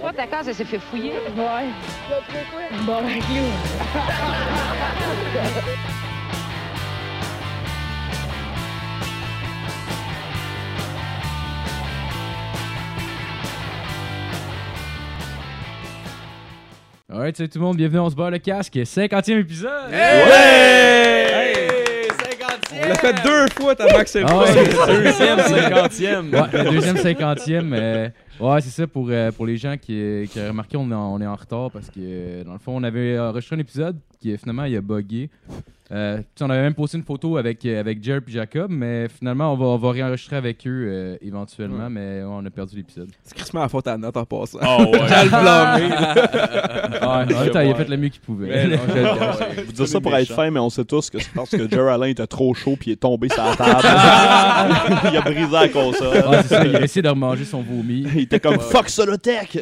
Toi, ta case, elle s'est fait fouiller. Ouais. Bon, clou. Alright, salut tout le monde, bienvenue, on se bat le casque, 50e épisode! Ouais! On l'a fait deux fois, ta Max et Ah ouais. Deuxième, cinquantième. Ouais, le deuxième cinquantième. euh, ouais, c'est ça pour, euh, pour les gens qui, qui ont remarqué, on est, en, on est en retard parce que euh, dans le fond, on avait enregistré un épisode qui euh, finalement il a buggé. Euh, on avait même posté une photo avec, euh, avec Jer et Jacob, mais finalement on va, on va réenregistrer avec eux euh, éventuellement, mais ouais, on a perdu l'épisode. C'est crissement la faute à Nat en passant. Oh ouais. J'ai le blâmer. Ouais, en même temps, il a fait le mieux qu'il pouvait. Mais non, cache. Vous dire ça pour être fin, mais on sait tous que c'est parce que Jerry Allen était trop chaud puis il est tombé sur la table. il a brisé la console. Ouais, c'est ça, il a essayé de remanger son vomi. Il était comme fuck Solotech!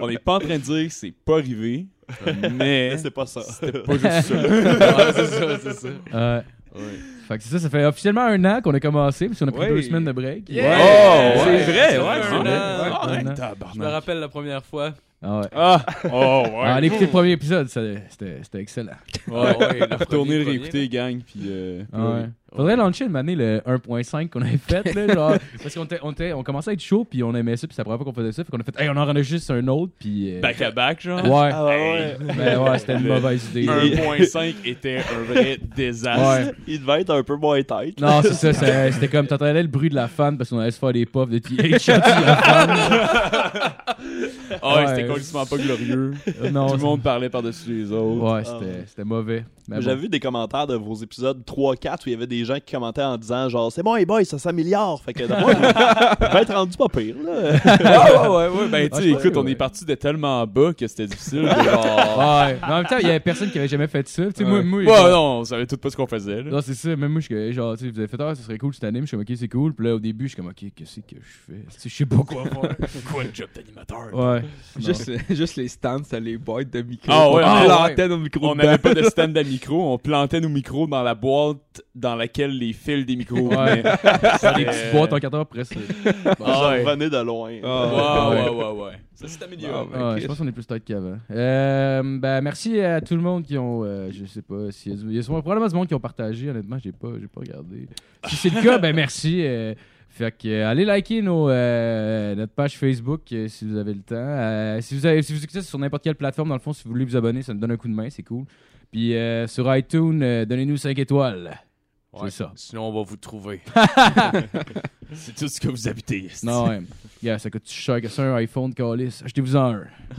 On n'est pas en train de dire que c'est pas arrivé, mais c'est pas ça. pas juste ça. c'est ça, c'est ça. Ouais. Fait que c'est ça, ça fait officiellement un an qu'on a commencé, parce qu'on a pris Ouais. deux semaines de break. Yeah. Oh, C'est ouais. vrai, ouais, Ouais, c'est un vrai. an. Ouais, Ouais, un an. tabarnak. Je me rappelle la première fois. Ah ouais. Ah, oh ouais. Ah, allez écouter le premier épisode, c'était c'était excellent. Ouais, ouais, premier, le réécouter, gang, puis euh, Ah ouais. Faudrait lancer une année le 1.5 qu'on avait fait, là, genre, parce qu'on était- on, était- on commençait à être chaud, puis on aimait ça, puis c'est la première fois qu'on faisait ça, fait qu'on a fait, hey, on en enregistre un autre, puis. euh, back à back, genre? Ouais. Ah ouais. Mais ouais, c'était une mauvaise idée. 1.5 était un vrai désastre. Ouais. Il devait être un peu moins tête. Non, c'est ça, c'est- c'était comme, t'entendais le bruit de la fan parce qu'on allait se faire des puffs de TH sur la fan. Ah ouais, Ouais. c'était complètement pas glorieux. Non, Tout le monde parlait par-dessus les autres. Ouais, Ah c'était ouais. c'était mauvais. Mais bon. J'avais vu des commentaires de vos épisodes 3-4 où il y avait des gens qui commentaient en disant genre c'est bon les boys ça s'améliore fait que moi va être rendu pas pire là. Ah ouais, ouais, ouais. Ben, tu Ah, sais, je écoute, on est parti de tellement bas que c'était difficile. de genre- Ouais, mais en même temps, il y avait personne qui avait jamais fait ça. Tu sais, moi, Ouais. moi, Ouais, genre- non, on savait tout pas ce qu'on faisait. là. Non, c'est ça. Même moi, je suis genre, tu sais, vous avez fait, ah, ça serait cool cette année. Je suis comme, ok, c'est cool. Puis là, au début, je suis comme, ok, qu'est-ce que je fais? Tu sais, Je sais pas quoi faire. Quoi le job d'animateur? Ouais. Juste, juste les stands, c'était les boîtes de micro. Ah ouais, on ah plantait nos micros On n'avait pas de stand à micro, on plantait nos micros dans la boîte dans laquelle les fils des micros Ouais. Faire des petites boîtes en 4 heures après ça. Ah ouais. Revenais de loin. Ah, Ouais, Ouais. ouais, ouais, ouais. Ça s'est amélioré. Ah, ben, Ouais, Chris. je pense qu'on est plus tête qu'avant. Euh, ben, merci à tout le monde qui ont. euh, je sais pas s'il y a du- Il y a sûrement- probablement du monde qui ont partagé. Honnêtement, j'ai pas, j'ai pas regardé. Si c'est le cas, ben merci. euh, fait que euh, allez liker nos, euh, notre page Facebook euh, si vous avez le temps. Euh, si, vous avez, si vous écoutez sur n'importe quelle plateforme, dans le fond, si vous voulez vous abonner, ça nous donne un coup de main, c'est cool. Puis euh, sur iTunes, euh, donnez-nous 5 étoiles. Ouais. C'est ça. Sinon, on va vous trouver. C'est tout ce que vous habitez. Non, ouais. Gars, ça coûte cher que ça un iPhone, Calis. Achetez-vous en un.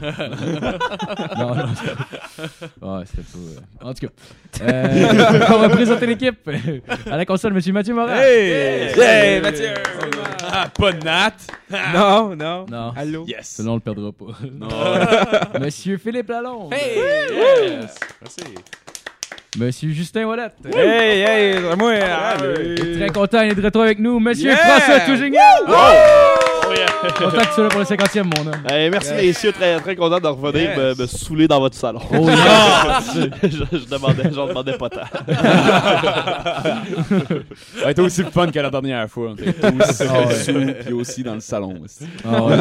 non, non. c'est- Ouais, c'était pas. euh, En tout cas. Euh, on va présenter l'équipe. À la console, monsieur Mathieu Morin. Hey! Hey, Mathieu! Ah, pas de Nat! Non, non. Non. Allô? Yes! Sinon, on le perdra pas. Non. monsieur Philippe Lalonde. Hey! Yes! Merci. Monsieur Justin Wallet. Hey, hey, c'est moi! Très content d'être avec nous. Monsieur Yeah! François Tougignol. Oh. Content que tu sois là pour le 50e, mon homme. Eh, merci messieurs, très, très content de revenir Yes. me, me saouler dans votre salon. Oh, yes. je, je demandais, j'en demandais pas tant. Ça va être aussi fun que la dernière fois. On était tous Ah ouais. sous, puis aussi dans le salon. Ah ouais.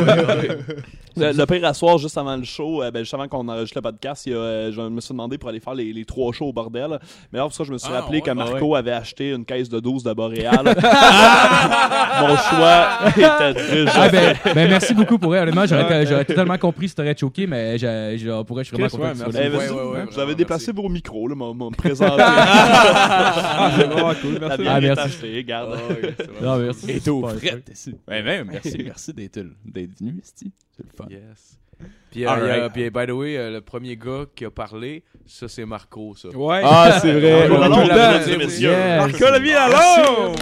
Le, le pire à soir, juste avant le show, euh, ben, juste avant qu'on enregistre le podcast, il y a, euh, je me suis demandé pour aller faire les, les trois shows au bordel. Mais là, pour ça, je me suis Ah, rappelé ouais, que Marco avait acheté une caisse de 12 de Boréal. Mon choix était déjà Ah ben, ben, merci beaucoup pour elle. Honnêtement, j'aurais, j'aurais totalement compris si t'aurais choqué, mais j'ai, genre, pour elle, je suis vraiment content. ouais, Eh, là. vas-y, ouais, ouais, vous vraiment, avez déplacé merci. vos micros, là, présenté. Ah, c'est vraiment cool, La merci. Ah, merci. achetée, regarde. Non, merci. Et au Super, fret. esti. Ouais, ben, merci, merci d'être d'être venu, esti. C'est le fun. Yes. Puis, euh, puis, by the way, euh, le premier gars qui a parlé, ça, c'est Marco, ça. Ouais. Ah, c'est vrai. Marco on Lalonde, mesdames et messieurs. Marco!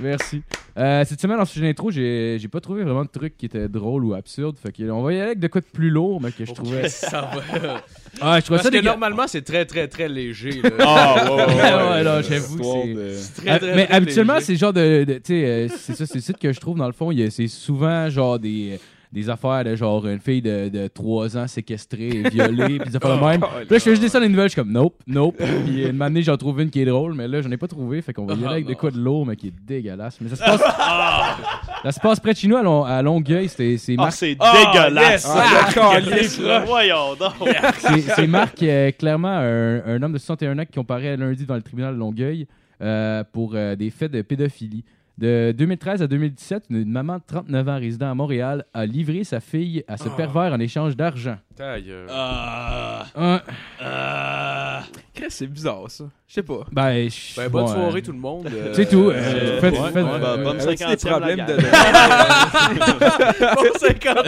Merci. Euh, cette semaine, en sujet d'intro, j'ai, j'ai pas trouvé vraiment de trucs qui étaient drôles ou absurdes. Fait que, on va y aller avec de quoi de plus lourd, mais que je trouvais. Ça va? Ah, je trouvais Parce ça que dégueu- normalement, c'est très, très, très léger. là. Ah, ouais, ouais, Ouais, ouais. ouais, non, j'avoue Histoire c'est- de- Très, Ah, très, mais très habituellement, léger. c'est le genre de. de- tu sais, euh, c'est ça, c'est ça que je trouve dans le fond. il y a- C'est souvent genre des, des affaires de genre une fille de, de 3 ans séquestrée et violée, puis des affaires de même. Puis là, je fais juste descendre les nouvelles, je suis comme nope, nope. Puis une année, j'en trouve une qui est drôle, mais là, j'en ai pas trouvé, fait qu'on va y aller avec de quoi de lourd, mais qui est dégueulasse. Mais ça se passe. ça se passe près de chez nous à, Lon- à Longueuil, c'est c'est Ah, marqué. c'est Ah, dégueulasse. ah. Voyons. C'est c'est Marc, euh, clairement, un, un homme de 61 ans qui comparait lundi devant le tribunal de Longueuil euh, pour euh, des faits de pédophilie. De 2013 à 2017, une, maman de 39 ans résidant à Montréal a livré sa fille à ce pervers en échange d'argent. Ta gueule. Ah, Hein, ah. Chris, C'est bizarre, ça. Je sais pas. ben, je- Ben, bonne bon, soirée, euh, tout le monde. C'est tout. euh, Euh, faites- ouais, faites- ouais, euh, bonne Avec des 50e, problèmes la de. Bon 50e.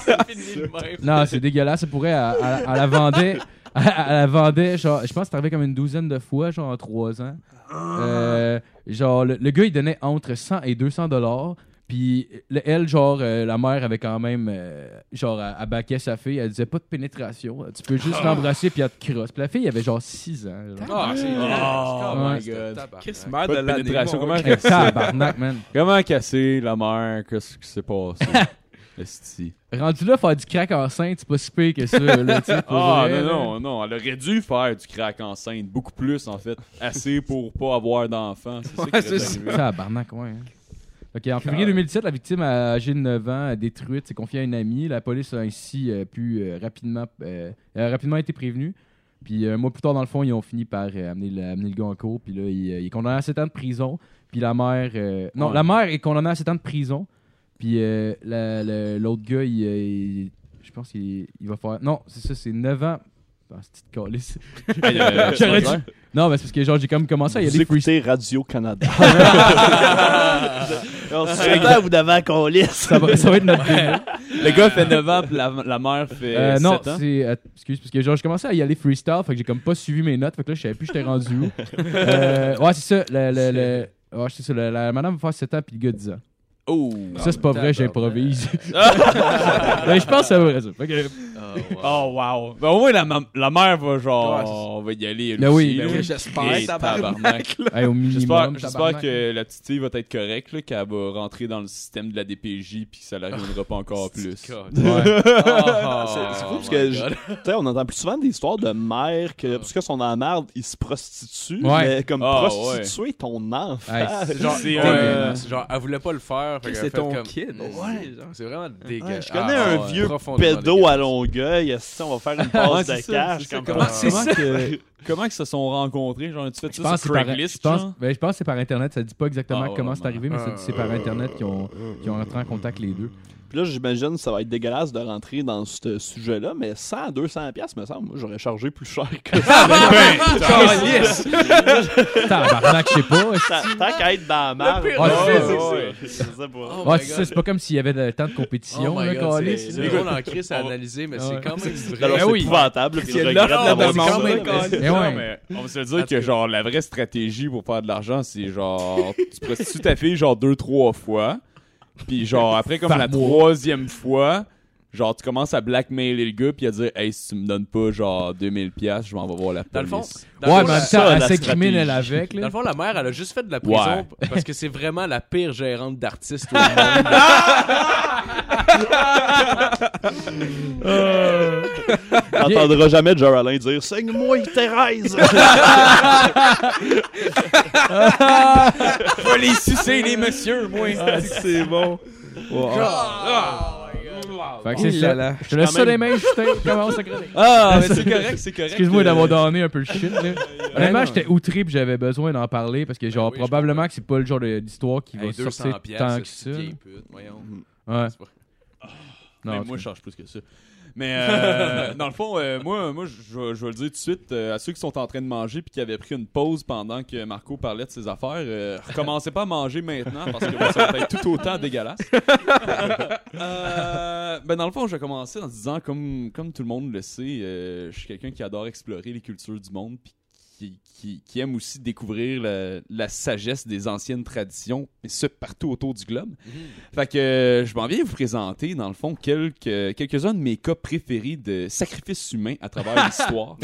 C'est fini de même. Non, c'est dégueulasse. Ça pourrait, à, à- à la vendait, à, à la vendait, genre, je pense que c'est arrivé comme une douzaine de fois, genre en trois ans. Euh, genre, le, le gars, il donnait entre 100 et 200 dollars. Puis le- elle, genre, euh, la mère avait quand même, euh, genre, elle, elle baquait sa fille. Elle disait pas de pénétration. Tu peux juste l'embrasser puis elle te crosse. Puis la fille, elle avait genre 6 ans. genre. Ah, c'est Oh Oh my God. god. Chris, merde Pas de pénétration, comment- gars. Eh, Tabarnak, man. Comment casser la mère? Qu'est-ce qui s'est passé? Esti. Rendu là, faire du crack enceinte, c'est pas si pire que ça. Là, Ah, vrai, là. non, non, non. Elle aurait dû faire du crack enceinte. Beaucoup plus, en fait. Assez pour pas avoir d'enfants. C'est ça qui c'est arrivé. Tabarnak, ouais. hein. Ok, en février 2017, la victime âgée de 9 ans, a détruite, s'est confiée à une amie. La police a ainsi euh, pu euh, rapidement, euh, a rapidement été prévenue. Puis un mois plus tard, dans le fond, ils ont fini par euh, amener, le, amener le gars en cours. Puis là, il, euh, il est condamné à 7 ans de prison. Puis la mère. euh, non, Ouais. la mère est condamnée à 7 ans de prison. Puis euh, la- le- l'autre gars, il, euh, il- je pense qu'il il va faire. Non, c'est ça, c'est 9 ans. Ah, c'est petite calice. Hey, euh, J'aurais c'est dû- Non, mais c'est parce que genre, j'ai comme commencé à y Vous aller free écoutez Radio-Canada. On se temps, vous devez qu'on lisse. ça va, ça va être notre démo. Le gars fait 9 ans, puis la, la mère fait Euh, 7 non, ans. c'est. euh, excuse, parce que genre, je commençais à y aller freestyle, fait que j'ai comme pas suivi mes notes, fait que là, je savais plus j'étais rendu où. Euh, ouais, c'est ça. Le, le, le- ouais, c'est ça. le- la madame va faire 7 ans, puis le gars 10 ans. Oh! ça, c'est pas vrai, j'improvise. Mais je pense que c'est vrai, ça. Fait que- Oh, wow! Ben, au moins, la, ma- la mère va genre. Ouais, c'est- on va y aller. elle Ben oui, ben là. oui. J'espère, Hey, tabarnak. hey, au minimum. J'espère tabarnak. que la petite fille va être correcte, là, qu'elle va rentrer dans le système de la DPJ puis que ça l'arrivera pas encore plus. Ouais. C'est c'est fou parce que je- tu sais, on entend plus souvent des histoires de mères que parce que sont dans la merde, ils se prostituent, Ouais. mais comme Ah, prostituer ton enfant. Hey, C'est genre, C'est, ouais, euh, c'est genre, elle voulait pas le faire. Fait C'est ton comme- kid. Ouais, genre, c'est vraiment dégueu. Ouais, je connais Ah, un ouais, vieux pédo dégueulasse. à Longueuil. esti, on va faire une Ouais, passe de cash. comme Comment, comment que, comment ils se sont rencontrés? Genre, tu fais Je ça sur pense, ben, je pense que c'est par Internet. Ça dit pas exactement Ah, ouais, comment c'est ouais. arrivé, mais c'est par Internet qu'ils ont, qu'ils ont rentré en contact les deux. Puis là, j'imagine que ça va être dégueulasse de rentrer dans ce sujet-là, mais 100 200 pièces me semble. Moi, j'aurais chargé plus cher que ça. Tabarnak, je sais pas. Tant- Tant qu'à être dans la Ouais, c'est ça. pas. Oh c'est comme s'il y avait le temps de compétition. Oh c'est c'est drôle en crise à analyser, mais c'est quand même vrai. Ben c'est épouvantable. C'est mais Eh on va se dire que genre la vraie stratégie pour faire de l'argent, c'est genre tu prostitues ta fille genre deux trois fois, puis genre après comme la troisième fois, genre tu commences à blackmailer le gars puis à dire hey si tu me donnes pas genre 2000 pièces, je m'en vais voir la Dans le police. fond, dans Ouais, le mais en fond, même ça, temps, elle stratégie. avec. Dans Là. le fond, la mère, elle a juste fait de la prison Ouais. parce que c'est vraiment la pire gérante d'artistes au monde. T'entendras jamais Geraldine dire Saigne-moi, Thérèse. Faut les sucer les messieurs, moi. c'est bon. Fait que c'est Ouh ça. là là. Je te laisse ça les mains, Justin. Commence à chronique. Ah, mais c'est correct, c'est correct. Excuse-moi euh, d'avoir donné un peu le shit. Là. Honnêtement, j'étais outré et j'avais besoin d'en parler parce que, genre, oui, je probablement que c'est pas le genre d'histoire qui va Hey, 200 sortir tant que c'est ça. Ouais. Pas- Non, Mais moi, je charge plus que ça. Mais euh, dans le fond, euh, moi, moi je, vais- le dire tout de suite euh, à ceux qui sont en train de manger puis qui avaient pris une pause pendant que Marco parlait de ses affaires, recommencez pas à manger maintenant parce que ça va être tout autant dégueulasse. Ben dans le fond, je vais commencer en disant comme comme tout le monde le sait, je suis quelqu'un qui adore explorer les cultures du monde qui, qui, qui aiment aussi découvrir la, la sagesse des anciennes traditions, et ce, partout autour du globe. Fait que je m'en viens vous présenter, dans le fond, quelques, quelques-uns de mes cas préférés de sacrifices humains à travers l'histoire.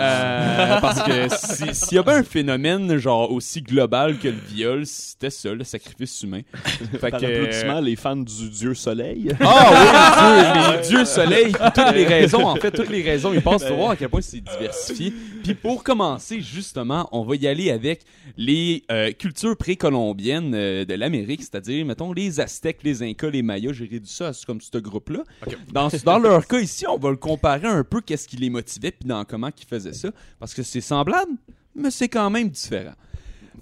Euh, parce que si- s'il y avait un phénomène genre aussi global que le viol, c'était ça, le sacrifice humain. Fait Par que, applaudissement, les fans du dieu soleil. ah oui, Dieu, les dieux soleil, toutes les raisons, en fait, toutes les raisons, ils passent pour voir à quel point c'est diversifié. Puis pour commencer, justement, on va y aller avec les euh, cultures précolombiennes euh, de l'Amérique, c'est-à-dire, mettons, les Aztèques, les Incas, les Mayas, j'ai réduit ça à comme ce groupe-là. Dans, dans leur cas ici, on va le comparer un peu qu'est-ce qui les motivait, puis dans comment ils faisaient ça, parce que c'est semblable, mais c'est quand même différent.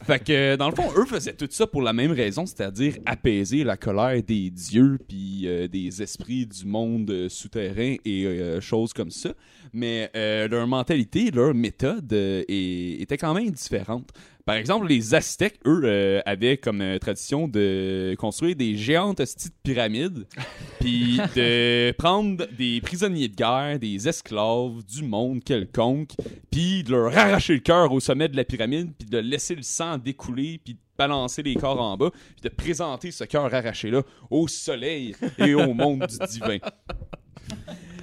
Fait que, dans le fond, eux faisaient tout ça pour la même raison, c'est-à-dire apaiser la colère des dieux puis euh, des esprits du monde euh, souterrain et euh, choses comme ça. Mais leur mentalité, leur méthode était quand même différente. Par exemple, les Aztèques, eux, euh, avaient comme euh, tradition de construire des géantes hosties de pyramides, puis de prendre des prisonniers de guerre, des esclaves du monde quelconque, puis de leur arracher le cœur au sommet de la pyramide, puis de laisser le sang découler, puis de balancer les corps en bas, puis de présenter ce cœur arraché-là au soleil et au monde du divin.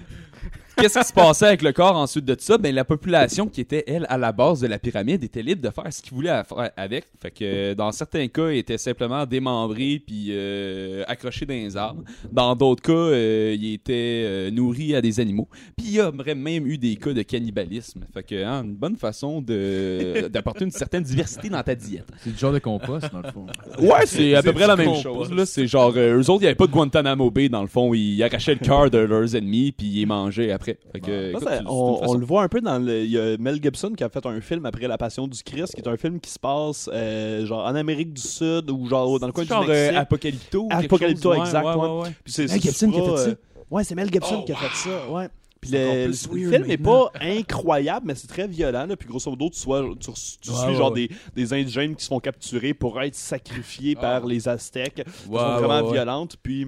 Qu'est-ce qui se passait avec le corps ensuite de ça? Ben, la population qui était, elle, à la base de la pyramide était libre de faire ce qu'ils voulaient avec. Fait que, dans certains cas, ils étaient simplement démembrés puis euh, accrochés dans les arbres. Dans d'autres cas, euh, ils étaient euh, nourris à des animaux. Puis il y a même eu des cas de cannibalisme. Fait que, hein, une bonne façon de d'apporter une certaine diversité dans ta diète. C'est du genre de compost, dans le fond. Ouais, c'est à peu près la même compost. chose. Là, c'est genre, euh, eux autres, il n'y avait pas de Guantanamo Bay dans le fond. Ils arrachaient le cœur de leurs ennemis puis ils les mangeaient après. Fait que, Ça, écoute, ça, c'est une on, façon. on le voit un peu dans le. Il y a Mel Gibson qui a fait un film après La Passion du Christ, qui est un film qui se passe euh, genre en Amérique du Sud ou genre dans le coin genre du Mexique. euh, Apocalypto. quelque Apocalypto, chose, ouais, exact, ouais, ouais. ouais, ouais. Puis c'est Mel c'est Gibson qui a fait ça? euh, Ouais, c'est Mel Gibson Oh, qui a fait ça. Ouais. Puis C'est le, encore le- plus le weird film n'est maintenant. pas incroyable, mais c'est très violent. Là. Puis grosso modo, tu, sois, tu, tu Ouais, suis ouais, genre ouais. Des, des indigènes qui se font capturer pour être sacrifiés par les Aztèques. Qui Ouais, sont ouais, vraiment ouais. violentes. Puis,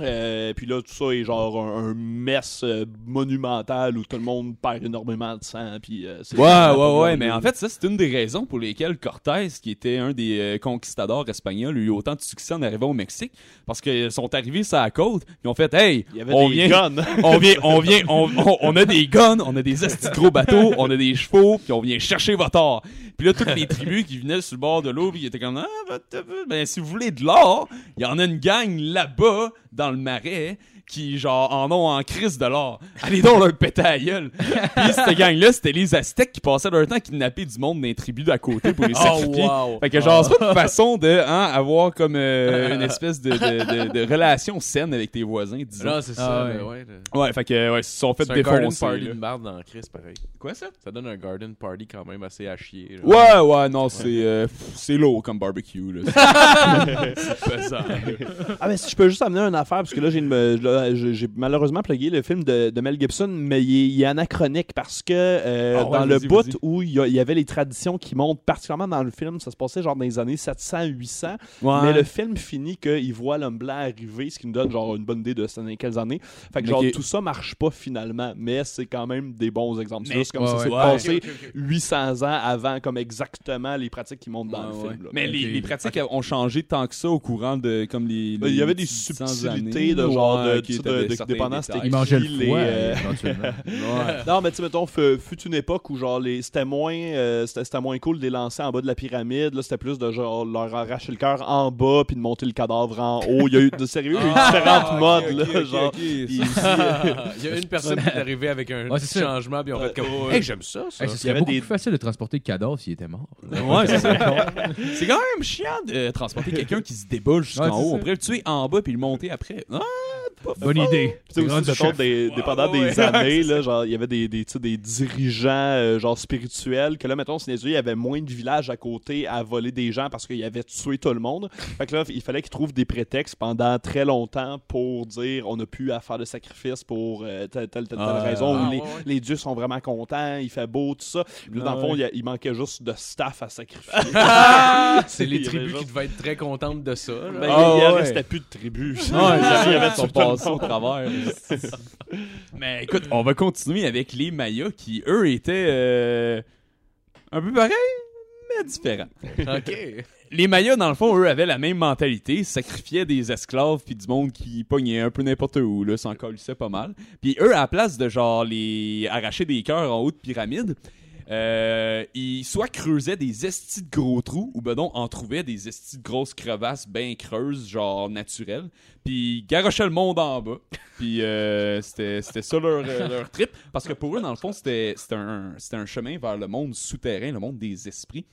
euh, puis là, tout ça est genre un, un mess euh, monumental où tout le monde perd énormément de sang. Puis, euh, c'est Ouais, ouais, ouais, mais en fait, ça, c'est une des raisons pour lesquelles Cortés, qui était un des euh, conquistadors espagnols, a eu autant de succès en arrivant au Mexique, parce qu'ils sont arrivés sur la côte, ils ont fait, hey, il y avait on des vient, guns. on vient, on vient, on, on- on a des guns, on a des esti de gros bateaux, on a des chevaux, puis on vient chercher votre or. Puis là, toutes les tribus qui venaient sur le bord de l'eau, puis ils étaient comme, ah, ben, ben, si vous voulez de l'or, il y en a une gang là-bas, dans le marais, qui, genre, en ont en crise de l'or. Allez donc leur péter à la gueule. Puis cette gang-là, c'était les Aztèques qui passaient leur temps à kidnapper du monde dans les tribus d'à côté pour les sacrifier. wow. Fait que genre, c'est pas une façon de hein, avoir comme euh, une espèce de, de, de, de relation saine avec tes voisins, disons. Non, c'est ça. Ah, ouais. ouais. Ouais, fait que ouais, ils se sont fait C'est un garden défoncer. party là. de marde dans Chris, pareil. Quoi ça? Ça donne un garden party quand même assez à chier. là. Ouais, ouais, non, c'est euh, c'est lourd comme barbecue. Là. c'est pesant. Ah, mais si je peux juste amener une affaire, parce que là, j'ai une- là, j'ai j'ai malheureusement plugué le film de, de Mel Gibson, mais il est, il est anachronique parce que euh, Ah ouais, dans le bout où il y, avait les traditions qui montent, particulièrement dans le film, ça se passait genre dans les années 700-800, mais le film finit qu'il voit l'homme blanc arriver, ce qui nous donne genre une bonne idée de dans quelles années. Fait que genre tout ça marche pas finalement, mais c'est quand même des bons exemples. C'est juste comme ouais, ça s'est Ouais. passé Ok, ok, ok. 800 ans avant, comme exactement les pratiques qui montent dans Ouais, le ouais. film. là. Mais les, pratiques ont changé tant que ça au courant de comme les. Ben, Il y avait des 800 subtilités années. de genre Ouais, qui de- dépendant c'était mangeait le foie, euh, éventuellement. Non, mais tu sais, mettons, fut, fut une époque où genre les c'était moins euh, c'était c'était moins cool de les lancer en bas de la pyramide. Là, c'était plus de genre leur arracher le cœur en bas puis de monter le cadavre en haut. Il y a eu de sérieux, il y a eu différentes Ah, modes là, genre. Il y a une personne qui est arrivée avec un Ouais, petit changement, puis on fait comme. Hey, j'aime ça, ça. Hey, ce Il y serait avait beaucoup des- plus facile de transporter le cadavre s'il était mort. Ouais, c'est c'est quand même chiant de transporter quelqu'un qui se déboule jusqu'en haut. On pourrait le tuer en bas puis le monter après. Ah, Bonne idée. Tu sais, aussi, des, dépendant Ouais, des ouais. années, là, genre, il y avait des, des, dirigeants euh, genre spirituels que là, mettons, c'est il y avait moins de villages à côté à voler des gens parce qu'ils avaient tué tout le monde. Fait que là, il fallait qu'ils trouvent des prétextes pendant très longtemps pour dire on n'a plus à faire de sacrifice pour euh, telle, telle, telle, telle Ah, raison. ah, ou les, ouais, ouais. les dieux sont vraiment contents, il fait beau, tout ça. Puis là, dans le fond, il, a- il manquait juste de staff à sacrifier. C'est les Il tribus qui devaient être très contentes de ça. Ben, Ah, il y ouais. restait plus de tribus. Il y avait au travers. Mais écoute, on va continuer avec les Mayas qui, eux, étaient. euh, Un peu pareil, mais différent. OK. Les Mayas, dans le fond, eux, avaient la même mentalité, sacrifiaient des esclaves puis du monde qui pognait un peu n'importe où, là, s'en colissait pas mal. Puis eux, à la place de genre les arracher des cœurs en haut de pyramide, euh, ils soit creusaient des estis de gros trous ou ben non, en trouvaient des estis de grosses crevasses bien creuses, genre naturelles. Puis ils garochaient le monde en bas. Puis euh, c'était c'était ça leur, euh, leur trip. Parce que pour eux, dans le fond, c'était c'était un, c'était un chemin vers le monde souterrain, le monde des esprits.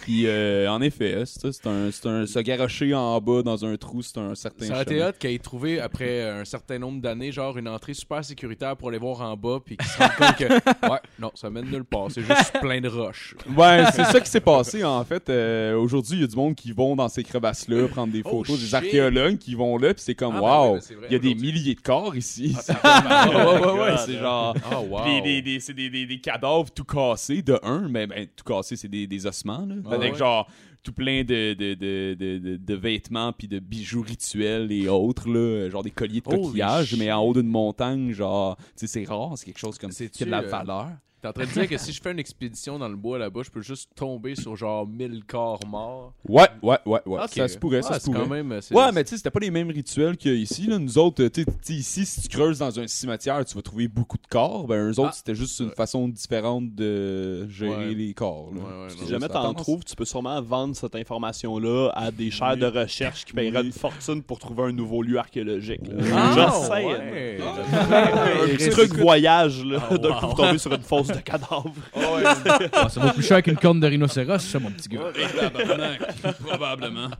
Puis euh, en effet, c'est ça, c'est un, c'est un, se garrocher en bas dans un trou, c'est un certain Ça aurait été hot qu'il ait trouvé, après un certain nombre d'années, genre une entrée super sécuritaire pour aller voir en bas, puis qu'il se rende compte que, ouais, non, ça mène nulle part, c'est juste plein de roches. Ouais, c'est ça qui s'est passé en fait. Euh, Aujourd'hui, il y a du monde qui vont dans ces crevasses-là prendre des Oh, photos, des archéologues qui vont là, puis c'est comme Ah, ben wow, ben il y a des milliers de corps ici. Ah, ouais, ouais, ouais, God, c'est genre Oh, wow. des, des, des- c'est des, des, des cadavres tout cassés de un, mais ben, tout cassé, c'est des, des ossements là, Ah, avec ouais. genre tout plein de, de, de, de, de, vêtements puis de bijoux rituels et autres là, genre des colliers de shit. mais en haut d'une montagne, genre, tu sais, c'est rare, c'est quelque chose comme qui a de la euh, valeur. T'es en train de dire que si je fais une expédition dans le bois là-bas, je peux juste tomber sur genre 1000 corps morts? Ouais, ouais, ouais, ouais. Ça se pourrait, ça Ah, se c'est pourrait. quand même. c'est- Ouais, mais tu sais, c'était pas les mêmes rituels qu'il y a ici. Là. Nous autres, tu sais, tu sais, ici, si tu creuses dans un cimetière, tu vas trouver beaucoup de corps. Ben, eux autres, Ah. c'était juste une façon différente de gérer Ouais. les corps. Là. Ouais, ouais, Si non, jamais t'en trouves, tu peux sûrement vendre cette information-là à des chaires de recherche qui paieraient Oui. une fortune pour trouver un nouveau lieu archéologique. là. Ah, Just saying. ouais. Un Ouais, petit c'est truc voyage, là, Ah, d'un coup vous tombez sur une fosse de cadavres. Ah, ça vaut plus cher qu'une corne de rhinocéros, ça, mon petit gars. Probablement.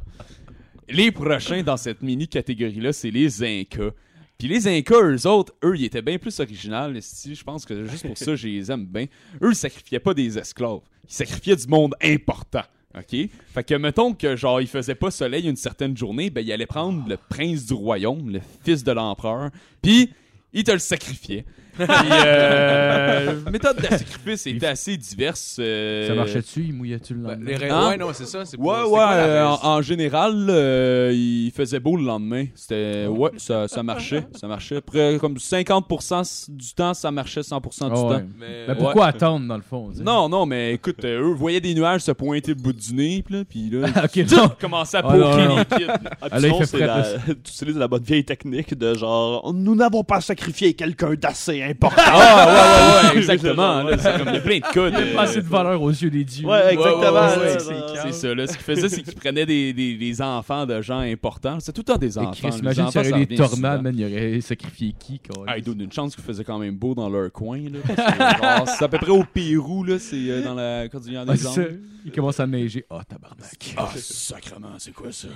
Les prochains dans cette mini-catégorie-là, c'est les Incas. Puis les Incas, eux autres, eux, ils étaient bien plus originaux. Je pense que juste pour ça, je les aime bien. Eux, ils sacrifiaient pas des esclaves. Ils sacrifiaient du monde important. OK? Fait que, mettons que, genre, il faisait pas soleil une certaine journée, ben, il allait prendre le prince du royaume, le fils de l'empereur, puis il te le sacrifiait. Puis, euh, la méthode de sacrifice était assez diverse. euh, Ça marchait dessus, il mouillait-tu le Ben, lendemain? les Hein? Ouais, non, c'est ça. c'est Ouais, c'est ouais, quoi la euh, en, raison? en général, euh, il faisait beau le lendemain. C'était, ouais, ça, ça marchait, ça marchait. Après, comme 50% du temps, ça marchait 100% du Ah ouais. temps. Mais- pourquoi attendre, dans le fond? tu sais? Non, non, mais écoute, euh, eux voyaient des nuages se pointer le bout du nez, pis là, puis là, ok, non. commençait à Ah, non, poker non. les kids. Ah, Ah, puis là, il sinon, fait c'est fret, la- là. tu utilises la bonne vieille technique de genre nous n'avons pas sacrifié quelqu'un d'assez important. Ah, ouais, ouais, ouais, exactement. là, c'est comme il y a plein de cas. de- Pas assez de valeur aux yeux des dieux. Ouais, exactement. Ouais, ouais, là, ouais, genre. C'est ça, là. Ce qu'ils faisaient, c'est qu'ils prenaient des, des, des enfants de gens importants. C'est tout le temps des enfants. Chris, imagine s'il y aurait des tornades, man, il aurait sacrifié qui, quoi? Ah, dude, une chance qu'ils faisaient quand même beau dans leur coin. Là, parce que, genre, c'est à peu près au Pérou, là, c'est euh, dans la Cordillère des c'est ça. Andes. Il commence à neiger. Ah, tabarnak. Ah, sacrement, c'est quoi ça?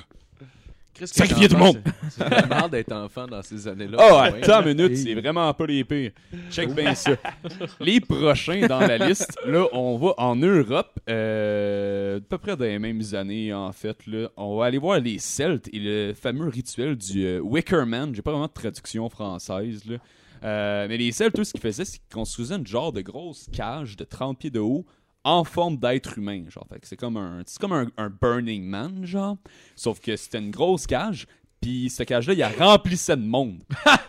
Chris, Sacrifier tout le enfant, C'est normal d'être enfant dans ces années-là. Oh, Ouais. attends une minute, c'est vraiment pas les pires. Check bien ça. Les prochains dans la liste, là, on va en Europe, euh, à peu près dans les mêmes années, en fait. Là, on va aller voir les Celtes et le fameux rituel du euh, Wickerman. J'ai pas vraiment de traduction française, là. Euh, mais les Celtes, eux, ce qu'ils faisaient, c'est qu'ils construisaient une genre de grosse cage de 30 pieds de haut en forme d'être humain, genre. C'est comme un, c'est comme un, un Burning Man, genre. Sauf que c'était une grosse cage, puis cette cage-là, il remplissait de monde.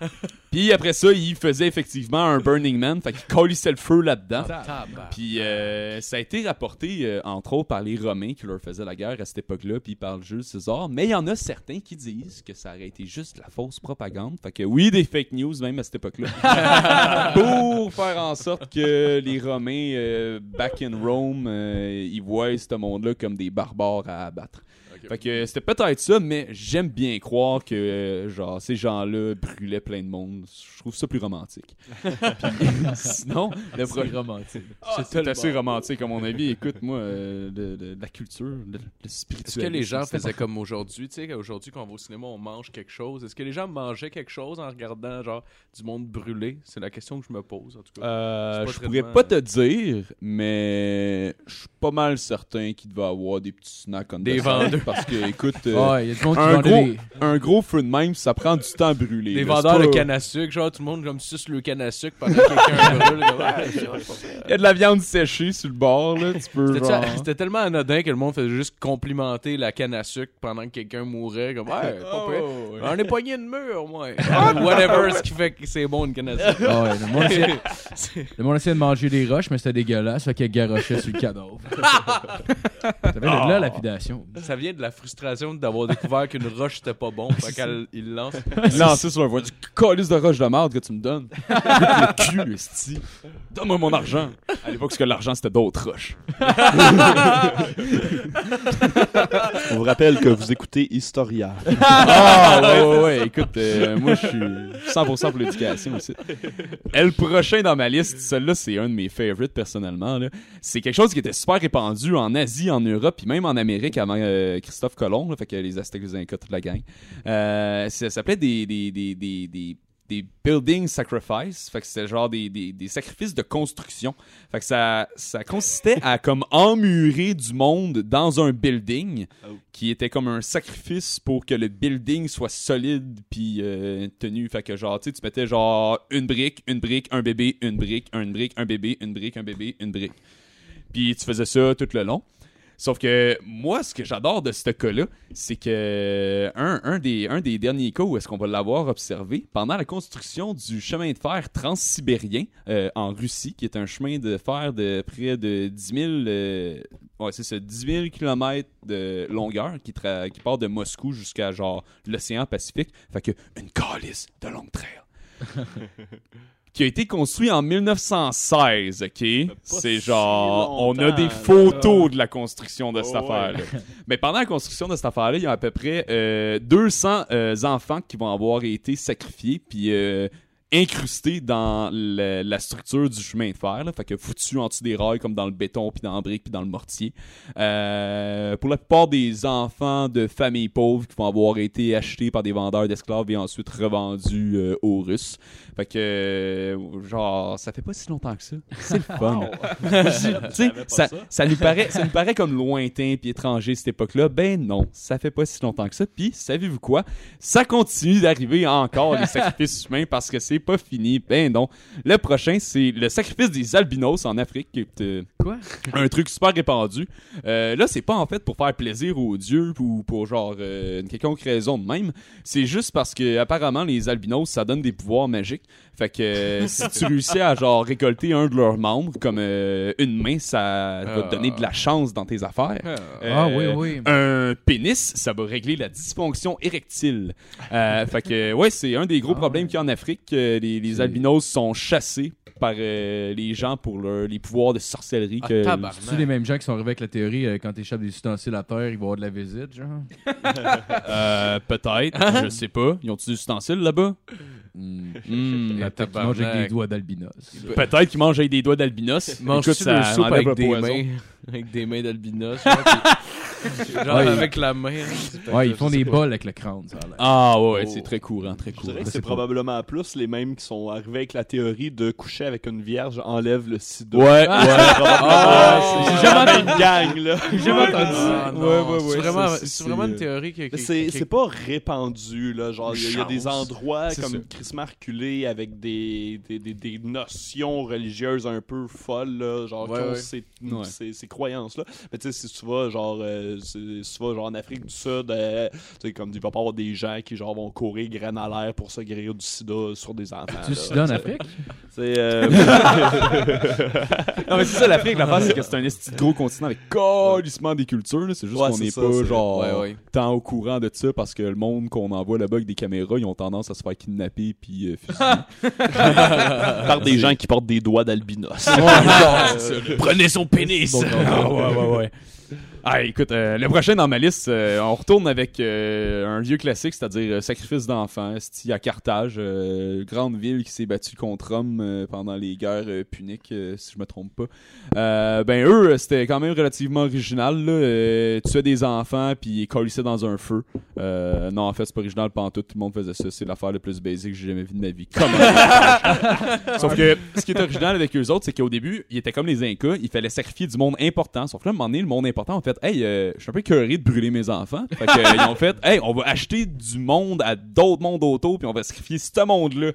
puis après ça, il faisait effectivement un Burning Man, fait qu'il colissait le feu là-dedans. Tabarnak. Puis euh, ça a été rapporté, euh, entre autres, par les Romains qui leur faisaient la guerre à cette époque-là, puis par Jules César. Mais il y en a certains qui disent que ça aurait été juste la fausse propagande. Fait que oui, des fake news même à cette époque-là. pour faire en sorte que les Romains, euh, back in Rome, ils voient ce monde-là comme des barbares à abattre. Fait que c'était peut-être ça, mais j'aime bien croire que euh, genre ces gens-là brûlaient plein de monde. Je trouve ça plus romantique. Puis, sinon, le pro- C'est romantique. Ah, c'est assez romantique à mon avis. Écoute, moi, euh, de, de- de la culture, le, le Est-ce spirituel. que les gens faisaient comme aujourd'hui, tu sais, qu'aujourd'hui, quand on va au cinéma, on mange quelque chose. Est-ce que les gens mangeaient quelque chose en regardant, genre, du monde brûlé? C'est la question que je me pose, en tout cas. Euh, je pourrais pas te dire, mais je suis pas mal certain qu'il devait avoir des petits snacks on Des vendeurs. Parce que, écoute, euh, Ouais, il y a du monde qui un vendait gros, des- un gros feu de même, ça prend du temps à brûler. Les là. vendeurs C'est de pas- canne à sucre, genre tout le monde comme suce le canne à sucre pendant que quelqu'un brûle. comme, Ah, c'est vrai, c'est vrai. Il y a de la viande séchée sur le bord, là. Tu peux, C'était genre... C'était tellement anodin que le monde faisait juste complimenter la canne à sucre pendant que quelqu'un mourait. Comme, ouais, pas pire. Oh, ouais. On est pogné de mur, moi. Whatever, ce qui fait que c'est bon une canne à sucre. Ah ouais, le monde essayait, le monde essayait de manger des roches, mais c'était dégueulasse, fait qu'il garochait sur le cadavre. ça vient de là, lapidation. Ça vient de la frustration d'avoir découvert qu'une roche c'était pas bon. Fait qu'il lance. Lancer sur un voie du calice de roche de merde que tu me donnes. Le cul, esti. Donne-moi mon argent. À l'époque, ce que l'argent, c'était d'autres roches. On vous rappelle que vous écoutez Historia. Ah, ouais, ouais, ouais. Écoute, euh, moi, je suis 100% pour l'éducation aussi. Et le prochain dans ma liste, celui-là, c'est un de mes favorites personnellement. C'est quelque chose qui était super répandu en Asie, en Europe, puis même en Amérique avant euh, Christophe Colomb. là, fait que les Aztèques, les Incas, toute la gang. Euh, ça s'appelait des, des, des, des, des, building sacrifice. Fait que c'était genre des, des, des sacrifices de construction. Fait que ça, ça consistait à comme emmurer du monde dans un building qui était comme un sacrifice pour que le building soit solide puis euh, tenu. Fait que genre, tu tu mettais genre une brique, une brique, un bébé, une brique, une brique, un bébé, une brique, un bébé, une brique. Puis tu faisais ça tout le long. Sauf que moi, ce que j'adore de ce cas-là, c'est que un, un des, un des derniers cas où est-ce qu'on va l'avoir observé, pendant la construction du chemin de fer transsibérien euh, en Russie, qui est un chemin de fer de près de 10 000, euh, c'est ça, 10 000 km de longueur qui, tra- qui part de Moscou jusqu'à genre l'océan Pacifique. Fait que une calice de longue trail. qui a été construit en 1916, ok? C'est si genre, on a des là. photos de la construction de cette ouais. affaire-là. Mais pendant la construction de cette affaire-là, il y a à peu près euh, 200 euh, enfants qui vont avoir été sacrifiés, puis euh, incrustés dans le- la structure du chemin de fer, là. fait que foutus en dessous des rails comme dans le béton, puis dans le brique, puis dans le mortier. Euh, pour la plupart des enfants de familles pauvres qui vont avoir été achetés par des vendeurs d'esclaves et ensuite revendus euh, aux Russes. Fait que, euh, genre, ça fait pas si longtemps que ça. C'est le fun. Tu sais, ça, ça nous paraît, ça nous paraît comme lointain puis étranger cette époque-là. Ben non, ça fait pas si longtemps que ça. Puis, savez-vous quoi? Ça continue d'arriver encore, les sacrifices humains, parce que c'est pas fini. Ben non. Le prochain, c'est le sacrifice des albinos en Afrique, euh, Quoi? un truc super répandu. Euh, là, c'est pas en fait pour faire plaisir aux dieux ou pour genre euh, une quelconque raison de même. C'est juste parce que apparemment les albinos ça donne des pouvoirs magiques. Fait que euh, si tu réussis à genre récolter un de leurs membres comme euh, une main, ça va te donner de la chance dans tes affaires. Ah oui, Euh, oui. Un pénis, ça va régler la dysfonction érectile. Euh, fait que, ouais, c'est un des gros problèmes qu'il y a en Afrique. les, les albinos sont chassés par euh, les gens pour leur- les pouvoirs de sorcellerie. Ah, que. C'est les mêmes gens qui sont arrivés avec la théorie euh, quand t'échappes des ustensiles à terre, ils vont avoir de la visite, genre? euh, Peut-être, je sais pas. Ils ont-tu des ustensiles là-bas? Hmm. Hmm. Peut-être qu'ils mangent avec des doigts d'albinos. Peut-être qu'ils mangent avec des doigts d'albinos. Écoute, le ça soupe enlève avec des mains? Avec des mains d'albinos. Genre, Ouais. avec la main. hein, Ouais, ils je font sais des pas. bols avec le crâne, ça a l'air. Ah ouais, Oh. c'est très courant, très Je courant. que c'est probablement plus les mêmes qui sont arrivés avec la théorie de coucher avec une vierge enlève le sida. Ouais, ouais. Ah, c'est- c'est jamais une gang, là. J'ai jamais entendu ça. Ah, non. Ouais, ouais, ouais, C'est vraiment, c'est- c'est c'est- vraiment une théorie qui. Mais C'est qui- c'est pas répandu, là. Genre, il y a- il y, a des Chance. endroits C'est comme crissement reculés avec des, des, des, des notions religieuses un peu folles, là. Genre, Ouais, qui ont ouais. ces, Ouais. ces, ces croyances-là. Mais tu sais, si tu vas, genre, euh, tu vas, genre, en Afrique du Sud, euh, tu sais, comme il va pas avoir des gens qui, genre, vont courir graine à l'air pour se guérir du sida sur des enfants. Tu là. sida en Afrique? C'est. euh, Non, mais c'est ça, l'Afrique, l'affaire, c'est que c'est un esti de gros continent avec calissement des cultures. là. C'est juste Ouais, qu'on c'est n'est pas, c'est- genre, Ouais, ouais. tant au courant de ça parce que le monde qu'on envoie là-bas avec des caméras, ils ont tendance à se faire kidnapper puis euh, fusiller. par des gens qui portent des doigts d'albinos. Prenez son pénis! Ah, ouais, ouais, ouais. Ah, écoute, euh, le prochain dans ma liste, euh, on retourne avec euh, un vieux classique, c'est-à-dire euh, Sacrifice d'enfants, à Carthage, grande ville qui s'est battue contre Rome pendant les guerres puniques, si je me trompe pas. Ben eux, c'était quand même relativement original. Là, tuaient des enfants puis ils colissaient dans un feu. Non, en fait, c'est pas original pantoute, tout le monde faisait ça. C'est l'affaire la plus basique que j'ai jamais vue de ma vie. Comme Sauf que ce qui est original avec eux autres, c'est qu'au début, ils étaient comme les Incas, il fallait sacrifier du monde important. Sauf que là, à un moment donné, le monde important, en fait, fait Hey, euh, je suis un peu curé de brûler mes enfants. Fait que, euh, ils ont fait Hey, on va acheter du monde à d'autres mondes autour, puis on va sacrifier ce monde-là.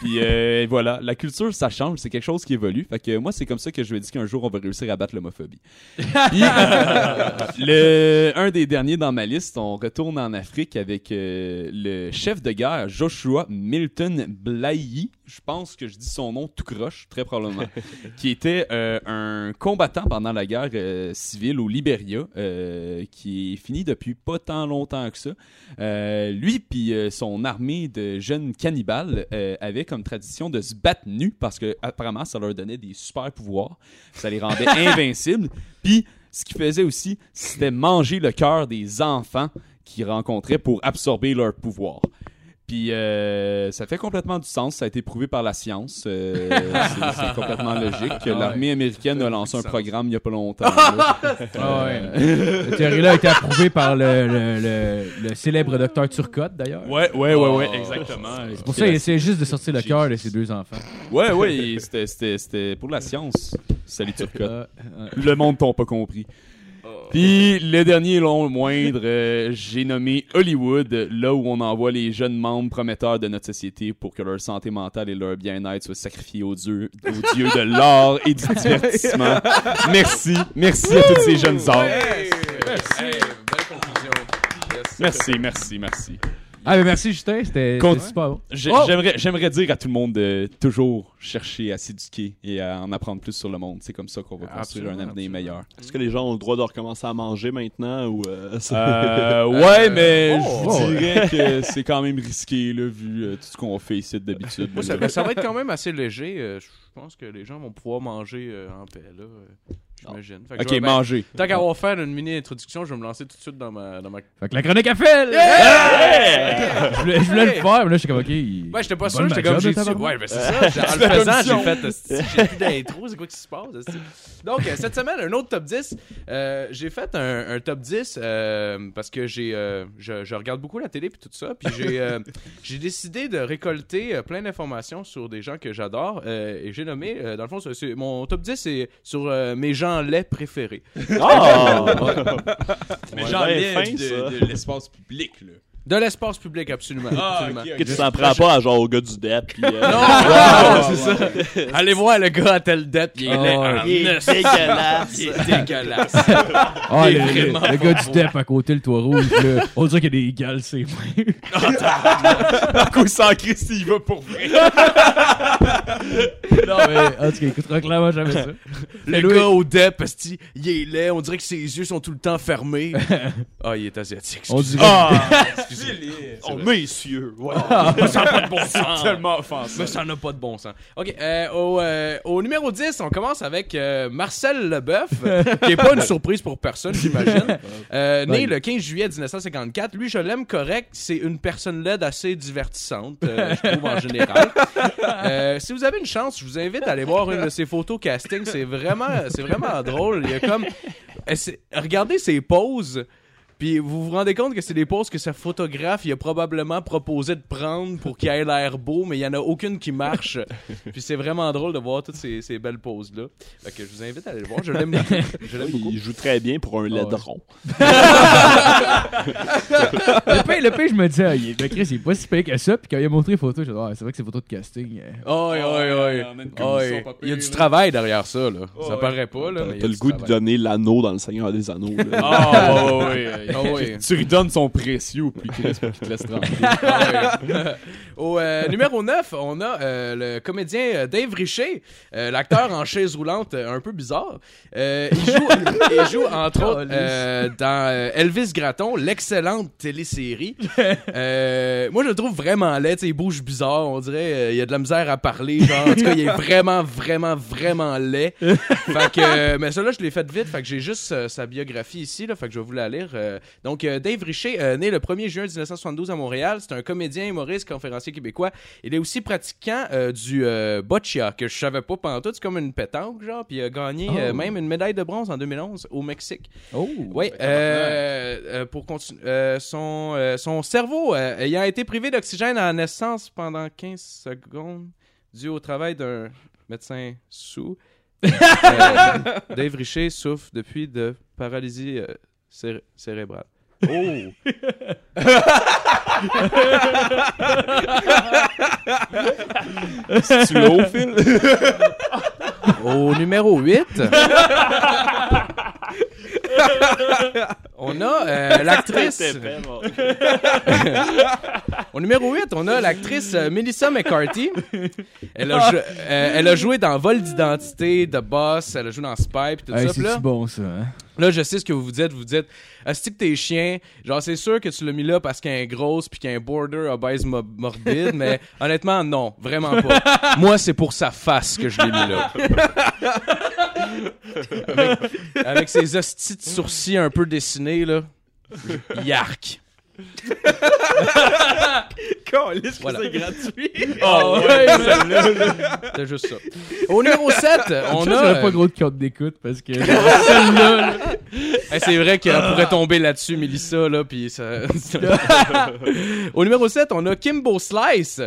Puis euh, voilà, la culture, ça change, c'est quelque chose qui évolue. Fait que moi, c'est comme ça que je me dis qu'un jour, on va réussir à battre l'homophobie. Puis, le, un des derniers dans ma liste, on retourne en Afrique avec le chef de guerre Joshua Milton Blayi. Je pense que je dis son nom tout croche, très probablement. qui était un combattant pendant la guerre civile au Euh, qui est fini depuis pas tant longtemps que ça. Euh, lui puis euh, son armée de jeunes cannibales avaient comme tradition de se battre nus parce que apparemment ça leur donnait des super pouvoirs, ça les rendait invincibles. Puis ce qu'ils faisaient aussi, c'était manger le cœur des enfants qu'ils rencontraient pour absorber leur pouvoir. Puis euh, ça fait complètement du sens, ça a été prouvé par la science, euh, c'est complètement logique. L'armée américaine a lancé un programme il y a pas longtemps. là. Ah ouais. Cette théorie-là a été approuvée par le, le, le, le célèbre docteur Turcotte, d'ailleurs. Ouais, ouais, ouais, ouais, exactement. C'est pour ça qu'il essaie juste de sortir le cœur de ses deux enfants. Ouais, ouais, c'était- c'était c'était pour la science. Salut Turcotte. Euh, euh, Le monde t'ont pas compris. Puis le dernier long le moindre, euh, j'ai nommé Hollywood, là où on envoie les jeunes membres prometteurs de notre société pour que leur santé mentale et leur bien-être soient sacrifiés aux dieux, aux dieux de l'art et du divertissement. Merci, merci à toutes ces jeunes âmes. Hey, belle conclusion. Yes. Merci, merci, merci. Ah, mais merci Justin, c'était super bon. Oh! J'aimerais, j'aimerais dire à tout le monde de toujours chercher à s'éduquer et à en apprendre plus sur le monde. C'est comme ça qu'on va construire Absolument, un avenir absolument. meilleur. Est-ce que les gens ont le droit de recommencer à manger maintenant ou euh, c'est- Euh, ouais, mais oh, je ouais. dirais que c'est quand même risqué, là, vu euh, tout ce qu'on fait ici d'habitude. Moi, ça, ça va être quand même assez léger. euh, je pense que les gens vont pouvoir manger euh, en paix, là. Euh, J'imagine. Ok, ben, manger. Tant qu'à avoir fait une mini introduction, je vais me lancer tout de suite dans ma. Dans ma... Fait que la chronique à fait! Je voulais, je voulais le faire, mais là, j'étais comme, ok. il- Ouais, j'étais pas sûr, j'étais comme j'ai su. Ouais, ben c'est ça. En le fais faisant, j'ai fait. J'ai plus d'intro, c'est quoi qui se passe? Donc, euh, cette semaine, un autre top 10. Euh, j'ai fait un, un top 10 euh, parce que j'ai, euh, je, je regarde beaucoup la télé puis tout ça. Puis j'ai, euh, j'ai décidé de récolter euh, plein d'informations sur des gens que j'adore. euh, et j'ai nommé, euh, dans le fond, c'est- c'est- mon top 10 c'est sur euh, mes gens laits préférés. Ah! Mais Ouais, j'en ben ai fin, de, de l'espace public, là. De l'espace public, absolument. Ah, absolument. ok, ok. Que tu t'en prends pas à genre au gars du DEP. Puis, euh, Non, non, c'est ça. Allez voir le gars à tel dette, il est Oh, il est dégueulasse. Il est dégueulasse. Ah, Il est le, gars du. TEP à côté, le toit rouge, là. On dirait qu'il y a des gales, c'est vrai. Marco sans Christ, il va pour vrai. non, mais, en tout cas, il écoutera clairement jamais ça. Le Louis- gars au DEP, il est laid, on dirait que ses yeux sont tout le temps fermés. Ah, il est asiatique. On dirait. Ah! Oh, messieurs! Ouais. ça n'a pas de bon sens. Tellement offensif. Mais ça n'a pas de bon sens. OK, euh, au, euh, au numéro 10, on commence avec euh, Marcel Leboeuf, qui est pas une surprise pour personne, j'imagine. Euh, né le 15 juillet 1954. Lui, je l'aime correct. C'est une personne laide assez divertissante, euh, je trouve, en général. Euh, si vous avez une chance, je vous invite à aller voir une de ses photos casting. C'est vraiment, c'est vraiment drôle. Il y a comme... Regardez ses poses. Puis vous vous rendez compte que c'est des poses que ce photographe il a probablement proposé de prendre pour qu'il ait l'air beau, mais il y en a aucune qui marche. Puis c'est vraiment drôle de voir toutes ces, ces belles poses là. Fait que je vous invite à aller le voir. Je l'aime beaucoup. Je l'aime beaucoup. Il joue très bien pour un laidron. Le pire, le pire, je me disais, ah, il est- le Chris, il est pas si payé que ça. Puis quand il a montré les photos, je dis, ah, c'est vrai que c'est photos de casting. euh. Oh, oui, oui, oui. Oh, oui. pire, Il y a du travail derrière ça, là. ça ouais. paraît pas, là. T'as le goût de donner l'anneau dans le Seigneur des Anneaux. là. Ah, ouais, ouais. Ah. Tu lui donnes son précieux, puis qu'il te laisse tranquille. Ah ouais. Au euh, numéro 9, on a euh, le comédien euh, Dave Richer, euh, l'acteur en chaise roulante un peu bizarre. Il, joue, il joue, entre autres, euh, dans Elvis Gratton, l'excellente télésérie. Moi, je le trouve vraiment laid. Il bouge bizarre. On dirait il y a de la misère à parler. Genre, en tout cas, il est vraiment, vraiment, vraiment laid. Fait que, mais ça, là, je l'ai fait vite. Fait que j'ai juste sa biographie ici. Là, fait que je vais vous la lire. Euh, donc, euh, Dave Richer, euh, né le 1er juin 1972 à Montréal, c'est un comédien, humoriste, conférencier québécois. Il est aussi pratiquant du boccia, que je savais pas pendant tout. C'est comme une pétanque, genre. Puis il a gagné Oh. même une médaille de bronze en 2011 au Mexique. Oh! Oui, pour continuer. son, son cerveau ayant été privé d'oxygène à la naissance pendant 15 secondes dû au travail d'un médecin sous, Euh, Dave Richer souffre depuis de paralysie euh, céré- cérébrale. Oh! Tu l'as au fil? Au numéro 8, on a euh, l'actrice. Au numéro 8, on a l'actrice euh, Melissa McCarthy. Elle a, jou- euh, elle a joué dans Vol d'identité, The Boss, elle a joué dans Spy, pis tout Hey, ça. Pis là, c'est bon, ça. Hein? Là, je sais ce que vous vous dites. Vous dites, est-ce que t'es chien? Genre, c'est sûr que tu l'as mis là parce qu'il y a un gros puis a un border obèse mo- morbide, mais honnêtement, non, vraiment pas. Moi, c'est pour sa face que je l'ai mis là. avec, avec ses hosties de sourcils un peu dessinés, là. Yark. Câlisse que Voilà. c'est gratuit. Oh, ouais, C'est juste ça. Au numéro 7, on On a. pas gros de code d'écoute parce que celle-là, Hey, c'est vrai qu'elle pourrait tomber là-dessus, Melissa, là, puis ça... Au numéro 7, on a Kimbo Slice.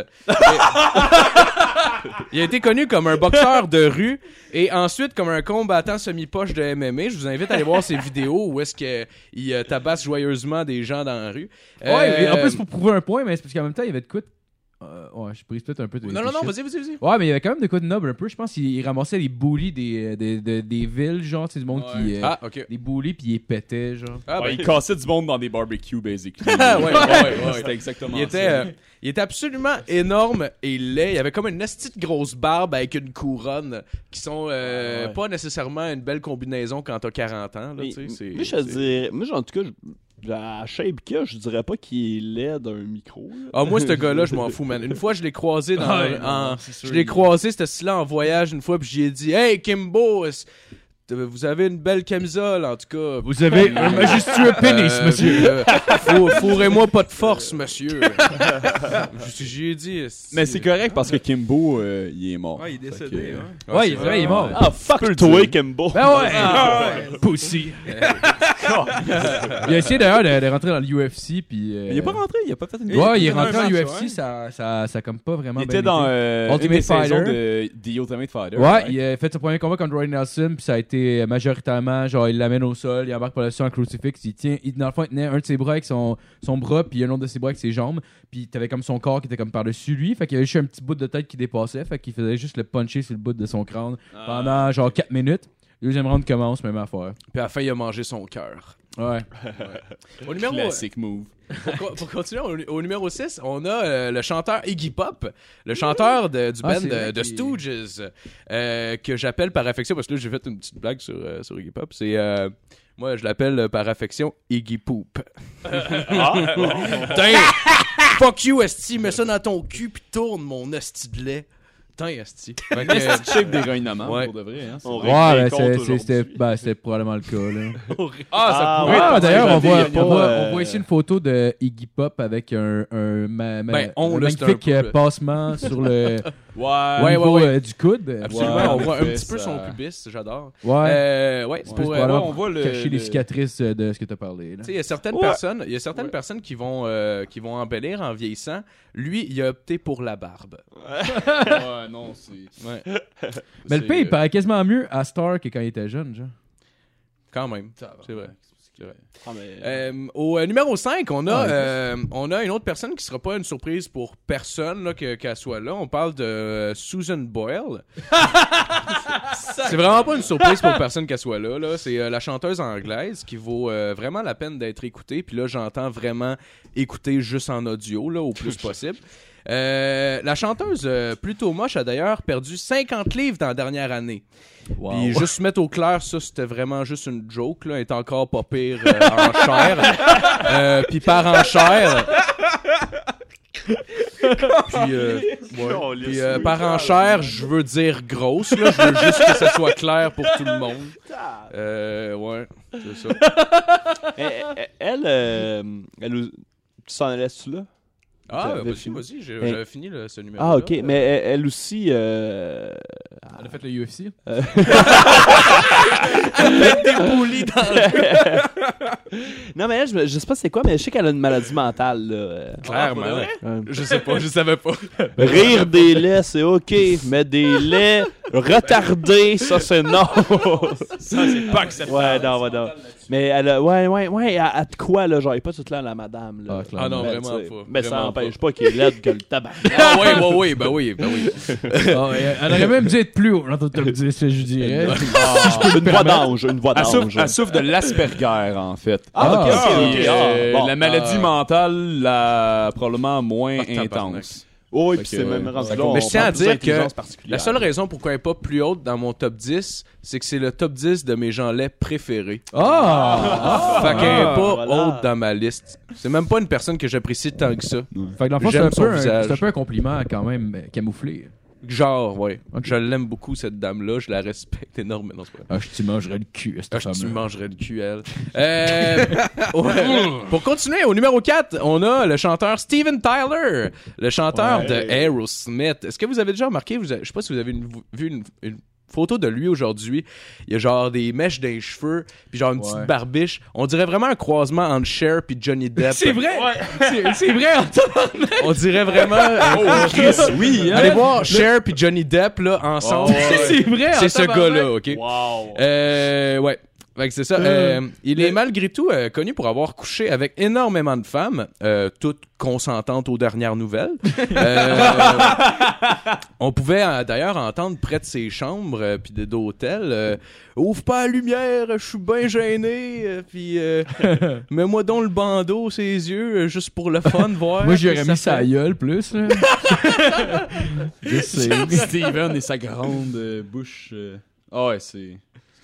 Il a été connu comme un boxeur de rue et ensuite comme un combattant semi-poche de MMA. Je vous invite à aller voir ses vidéos où est-ce qu'il euh, tabasse joyeusement des gens dans la rue. Ouais, Euh, en plus, pour prouver un point, mais c'est parce qu'en même temps, il y avait de quoi de... euh, ouais, je brise peut-être un peu de Non, non, non, vas-y, vas-y, vas-y. Ouais, mais il y avait quand même de quoi de noble un peu. Je pense qu'il ramassait les bullies des, des, des, des villes, genre, tu sais, du monde qui. euh, Ah, ok. Des bullies, puis il les pétait, genre. Ah, Ouais, ben, il cassait du monde dans des barbecues, basically. Ah, ouais, ouais, ouais, ouais. C'était exactement Il était, ça. euh, il était absolument énorme et laid. Il avait comme une petite grosse barbe avec une couronne qui sont euh, Ah ouais. pas nécessairement une belle combinaison quand t'as 40 ans. Là, Mais- tu sais, c'est- moi, je c'est- dirais, moi, en tout cas, la shape qu'il a, je dirais pas qu'il est laid d'un micro. là. Ah, moi, ce gars-là, je m'en fous, man. Une fois, je l'ai croisé dans. Ouais, en- sûr, je l'ai il- croisé, ce style-là, en voyage une fois, puis j'y ai dit Hey, Kimbo, vous avez une belle camisole, en tout cas. Vous avez un majestueux pénis, Euh, monsieur. euh, fou- Fourrez-moi pas de force, monsieur. Je- J'y ai dit. Mais c'est correct parce que Kimbo, euh, il est mort. Ouais, il est décédé. que, hein. Ouais, c'est il est vrai. il est mort. Ah, fuck toi. Kimbo. Ben ouais! Pussy. il a essayé d'ailleurs de, de rentrer dans l'UFC, puis. euh, Mais il est pas rentré, il a pas fait une Ouais, il est était dans rentré dans l'UFC, ouais. ça, ça, ça comme pas vraiment Il était dans euh, Ultimate Fighter. de The Ultimate Fighter. Ouais, il a fait son premier combat contre Roy Nelson, puis ça a été majoritairement, genre, il l'amène au sol, il embarque par dessus en crucifix, il tient, il, dans le fond, il tenait un de ses bras avec son, son bras, puis un autre de ses bras avec ses jambes, puis t'avais comme son corps qui était comme par-dessus lui, fait qu'il y avait juste un petit bout de tête qui dépassait, fait qu'il faisait juste le puncher sur le bout de son crâne pendant genre 4 minutes. Deuxième round commence, même affaire. Puis à la fin, il a mangé son cœur. Ouais. Au numéro, Classic move. pour, co- pour continuer, au, au numéro 6, on a euh, le chanteur Iggy Pop, le chanteur de- du Ah, band de, Stooges, euh, que j'appelle par affection, parce que là, j'ai fait une petite blague sur, euh, sur Iggy Pop. C'est. euh, moi, je l'appelle euh, par affection Iggy Poop. Putain! Fuck you, Esti, mets ça dans ton cul puis tourne mon Esti de lait. Putain, Esti. Fait que, euh, Ouais. pour de vrai. Hein, c'est On vrai. règle Ouais, les ben, comptes c'est- c'est- aujourd'hui. c'était ben, c'était probablement le cas, là. ah, ça Ah, pourrait ouais, être. Ah, d'ailleurs, on voit, j'avais- on, voit, euh, on voit ici une photo de Iggy Pop avec un, un, ma- ma- Ben, on, un là, c'est magnifique un peu- euh, passement sur le Ouais, au Ouais, niveau, ouais. euh, du coude. Absolument, Ouais, on voit un petit peu ça- son pubis, j'adore. Ouais. Euh, ouais, c'est pour. c'est euh, probablement ouais, on voit le- cacher les le- cicatrices euh, de ce que parlé. Là. Tu sais, il y a certaines Ouais. personnes, il y a certaines Ouais. personnes qui vont euh, qui vont embellir en vieillissant. Lui, il a opté pour la barbe. ouais, non, c'est. Ouais. Mais le pire, il euh, paraît quasiment mieux à Star que quand il était jeune, genre. quand même, c'est vrai. C'est vrai. Ah, mais- Euh, au euh, numéro 5, on a, Ah, euh, on a une autre personne qui sera pas une surprise pour personne qu'elle soit là. On parle de euh, Susan Boyle. c'est vraiment pas une surprise pour personne qu'elle soit là. là. C'est euh, la chanteuse anglaise qui vaut euh, vraiment la peine d'être écoutée. Puis là, j'entends vraiment écouter juste en audio là, au plus possible. Euh, la chanteuse euh, plutôt moche a d'ailleurs perdu 50 livres dans la dernière année. Puis juste mettre au clair, ça c'était vraiment juste une joke. Là, elle est encore pas pire euh, en chair. Puis par en chair. puis euh, ouais. Puis, euh, sweet par en girls. chair, je veux dire grosse. Là, je veux juste que ça soit clair pour tout le monde. Euh, ouais, c'est ça. Elle, elle, elle, elle tu s'en laisses-tu là? Ah, fini? vas-y, j'ai- Hey. j'avais fini là, ce numéro. Ah, ok, mais elle, elle aussi. Euh... Elle a fait le UFC. des boulis dans le Non, mais elle, je, je sais pas c'est quoi, mais je sais qu'elle a une maladie mentale. Là. Euh, Clairement. ouais. Je sais pas, je savais pas. Rire des laits, c'est ok, mais des laits retardés, ça c'est non. Ça, c'est pas acceptable. ouais, non, ouais, non. Mais elle a, ouais, ouais, ouais, à, à de quoi, là, genre, elle est pas toute là, la madame, là. Ah, clairement. Ah non, Mais, vraiment pas. Mais ça n'empêche pas, qu'il est laide que le tabac. Ah oui, oui, oui, ben oui, ben oui. Ah, ouais, elle aurait même dû être plus haut dans ton top 10, je dirais. une voix d'ange, une voix Elle d'ange. elle souffre de l'Asperger, en fait. Ah, ok, ok, Ah, ok. Puis, Ah, euh, bon. la maladie Ah. mentale, la, probablement moins Ah, tabarnak. intense. Oh, oui, Fait puis que, c'est même euh, rendu là. Mais je tiens à parle plus dire d'intelligence que particulière. La seule raison pourquoi elle est pas plus haute dans mon top 10, c'est que c'est le top 10 de mes gens laits préférés. Ah! fait qu'elle est pas voilà. haute dans ma liste. C'est même pas une personne que j'apprécie tant que ça. Fait que dans le fond, c'est J'aime un, son peu un- visage. c'est un peu un compliment quand même euh, camouflé. Genre, ouais. Je l'aime beaucoup, cette dame-là. Je la respecte énormément. Ah, je t'y mangerais le cul cette Ah, je- tu femme. mangerais le cul, elle. Euh, ouais. Pour continuer, au numéro 4, on a le chanteur Steven Tyler, le chanteur Ouais. de Aerosmith. Est-ce que vous avez déjà remarqué, vous avez- je sais pas si vous avez une- vu une, une photo de lui aujourd'hui, il y a genre des mèches les cheveux, puis genre une Ouais. petite barbiche. On dirait vraiment un croisement entre Cher puis Johnny Depp. C'est vrai! C'est- C'est vrai! On dirait vraiment... euh, oui, Allez voir Cher puis Johnny Depp, là, ensemble. C'est vrai! C'est ce gars-là, OK? Wow. Euh, ouais. Fait que c'est ça. Euh, il est malgré tout euh, connu pour avoir couché avec énormément de femmes, euh, toutes consentantes aux dernières nouvelles. Euh, on pouvait euh, d'ailleurs entendre près de ses chambres euh, puis de- d'hôtels euh, Ouvre pas la lumière, je suis bien gêné, euh, puis euh, mets-moi donc le bandeau ses yeux euh, juste pour le fun voir. Moi, j'aurais mis ça sa gueule plus, là. Je sais. Steven et sa grande euh, bouche. euh, Ah ouais, c'est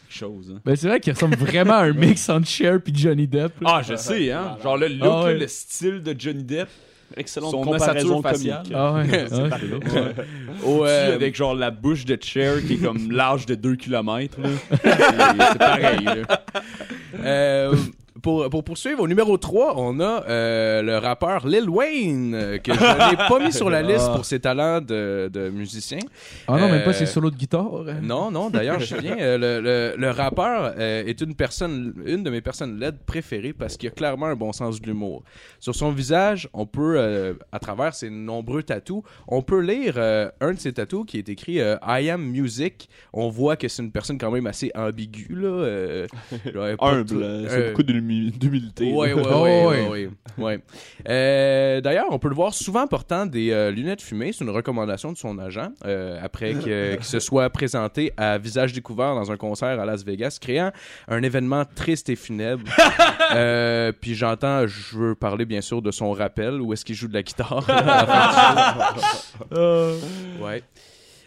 quelque chose. Hein. Ben, c'est vrai qu'il ressemble vraiment à un mix entre Cher puis Johnny Depp. là. Ah, je sais, hein. Genre le look, Ah ouais. le style de Johnny Depp. Excellente Son comparaison faciale. comique. Ah ouais. C'est Ouais. parfait. Ouais. Euh, avec genre la bouche de Cher qui est comme large de 2 km. C'est c'est pareil. Là. Euh, pour, pour poursuivre, au numéro 3, on a euh, le rappeur Lil Wayne, euh, que je n'ai pas mis sur la liste pour ses talents de, de musicien. Ah non, même pas Euh, ses solos de guitare. Non, non, d'ailleurs, je viens. euh, le, le, le rappeur euh, est une personne, une de mes personnes LED préférées parce qu'il a clairement un bon sens de l'humour. Sur son visage, on peut, euh, à travers ses nombreux tatous, on peut lire euh, un de ses tatous qui est écrit euh, I am music. On voit que c'est une personne quand même assez ambiguë, là. euh, Humble, euh, c'est euh, beaucoup d'humi- d'humilité. Ouais, ouais, ouais. Euh, D'ailleurs, on peut le voir souvent portant des euh, lunettes fumées. C'est une recommandation de son agent euh, après qu'il se soit présenté à visage découvert dans un concert à Las Vegas, créant un événement triste et funèbre. Euh, puis j'entends, je veux parler bien sûr de son rappel où est-ce qu'il joue de la guitare. ouais.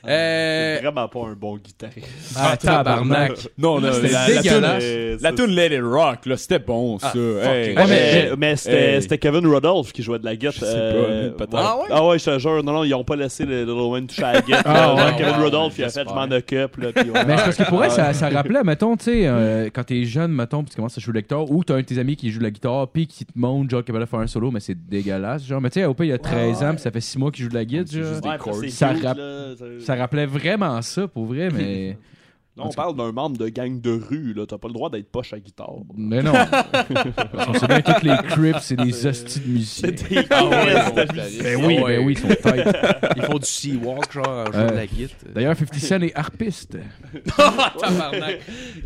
Euh, C'est vraiment pas un bon guitariste. Ah, tabarnak. Non, non, C'était la, la dégueulasse. tune- la tune Let It Rock, là, c'était bon, ça. Hey. Ouais, mais- mais mais c'était Hey. c'était Kevin Rudolph qui jouait de la guitare. Je sais pas, mais peut-être. Ah ouais? Ah ouais, je te jure. Non, non, ils ont pas laissé le Little Wayne toucher à la guitare. Ah ouais, Kevin ouais, Rudolph, il a fait, je m'en occupe. Mais c'est parce que pour elle, ça, ça rappelait, mettons, tu sais, euh, quand t'es jeune, mettons, puis tu commences à jouer de la guitare, ou t'as un de tes amis qui joue de la guitare, puis qui te montre, genre, qu'il va faire un solo, mais c'est dégueulasse. Genre, mais tu sais, au pire, il y a 13 ans, puis ça fait 6 mois qu'il joue de la guitare, Ça cute, rapp- là, ça- rappelait vraiment ça, pour vrai, mais. Là, on parle d'un membre de gang de rue. là. T'as pas le droit d'être poche à guitare. Mais non. On sait bien tous les Crips, c'est des hosties de musiciens. ah ouais, Ben oui, ben oui, ils sont têtes. Ils font du sea-walk, genre, en jouant Euh, de la guitare. D'ailleurs, 50 Cent est harpiste. Tabarnak.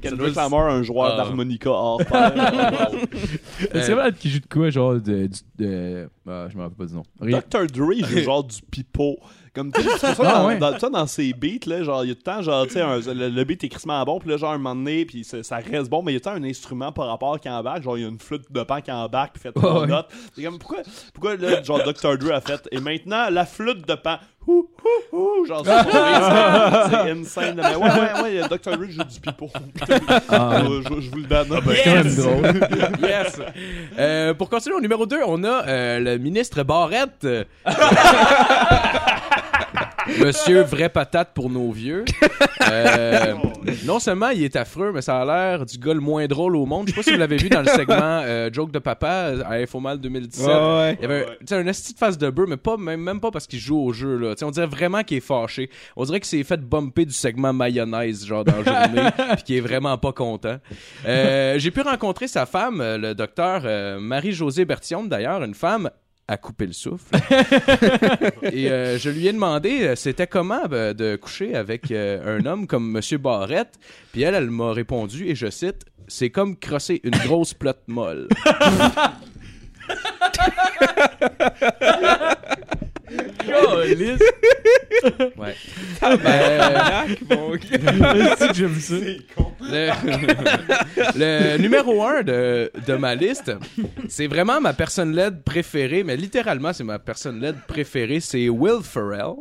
Kendrick Lamar, un joueur Ah. d'harmonica hors pair. C'est vrai qui joue de quoi, genre, de. ah, je me rappelle pas du nom. Rien. Dr. Dre joue genre du pipeau. Comme tu sais, c'est ça, Ah, dans, ouais. dans, ses beats, là, genre, il y a tout le temps, genre, tu sais, le, le beat est crissement bon, puis là, genre, un moment donné, puis ça, reste bon, mais il y a tout le temps un instrument par rapport qui embarque, genre, il y a une flûte de pan qui embarque, puis fait trois Ouais. notes. C'est comme, pourquoi, pourquoi, là, genre, Dr. Dre a fait, et maintenant, la flûte de pan, hou, hou, hou, genre, c'est insane, mais ouais, ouais, ouais, Dr. Dre joue du pipeau. Ah, je, je- je vous le donne. quand même drôle. Yes! Euh, pour continuer au numéro 2, on a euh, le ministre Barrette. Monsieur Vraie Patate pour nos vieux. Euh, non seulement il est affreux, mais ça a l'air du gars le moins drôle au monde. Je sais pas si vous l'avez vu dans le segment euh, Joke de Papa à Infomal 2017. Ouais, ouais. Il y avait sais, un esti de face de beurre, mais pas, même, même pas parce qu'il joue au jeu. Là. Tu sais, On dirait vraiment qu'il est fâché. On dirait qu'il s'est fait bumper du segment mayonnaise genre dans la journée, puis qu'il est vraiment pas content. Euh, J'ai pu rencontrer sa femme, euh, le docteur euh, Marie-Josée Bertillon, d'ailleurs, une femme à couper le souffle. Et euh, je lui ai demandé euh, c'était comment euh, de coucher avec euh, un homme comme Monsieur Barrette? Puis elle, elle m'a répondu, et je cite c'est comme crosser une grosse plotte molle. Ouais. Ben, J'aime ça? le, le numéro un de, de ma liste, c'est vraiment ma personne LED préférée, mais littéralement, c'est ma personne LED préférée, c'est Will Ferrell,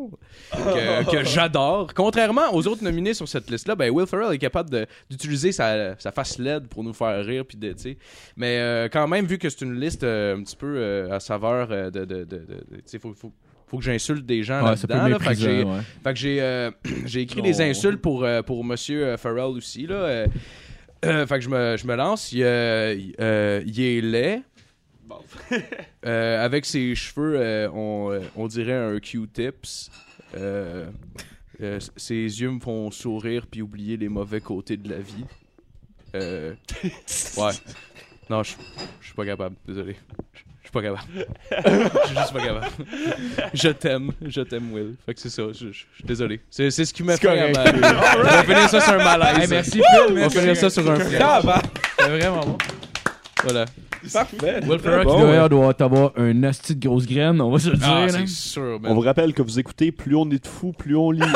que, que j'adore. Contrairement aux autres nominés sur cette liste-là, ben Will Ferrell est capable de- d'utiliser sa, sa face LED pour nous faire rire, puis de, tu sais. Mais euh, quand même, vu que c'est une liste euh, un petit peu euh, à saveur euh, de... de, de, de- de- tu sais, faut, faut, faut que j'insulte des gens Ouais, là-dedans. là. Fait que j'ai- ouais. euh, écrit des insultes pour, euh, pour Monsieur euh, Farrell aussi. Là. Euh, euh, fait que je me, je me lance. Il, est laid. Euh, avec ses cheveux, euh, on, on dirait un Q-tips. Euh, euh, ses yeux me font sourire puis oublier les mauvais côtés de la vie. Euh, ouais. Non, je je suis pas capable. Désolé. Je suis pas capable. Je suis juste pas capable. Je t'aime. Je t'aime, Will. Fait que c'est ça. Je je- je suis désolé. C'est c'est ce qui m'a fait correct. On va finir ça sur un malaise. Hey, merci, Phil. On va finir ça sur un. Ah, bah, C'est vraiment bon. Voilà. parfait. Will Ferrell, Bon, qui ouais. d'ailleurs doit avoir un asti de grosse graine, on va se le dire. Ah, là. c'est sûr, man. On vous rappelle que vous écoutez Plus on est de fou, plus on lit.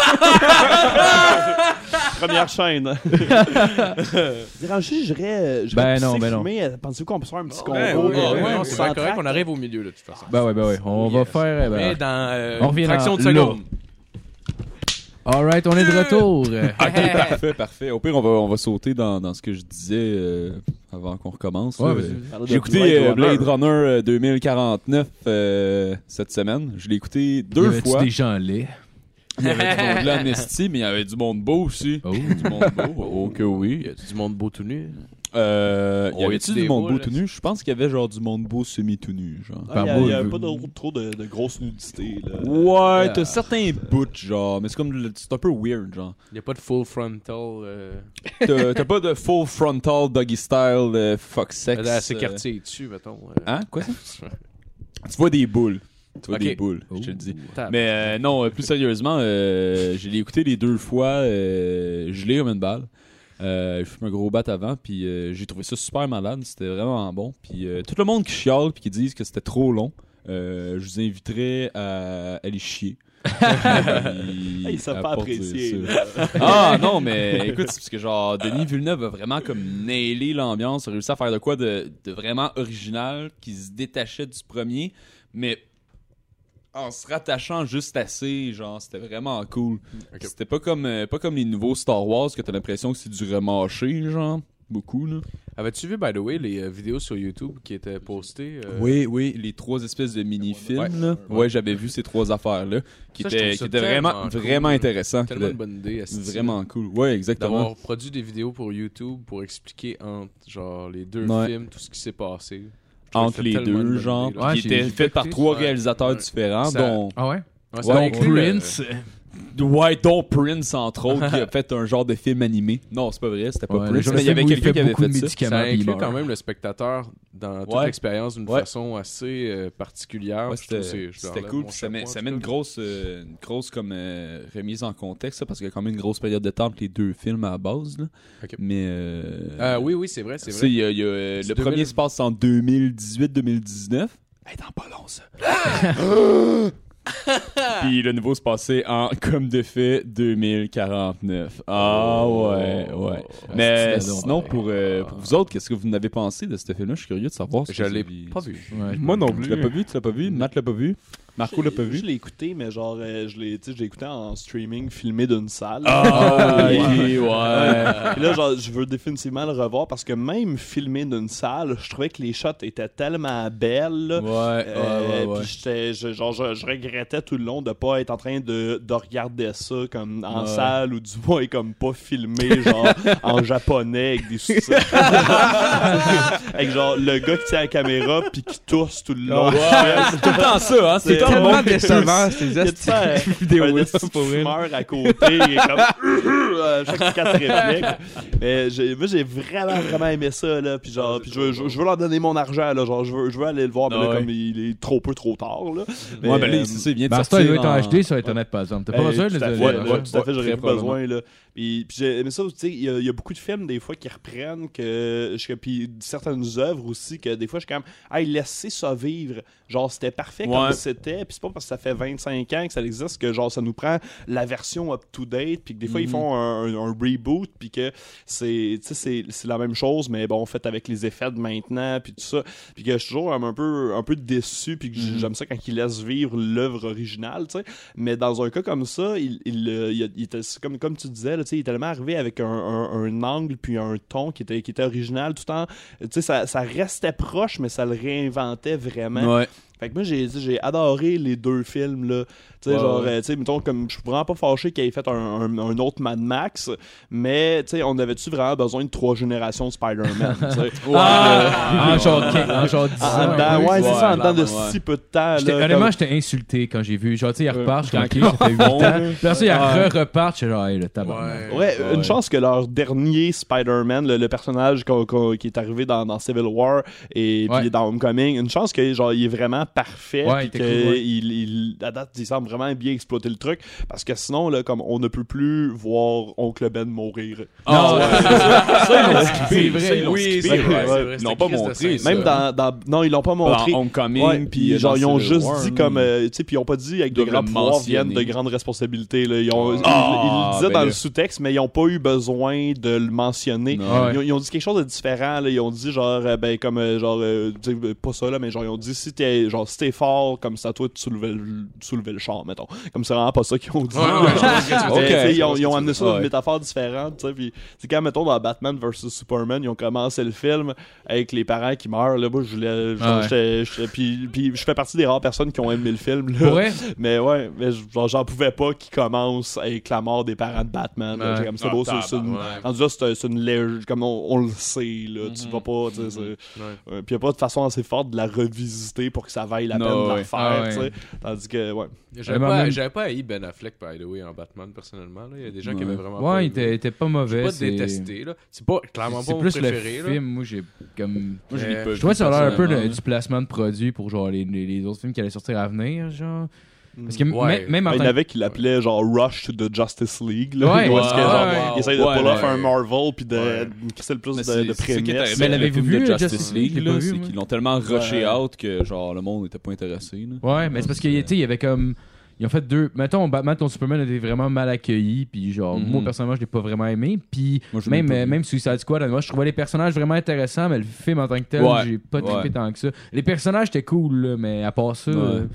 Première chaîne. Déranger, je dirais. je Ben non, ben non. euh, Pensez-vous qu'on peut se faire un petit combo? Ouais, c'est correct qu'on arrive au milieu, de toute façon. Ben ouais, ben ouais. On va faire. eh ben, dans euh, on revient une fraction dans- de seconde. Alright, on est de retour. Ok, parfait, parfait. Au pire, on va, on va sauter dans, dans ce que je disais euh, avant qu'on recommence. Ouais, de J'ai écouté Blade euh, Runner. Blade Runner euh, 2049 euh, cette semaine. Je l'ai écouté deux Y fois. des gens laids? Il y avait du monde de l'amnesty, mais il y avait du monde beau aussi. Oh. Du monde beau, oh que oui. Y a du monde beau tout nu? Euh, il y Oh, avait-tu du monde beau tout nu? Je pense qu'il y avait genre du monde beau semi-tout nu, genre. Ah, Il y a- Par il y a bout, pas de, trop de, de grosse nudité. Là. Ouais, t'as certains bouts, genre, mais c'est comme, c'est un peu weird, genre. Y a pas de full frontal. Euh... T'as pas de full frontal doggy style euh, fuck sex. Là, c'est euh, quartier dessus, mettons. euh. Hein? Quoi ça? Tu vois des boules. Tu vois des boules, je te le dis. Mais euh, non, plus sérieusement, euh, je l'ai écouté les deux fois. Euh, je l'ai comme une balle. Euh, je un gros bat avant, puis euh, j'ai trouvé ça super malade. C'était vraiment bon. Puis euh, tout le monde qui chiale puis qui disent que c'était trop long, euh, je vous inviterais à aller chier. Puis, Hey, ils savent à pas là. Ah non, mais écoute, c'est parce que genre Denis Villeneuve a vraiment comme nailé l'ambiance, a réussi à faire de quoi de, de vraiment original, qui se détachait du premier, mais en se rattachant juste assez, genre c'était vraiment cool. C'était pas comme euh, pas comme les nouveaux Star Wars que t'as l'impression que c'est du remâché, genre beaucoup là. Avais-tu vu, by the way, les euh, vidéos sur YouTube qui étaient postées? euh, Oui, oui, les trois espèces de mini-films Ouais. là. Ouais, j'avais vu ces trois affaires là qui Ça, étaient qui étaient vraiment cool. vraiment intéressants. qui Tellement une bonne idée. Vraiment cool. Ouais, exactement. D'avoir produit des vidéos pour YouTube pour expliquer entre genre les deux Ouais. films tout ce qui s'est passé. Entre les deux, genre, qui j'ai faits par trois réalisateurs différents, dont, Ah ouais? Le- Prince. Ouais, dont Prince, entre autres, qui a fait un genre de film animé. Non, c'est pas vrai, c'était pas Ouais, Prince, le mais il y avait quelqu'un qui avait beaucoup de fait ça. médicaments. Ça inclut quand même le spectateur dans toute Ouais. l'expérience d'une Ouais. façon assez euh, particulière. C'était cool, puis ça met, ça tout une grosse, euh, une grosse comme, euh, remise en contexte, ça, parce qu'il y a quand même une grosse période de temps entre les deux films à la base. Là. Mais. Euh, oui, oui, c'est vrai, c'est vrai. il y a- il y a, euh, C'est le 2000. premier se passe en 2018-2019. Hey, dans pas long, ça. Puis le nouveau se passait en, comme de fait, 2049. Ah ouais, ouais. Mais c'est sinon, pour, euh, pour vous autres, qu'est-ce que vous en avez pensé de ce film-là? Je suis curieux de savoir. Je l'ai pas vu. Ouais, Moi non Tu plus. l'as pas vu? Tu l'as pas vu? Matt l'a pas vu? Marco l'a pas vu? Je l'ai écouté, mais genre, euh, je l'ai tu sais, je l'ai écouté en streaming, filmé d'une salle. Ah, Ouais. oui, ouais. Puis là, genre, je veux définitivement le revoir parce que même filmé d'une salle, je trouvais que les shots étaient tellement belles. là. Ouais, Euh, ouais, ouais, ouais. Puis j'étais- je, genre, je, je regrettais tout le long de pas être en train de, de regarder ça comme en Ouais. salle ou du moins comme pas filmé genre en japonais avec des sous-titres. avec genre le gars qui tient la caméra puis qui tousse tout le long. Ouais, c'est tout le temps ça, hein. C'est tellement décevant, ces Il y a tout ça, un vidéos esti pour fumeur à côté, comme à chaque quatre répliques. Mais moi j'ai vraiment vraiment aimé ça là, puis genre puis je, veux- je, veux- leur donner mon argent là, genre je veux je veux aller le voir mais là, comme il est trop peu trop tard là. Mais, Ouais, ben là, euh, c'est ça, il vient de ça, il sortir doit être en HD sur Internet, par exemple. T'as pas besoin de les ouais, tout à fait, j'aurais besoin là. Puis, puis j'ai aimé ça, tu sais, il y, a- il y a beaucoup de films des fois qui reprennent que je- puis certaines œuvres aussi que des fois je suis comme hey, laissez ça vivre. Genre c'était parfait comme Ouais. c'était, puis c'est pas parce que ça fait 25 ans que ça existe que genre ça nous prend la version up to date puis que des fois ils Mhm. font un, un- un reboot puis que c'est tu sais c'est la même chose mais bon fait avec les effets de maintenant puis tout ça. Puis que je suis toujours un peu un peu déçu puis que Mhm. j'aime ça quand ils laissent vivre l'œuvre originale, tu sais. Mais dans un cas comme ça, il, il, euh, il, a- il comme, comme tu disais, là, il est tellement arrivé avec un, angle puis un ton qui était, qui était original tout en. Ça, ça restait proche, mais ça le réinventait vraiment. Ouais. Fait que moi, j'ai, j'ai adoré les deux films, là. Tu sais, Ouais, genre, ouais. euh, tu sais, mettons, comme, je suis vraiment pas fâché qu'il ait fait un, un- un autre Mad Max, mais, tu sais, on avait-tu vraiment besoin de trois générations de Spider-Man, tu sais? Ah, en genre, en genre 10 En ans. dedans, ouais, c'est Ouais, ça, en dedans de ouais. si peu de temps, là. Honnêtement, comme- j'étais insulté quand j'ai vu. Genre, tu sais, ils Ouais. repartent, je suis ça fait 8 ans. Puis après ils Ouais. re-repartent, j'étais genre, hey, le tabac. Ouais, Ouais. une chance que leur dernier Spider-Man, le, le personnage qu'on- qu'on- qui est arrivé dans, dans Civil War et puis Ouais. dans Homecoming, une chance que genre il est vraiment parfait Ouais, puis cool, ouais. qu'il il, à date il semble vraiment bien exploiter le truc parce que sinon là comme on ne peut plus voir Oncle Ben mourir. Ah, ouais, c'est ça. Ça, ils l'ont skippé. C'est vrai, ils l'ont oui, skippé, c'est ouais. vrai, c'est vrai, Ils c'était l'ont pas montré. Même dans, dans non ils l'ont pas montré. Dans Homecoming, puis euh, genre ils ont juste dit comme euh, tu sais puis ils ont pas dit avec de grands pouvoirs viennent de grandes responsabilités là. ils, ont, ils- Ah, ils le disaient ben dans le sous-texte mais ils ont pas eu besoin de le mentionner Non. Ils, ont, dit quelque chose de différent. Ils ont dit genre, euh, ben, comme, genre, pas ça, là, mais genre, ils ont dit si t'es, genre, si t'es fort, comme ça, toi, tu soulevais le, tu soulevais le char, mettons. Comme c'est vraiment pas ça qu'ils ont dit. Ils ont, amené ça dans une métaphore différente, tu sais. Puis, c'est quand, mettons, dans Batman vs Superman, ils ont commencé le film avec les parents qui meurent. Là, moi, je voulais. genre, ouais. j'étais- j'étais- puis, puis, je fais partie des rares personnes qui ont aimé le film. Là. Mais ouais, mais genre, j'en pouvais pas qu'il commence avec la mort des parents de Batman. là. Comme c'est Ah, beau, c'est une, rendu là, c'est c'est une légende, comme on, on le sait, là. Tu Mhm. vas pas, tu sais, euh, puis y a pas de façon assez forte de la revisiter pour que ça vaille la Non, peine de ouais. la refaire, Ah, ouais. tu sais. Tandis que, ouais. J'avais pas, même- pas haï Ben Affleck, by the way, en Batman, personnellement. là. Il y a des gens qui Ouais. avaient vraiment pas Ouais, il était, était pas mauvais. pas c'est- détesté, là. C'est pas, clairement pas C'est mon plus préféré, le là. film, moi j'ai comme. Moi, je l'ai Euh, pas Je que ça a l'air un peu du placement de produit pour genre les, les, les autres films qui allaient sortir à venir, genre. Parce que Mm. Ouais. même- en il y en avait qui l'appelaient genre Rush to the Justice League. Là, Ouais, où est-ce que, ouais, genre, ouais. ils essayent de Ouais, pull off ouais. un Marvel puis de Ouais. de crisser le plus Mais de, c'est- de c'est prémices. Mais l'avez-vous film de vu, Justice Justice League, là, vu, c'est qu'ils l'ont tellement rushé Ouais. out que genre le monde était pas intéressé. là. Ouais, mais c'est parce qu'il y avait comme. Ils ont fait deux. Mettons, Batman contre Superman était vraiment mal accueilli. Puis, genre, Mhm. moi, personnellement, je l'ai pas vraiment aimé. Puis, Moi, même, euh, vu. même Suicide Squad, moi, je trouvais les personnages vraiment intéressants. Mais le film en tant que tel, Ouais. j'ai pas trippé Ouais. tant que ça. Les personnages étaient cool, là, mais à part ça, Ouais. euh,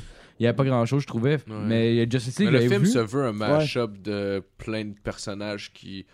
il y avait pas grand chose, je trouvais. Mais il y a Justice League, Mais le film vu. se veut un mash-up de plein de personnages qui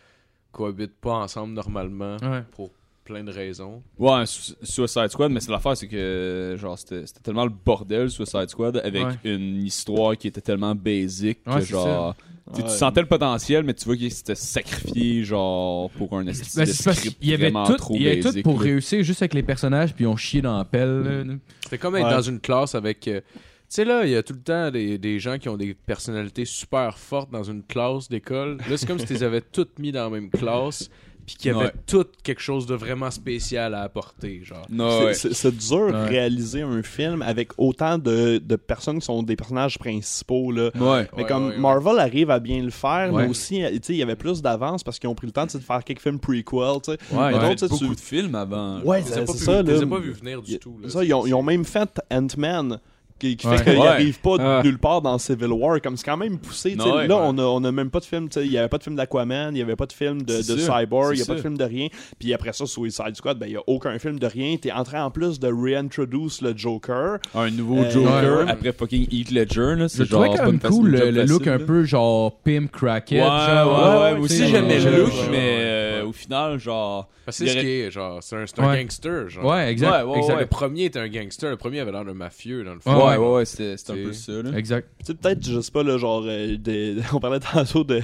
cohabitent pas ensemble normalement Ouais. pour plein de raisons. Ouais, Su- Suicide Squad, mais c'est l'affaire, c'est que genre c'était c'était tellement le bordel Suicide Squad avec Ouais. une histoire qui était tellement basique Ouais, que c'est genre tu Ouais. sentais le potentiel, mais tu vois qu'il s'était sacrifié genre pour un esti Ben, qu'il y avait tout, trop il y avait tout pour là. réussir juste avec les personnages, puis ils ont chié dans la pelle. C'était comme être Ouais. dans une classe avec. euh, sais, là, il y a tout le temps des, des gens qui ont des personnalités super fortes dans une classe d'école. Là, c'est comme si tu les avais toutes mis dans la même classe, puis qu'il y avait Ouais. toutes quelque chose de vraiment spécial à apporter. Genre. Non, C'est- ouais. C'est c'est dur de Ouais. réaliser un film avec autant de, de personnes qui sont des personnages principaux. Là. Ouais. Mais Ouais, comme ouais, ouais. Marvel arrive à bien le faire, Ouais. mais aussi, tu sais, il y avait plus d'avance parce qu'ils ont pris le temps tu de faire quelques films prequel, tu sais. Ouais, Mais Il y avait d'autres, tu sais, beaucoup tu- de films avant. Ouais, c'est ça, là. pas vu venir du Y- tout. là. Ça, ils, ont, ils ont même fait Ant-Man qui, qui Ouais. fait qu'il Ouais. arrive pas Ah. nulle part dans Civil War. Comme c'est quand même poussé. ouais, là, ouais. on a, on a même pas de film. tu sais, Il y avait pas de film d'Aquaman, il y avait pas de film de, de Cyborg, il y a pas de film de rien. Puis après ça, Suicide Squad, ben il y a aucun film de rien. T'es en train en plus de réintroduce le Joker. Un nouveau Euh, Joker ouais. après fucking Heath Ledger, là. Je C'est trouvais genre quand même cool facile- le, le look facile, un là. peu genre Pim Crackhead. Ouais, genre, ouais, ouais, aussi j'aimais le look, mais ouais. euh, au final, genre. Parce que c'est ce qui est, genre, c'est un, c'est un Ouais. gangster, genre. Ouais, exact. Ouais, ouais, exact. Le premier était un gangster, le premier avait l'air d'un mafieux, dans le Ouais, fond. Ouais, ouais, ouais, c'était c'était un peu ça, là. Exact. Tu sais, peut-être, je sais pas, là, genre, euh, des- on parlait tantôt de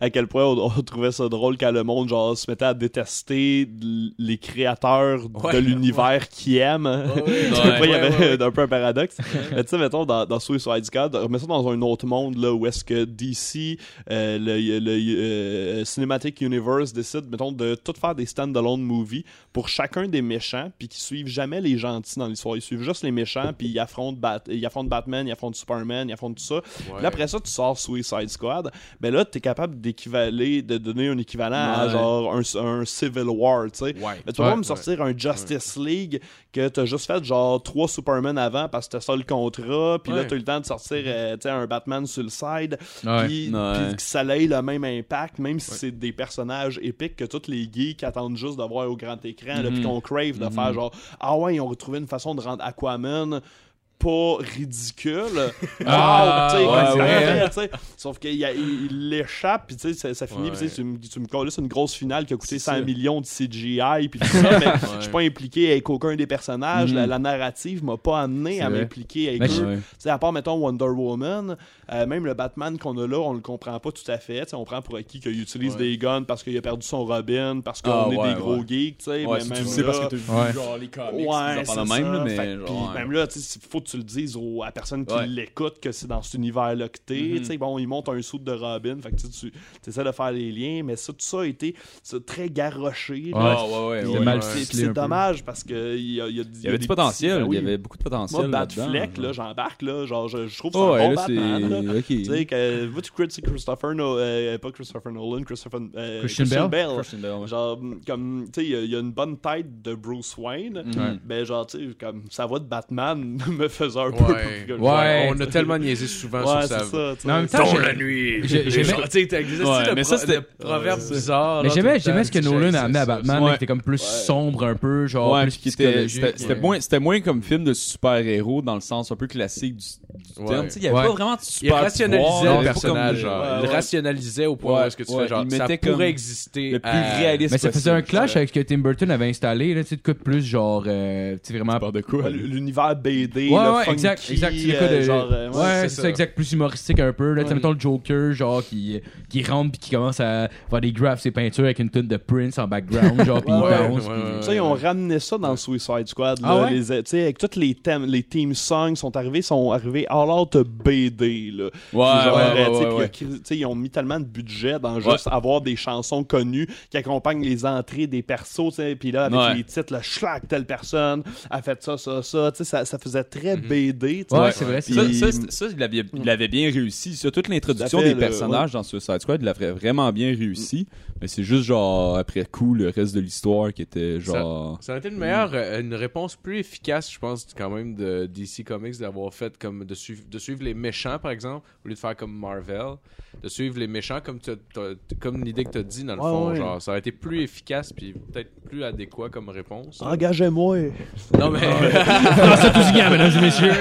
à quel point on, on trouvait ça drôle quand le monde, genre, se mettait à détester l- les créateurs Ouais, de l'univers qu'ils aiment. ouais. Des fois, il y Ouais, avait ouais, ouais. un peu un paradoxe. Mais tu sais, mettons, dans, dans Suicide Squad, remets ça dans un autre monde, là, où est-ce que DC, euh, le, le euh, Cinematic Universe décide, mettons, de tout faire des stand-alone movies pour chacun des méchants, puis qui suivent jamais les gentils dans l'histoire. Ils suivent juste les méchants, puis ils affrontent, Bat- ils affrontent Batman, ils affrontent Superman, ils affrontent tout ça. Puis là, après ça, tu sors Suicide Squad. Ben là, t'es capable d'équivaler, de donner un équivalent à Ouais. genre un, un Civil War, tu sais. Ouais. Mais tu peux Ouais, pas me sortir un Justice League que t'as juste fait genre trois Superman avant parce que t'as ça le contrat, puis là Ouais. t'as eu le temps de sortir euh, tu sais, un Batman sur le side, puis que ça ait le même impact, même si c'est des personnages épiques que tous les geeks attendent juste de voir au grand écran, là, puis qu'on crave de Mhm. faire genre ah ouais ils ont retrouvé une façon de rendre Aquaman pas ridicule. Ah, Wow, tu ouais, ouais. tu. Sauf qu'il il il l'échappe, puis tu sais, ça, ça finit, puis tu tu me, tu colles une grosse finale qui a coûté C'est 100 ça. millions de CGI, puis tout ça, mais je suis pas impliqué avec aucun des personnages. Mhm. La, la narrative m'a pas amené à m'impliquer avec Mais eux. Tu sais, à part, mettons, Wonder Woman, euh, même le Batman qu'on a là, on le comprend pas tout à fait. Tu on prend pour acquis qu'il utilise des guns parce qu'il a perdu son Robin, parce qu'on Ah, est ouais, des gros geeks, tu sais. Mais même tu sais parce là- que t'as vu Ouais. genre les comics, Ouais, c'est même, mais même là, tu sais, faut que tu le dises aux- à la personne qui Ouais. l'écoute que c'est dans cet univers-là que t'es. Tu sais, bon, ils montent un saut de Robin, fait que tu tu essaies de faire les liens, mais ça, tout ça a été très garoché. là. Ouais. Ouais, ouais. C'est dommage parce que il y a, y a- Il y avait des du potentiel, ben oui. il y avait beaucoup de potentiel. Moi, Bad là-dedans, Fleck, genre. là, j'embarque, là, genre, je, je trouve que c'est Oh, un ouais, bon. Batman, là. Ok. Tu sais, que, vois, tu critiques Christopher Nolan, euh, pas Christopher Nolan, Christopher, euh, Christian Bale? Christian Bale, ouais. Genre, comme, tu sais, il y a- y, une bonne tête de Bruce Wayne, Mhm. ben, genre, tu sais, comme, sa voix de Batman me faisait un Ouais. peu. Ouais. On a tellement niaisé souvent Ouais, sur ça, tu sais. Mais en même temps, la nuit. j'ai- j'aimais- Genre, tu sais, t'as existé Ouais, le mais ça, c'était- proverbe bizarre. Mais j'aimais, ce que Nolan a amené à Batman, ça. qui était comme plus sombre un peu, genre Ouais, plus puis qui était, psychologique. c'était, c'était moins, c'était moins comme film de super-héros dans le sens un peu classique du, terme. Tu sais, il y avait pas vraiment de Il super rationalisait le personnage, Il rationalisait au point où est-ce que tu fais genre il ça pourrait exister le plus réaliste Mais ça faisait un clash avec ce que Tim Burton avait installé, là, tu sais, de quoi de plus genre, euh, tu sais, vraiment. de quoi? L'univers BD, Ouais, là, ouais, funky, exact, exact. C'est le cas euh, de. genre, euh, ouais, c'est c'est ça, ça. exact. Plus humoristique un peu. Là, Ouais. mettons le Joker, genre, qui, qui rentre puis qui commence à faire des graphs, ses peintures avec une tonne de Prince en background, genre, puis il Ouais, bounce. ouais, puis- ouais, Ça, ils ont ramené ça dans Suicide Squad. Ah là, ouais? les, tu sais, avec tous les thèmes, les theme songs sont arrivés, sont arrivés all out BD. Là. Ouais, genre, ouais. ils ont- mis tellement de budget dans juste avoir des chansons connues qui accompagnent les entrées des persos. tu sais, Puis là, avec Ouais. les titres, là, Schlack, telle personne a fait ça, ça, ça. tu sais, Ça, ça faisait très Mhm. BD. Ouais, c'est vrai. c'est Ça, ça, ça, il, avait, il avait bien réussi. Ça, toute l'introduction des le- personnages dans Suicide Squad, il l'avait vraiment bien réussi. Mais c'est juste genre après coup le reste de l'histoire qui était genre. Ça aurait été une meilleure, euh, une réponse plus efficace, je pense, quand même, de DC Comics d'avoir fait comme de suivre les méchants, par exemple, au lieu de faire comme Marvel, de suivre les méchants comme tu comme l'idée que tu as dit dans le Ouais, fond, ouais. genre ça aurait été plus efficace puis peut-être plus adéquat comme réponse. Engagez-moi. Non mais Comment ça, tous gars, mesdames et messieurs?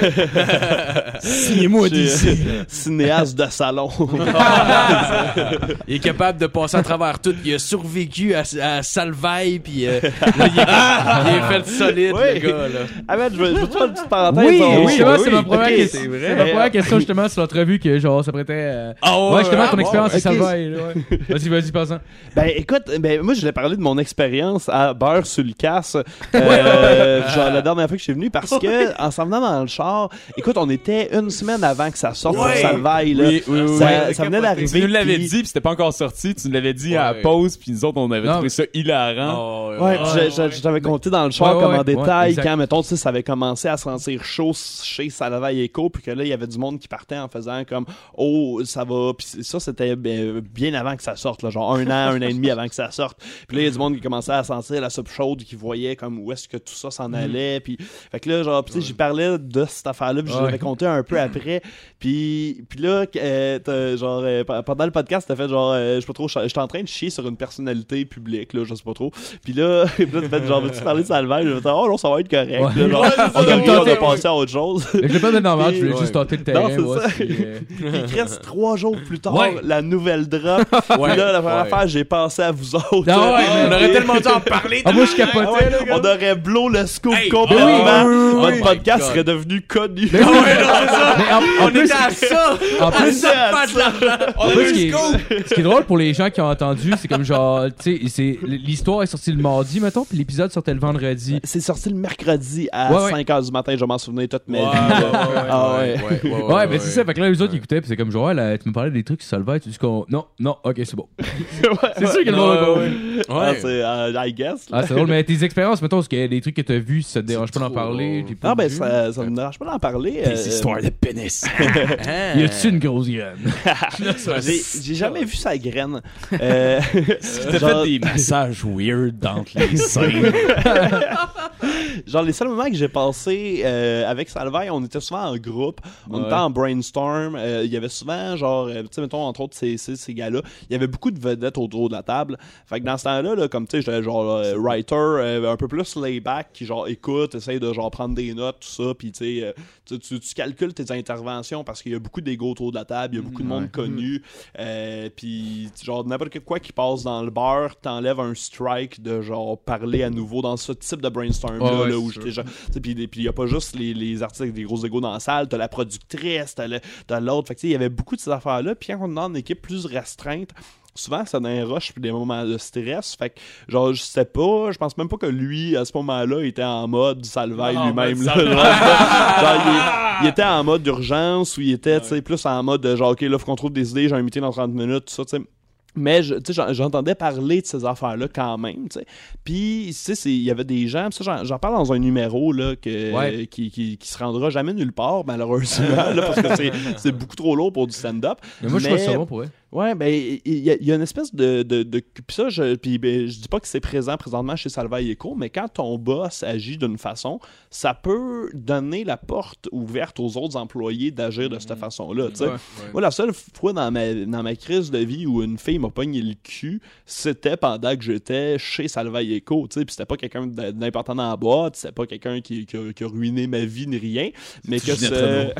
Signez-moi d'ici. euh, Cinéaste de salon. il est capable de passer à travers tout, il a survécu à, à Salvaille puis euh, là, il, est, il est fait solide Ouais. le gars là. ah, man, je veux je veux te faire une petite parenthèse. Oui, on- oui, justement, c'est ma première question. c'est C'est vrai. ma première question, justement, sur l'entrevue que, genre, ça prêtait. euh, Ah Ouais, justement, ton ah, expérience, ok. Salvaille. là, ouais. Vas-y, vas-y, passant. Ben écoute, ben moi je voulais parler de mon expérience à Beurre sur le casse, euh, genre la dernière fois que je suis venu parce que en s'en venant dans le char, écoute, on était une semaine avant que ça sorte Ouais. sur Salvaille là. Oui, oui, oui, ça, ça venait Tu d'arriver. nous l'avais puis- dit, puis c'était pas encore sorti. Tu nous l'avais dit à la pause, puis nous autres, on avait Non, trouvé mais- ça hilarant. Oh, Ouais, puis je- t'avais compté dans le char comme en détail quand, mettons, tu sais, ça avait commencé à se sentir chaud chez Salvaille Echo, puis que là, il y avait du monde qui partait en faisant comme « Oh, ça va... » Puis ça, c'était ben, bien avant que ça sorte, là, genre un an, un an et demi avant que ça sorte. Puis là, il y a du monde qui commençait à sentir la soupe chaude, qui voyait comme où est-ce que tout ça s'en allait. Puis, fait que là, genre, puis tu sais, j'y parlais de cette affaire-là, puis je l'avais compté un peu après. Puis, puis là, euh, genre, euh, pe- pendant le podcast, t'as fait genre, euh, je sais pas trop, j'étais en train de chier sur une personnalité publique, là, je sais pas trop. Puis là, puis là fait genre, veux-tu parler de Salvaire? Je vais oh non, ça va être correct. Ouais. là, genre, Ouais, on a le temps de passer à autre chose. Je l'ai pas donné normal, je voulais juste tenter le terrain. Non, c'est ça. euh, reste trois jours plus tard, Ouais. la nouvelle drop. Ouais. Là, la première Ouais. affaire, j'ai pensé à vous autres. Ah ouais, On aurait tellement dû en parler. Ah, moi, je capotais, Ah on aurait blow le scoop Hey, complètement. ah oui, oui, oui, Votre oui. podcast God. serait devenu connu. Mais oui, non, c'est ça. mais en, en On plus, était à ça. en À plus, ça de faire de l'argent. On en a plus, eu ce qui, le est, ce qui est drôle pour les gens qui ont entendu, c'est comme genre, tu sais, c'est- l'histoire est sortie le mardi, mettons, puis l'épisode sortait le vendredi. C'est sorti le mercredi à Ouais, ouais. 5h du matin, je m'en souvenir toute ma vie. ouais, ouais, Ah ouais, mais c'est ça. Fait que là, les autres, ils écoutaient, puis c'est comme genre, tu me parlais des trucs qui solvaient, tu dis qu'on. Non, non, ok, c'est bon. c'est sûr que le monde a Ouais. Ah, c'est, euh, I guess. là. Ah, c'est drôle, mais tes expériences, mettons, y a des trucs que t'as vus, ça te dérange pas d'en trop parler. j'ai pas Ah, ben, vu? ça, ça me dérange pas d'en parler. euh, de pénis. Y a-tu une grosse graine? J'ai j'ai jamais vu sa graine. Euh, T'as genre, fait des massages weird entre les seins. genre, les seuls moments que j'ai passé euh, avec Salvaille, on était souvent en groupe, on Ouais. était en brainstorm. euh, Il y avait souvent, genre, euh, tu sais, mettons, entre autres, ces, ces, ces gars-là, il y avait beaucoup de vedettes autour de la table. Fait que dans ce temps-là, là, comme tu sais, j'étais genre euh, writer, euh, un peu plus layback, qui genre écoute, essaye de genre prendre des notes, tout ça, puis tu sais, euh, tu, tu, tu calcules tes interventions parce qu'il y a beaucoup d'ego autour de la table, il y a beaucoup de monde Ouais. connu, euh, puis genre n'importe quoi qui passe dans le bar, t'enlèves un strike de genre parler à nouveau dans ce type de brainstorm là, Ouais, où j'étais genre, puis il y a pas juste les, les artistes avec des gros égos dans la salle, t'as la productrice, t'as l'autre, fait que tu sais, il y avait beaucoup de ces affaires là, puis quand on est dans une équipe plus restreinte souvent ça donne un rush puis des moments de stress. Fait que genre je sais pas je pense même pas que lui à ce moment-là il était en mode salvaille En lui-même là. il, il était en mode d'urgence ou il était tu sais plus en mode de genre ok là faut qu'on trouve des idées j'ai un meeting dans 30 minutes tout ça tu sais mais j'entendais parler de ces affaires-là quand même, tu sais. Puis, tu sais, c'est- il y avait des gens, j'en- parle dans un numéro là, que, Ouais. qui, qui, qui se rendra jamais nulle part, malheureusement, là, parce que c'est- c'est beaucoup trop lourd pour du stand-up. Mais moi, je trouve ça bon pour eux. Ouais, ben, il y, a- il y a une espèce de. de, de puis ça, je, puis, ben, je dis pas que c'est présent présentement chez Salvaille Eco, mais quand ton boss agit d'une façon, ça peut donner la porte ouverte aux autres employés d'agir de cette façon-là, tu sais. Moi, la seule fois dans ma, dans ma crise de vie où une fille m'a pogné le cul, c'était pendant que j'étais chez Salvaille Eco, tu sais. Puis c'était pas quelqu'un d'important dans la boîte, c'était pas quelqu'un qui, qui, a, qui a ruiné ma vie ni rien, mais que c'était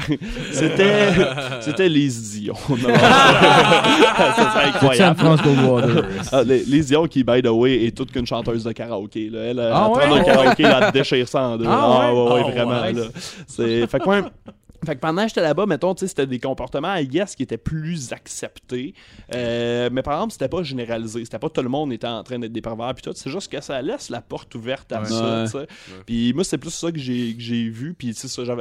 c'était les Dion. ça serait C'est incroyable. Ah, les, les qui, by the way, est toute qu'une chanteuse de karaoké. Là. Elle, Ah elle ouais? un karaoké, elle déchire ça en deux. Ah ouais? ouais, Ah vraiment. Là. Fait que, ouais, fait que pendant que j'étais là-bas, mettons, tu sais, c'était des comportements, I guess, qui étaient plus acceptés. Euh, mais par exemple, c'était pas généralisé. C'était pas tout le monde était en train d'être des pervers puis tout. C'est juste que ça laisse la porte ouverte à Ouais. ça, Ouais. Puis moi, c'est plus ça que j'ai, que j'ai vu. Puis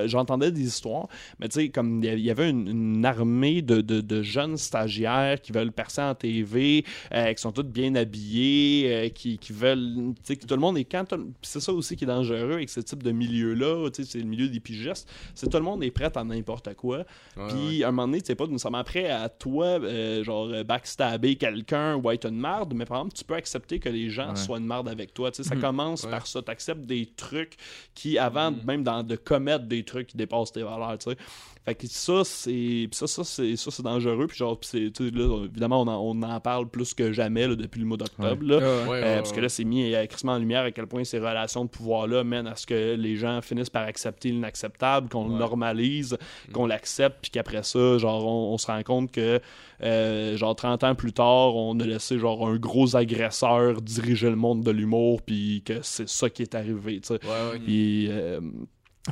j'entendais des histoires. Mais tu sais, comme il y avait une, une armée de, de- de jeunes stagiaires qui veulent percer en TV, euh, qui sont tous bien habillés, euh, qui, qui veulent. Tu sais, que tout le monde est quand. c'est ça aussi qui est dangereux avec ce type de milieu-là. Tu sais, c'est le milieu des pigistes. C'est tout le monde est prêt à n'importe quoi. Puis à un moment donné, tu sais pas nécessairement prêt à toi, euh, genre euh, backstabber quelqu'un ou être une marde, mais par exemple, tu peux accepter que les gens Ouais. soient une marde avec toi. Tu sais, ça commence Ouais. par ça. Tu acceptes des trucs qui, avant même dans, de commettre des trucs qui dépassent tes valeurs, tu sais. Fait que ça, c'est. ça, ça, c'est ça, c'est dangereux. Puis genre, là, évidemment, on en, on en parle plus que jamais là, depuis le mois d'octobre. Euh, parce que là, c'est mis euh, crissement en lumière à quel point ces relations de pouvoir-là mènent à ce que les gens finissent par accepter l'inacceptable, qu'on le normalise, qu'on l'accepte, puis qu'après ça, genre, on, on se rend compte que, euh, genre, 30 ans plus tard, on a laissé, genre, un gros agresseur diriger le monde de l'humour, puis que c'est ça qui est arrivé, euh,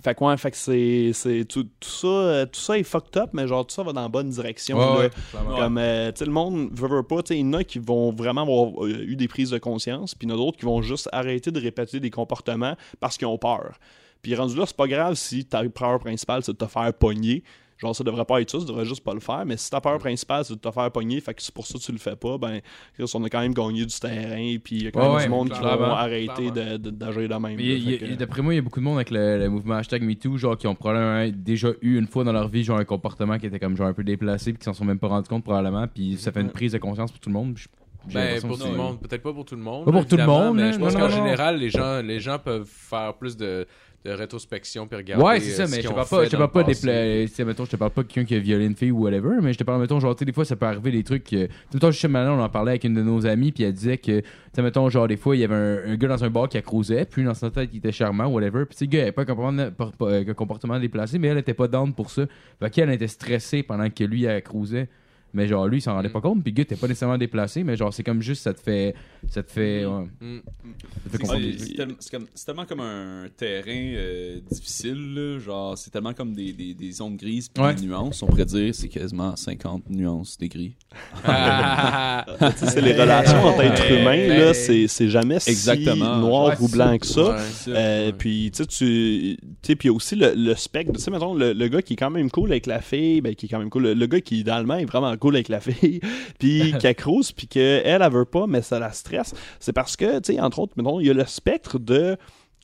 fait que, ouais, fait que c'est, c'est tout, tout ça, euh, tout ça est fucked up, mais genre, tout ça va dans la bonne direction, Ouais, là. ouais, clairement. Comme, euh, le monde veut, veut pas, il y en a qui vont vraiment avoir euh, eu des prises de conscience, puis il y en a d'autres qui vont juste arrêter de répéter des comportements parce qu'ils ont peur. Puis rendu là, c'est pas grave si ta peur principale, c'est de te faire pogner. Genre ça devrait pas être ça, tu devrais juste pas le faire. Mais si ta peur principale c'est de te faire pogner, fait que c'est pour ça que tu le fais pas, ben Chris, on a quand même gagné du terrain, puis il y a quand Ouais, même ouais, du monde qui vont arrêter clairement. de- de- d'agir de même. Que- D'après moi, il y a beaucoup de monde avec le, le mouvement hashtag MeToo, genre qui ont probablement déjà eu une fois dans leur vie genre un comportement qui était comme genre un peu déplacé puis qui s'en sont même pas rendu compte probablement puis ça fait une prise de conscience pour tout le monde. puis Ben, pour tout le monde. Peut-être pas pour tout le monde. Pas pour tout le monde, Mais je pense qu'en général, les gens, les gens peuvent faire plus de, de rétrospection puis regarder. Ouais, c'est euh, ça, ce mais je te parle pas, je te parle pas des mettons, je te parle pas de quelqu'un qui a violé une fille ou whatever, mais je te parle, mettons, genre, tu sais, des fois, ça peut arriver des trucs tout le temps, je sais, maintenant, on en parlait avec une de nos amies, puis elle disait que, tu mettons, genre, des fois, il y avait un, un gars dans un bar qui accrousait, puis dans sa tête, il était charmant, whatever, puis tu sais, gars, il avait pas un comportement, pas- pas- un comportement déplacé, mais elle était pas down pour ça. Fait qu'elle était stressée pendant que lui, accrousait. Mais genre, lui, il s'en rendait Mm. pas compte, puis gars, t'es pas nécessairement déplacé, mais genre, c'est comme juste, ça te fait, ça te fait, ouais, Mm. ça te fait C'est- comprendre. C'est c'est tellement- comme- c'est tellement comme un terrain euh, difficile, là. genre c'est tellement comme des, des, des zones grises puis Ouais. des nuances, on pourrait dire c'est quasiment 50 nuances des gris. Ah, c'est les relations entre êtres humains, là, c'est c'est jamais Exactement. si noir Ouais, ou blanc que ça. ouais. Euh, Ouais. Puis, tu sais, tu sais, puis il y a aussi le, le spectre. Tu sais, mettons, le, le gars qui est quand même cool avec la fille, ben, qui est quand même cool. Le, le gars qui, idéalement, est vraiment cool avec la fille, puis qui accrouse, puis qu'elle, elle, elle veut pas, mais ça la stresse. C'est parce que, tu sais, entre autres, il y a le spectre de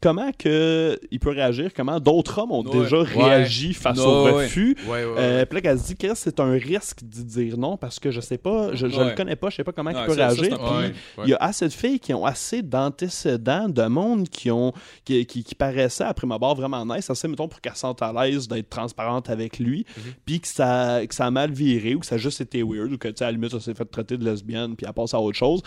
comment que il peut réagir, comment d'autres hommes ont Ouais. déjà réagi face au refus. Ouais. Euh, puis là, qu'elle se dit que c'est un risque de dire non parce que je sais pas, je, je le connais pas, je sais pas comment il peut réagir. il y a assez de filles qui ont assez d'antécédents de monde qui ont qui, qui, qui paraissaient à prime abord vraiment nice, assez mettons pour qu'elle se sente à l'aise d'être transparente avec lui, Mhm. puis que ça que ça a mal viré ou que ça a juste été weird ou que tu sais à la limite ça s'est fait traiter de lesbienne puis elle passe à autre chose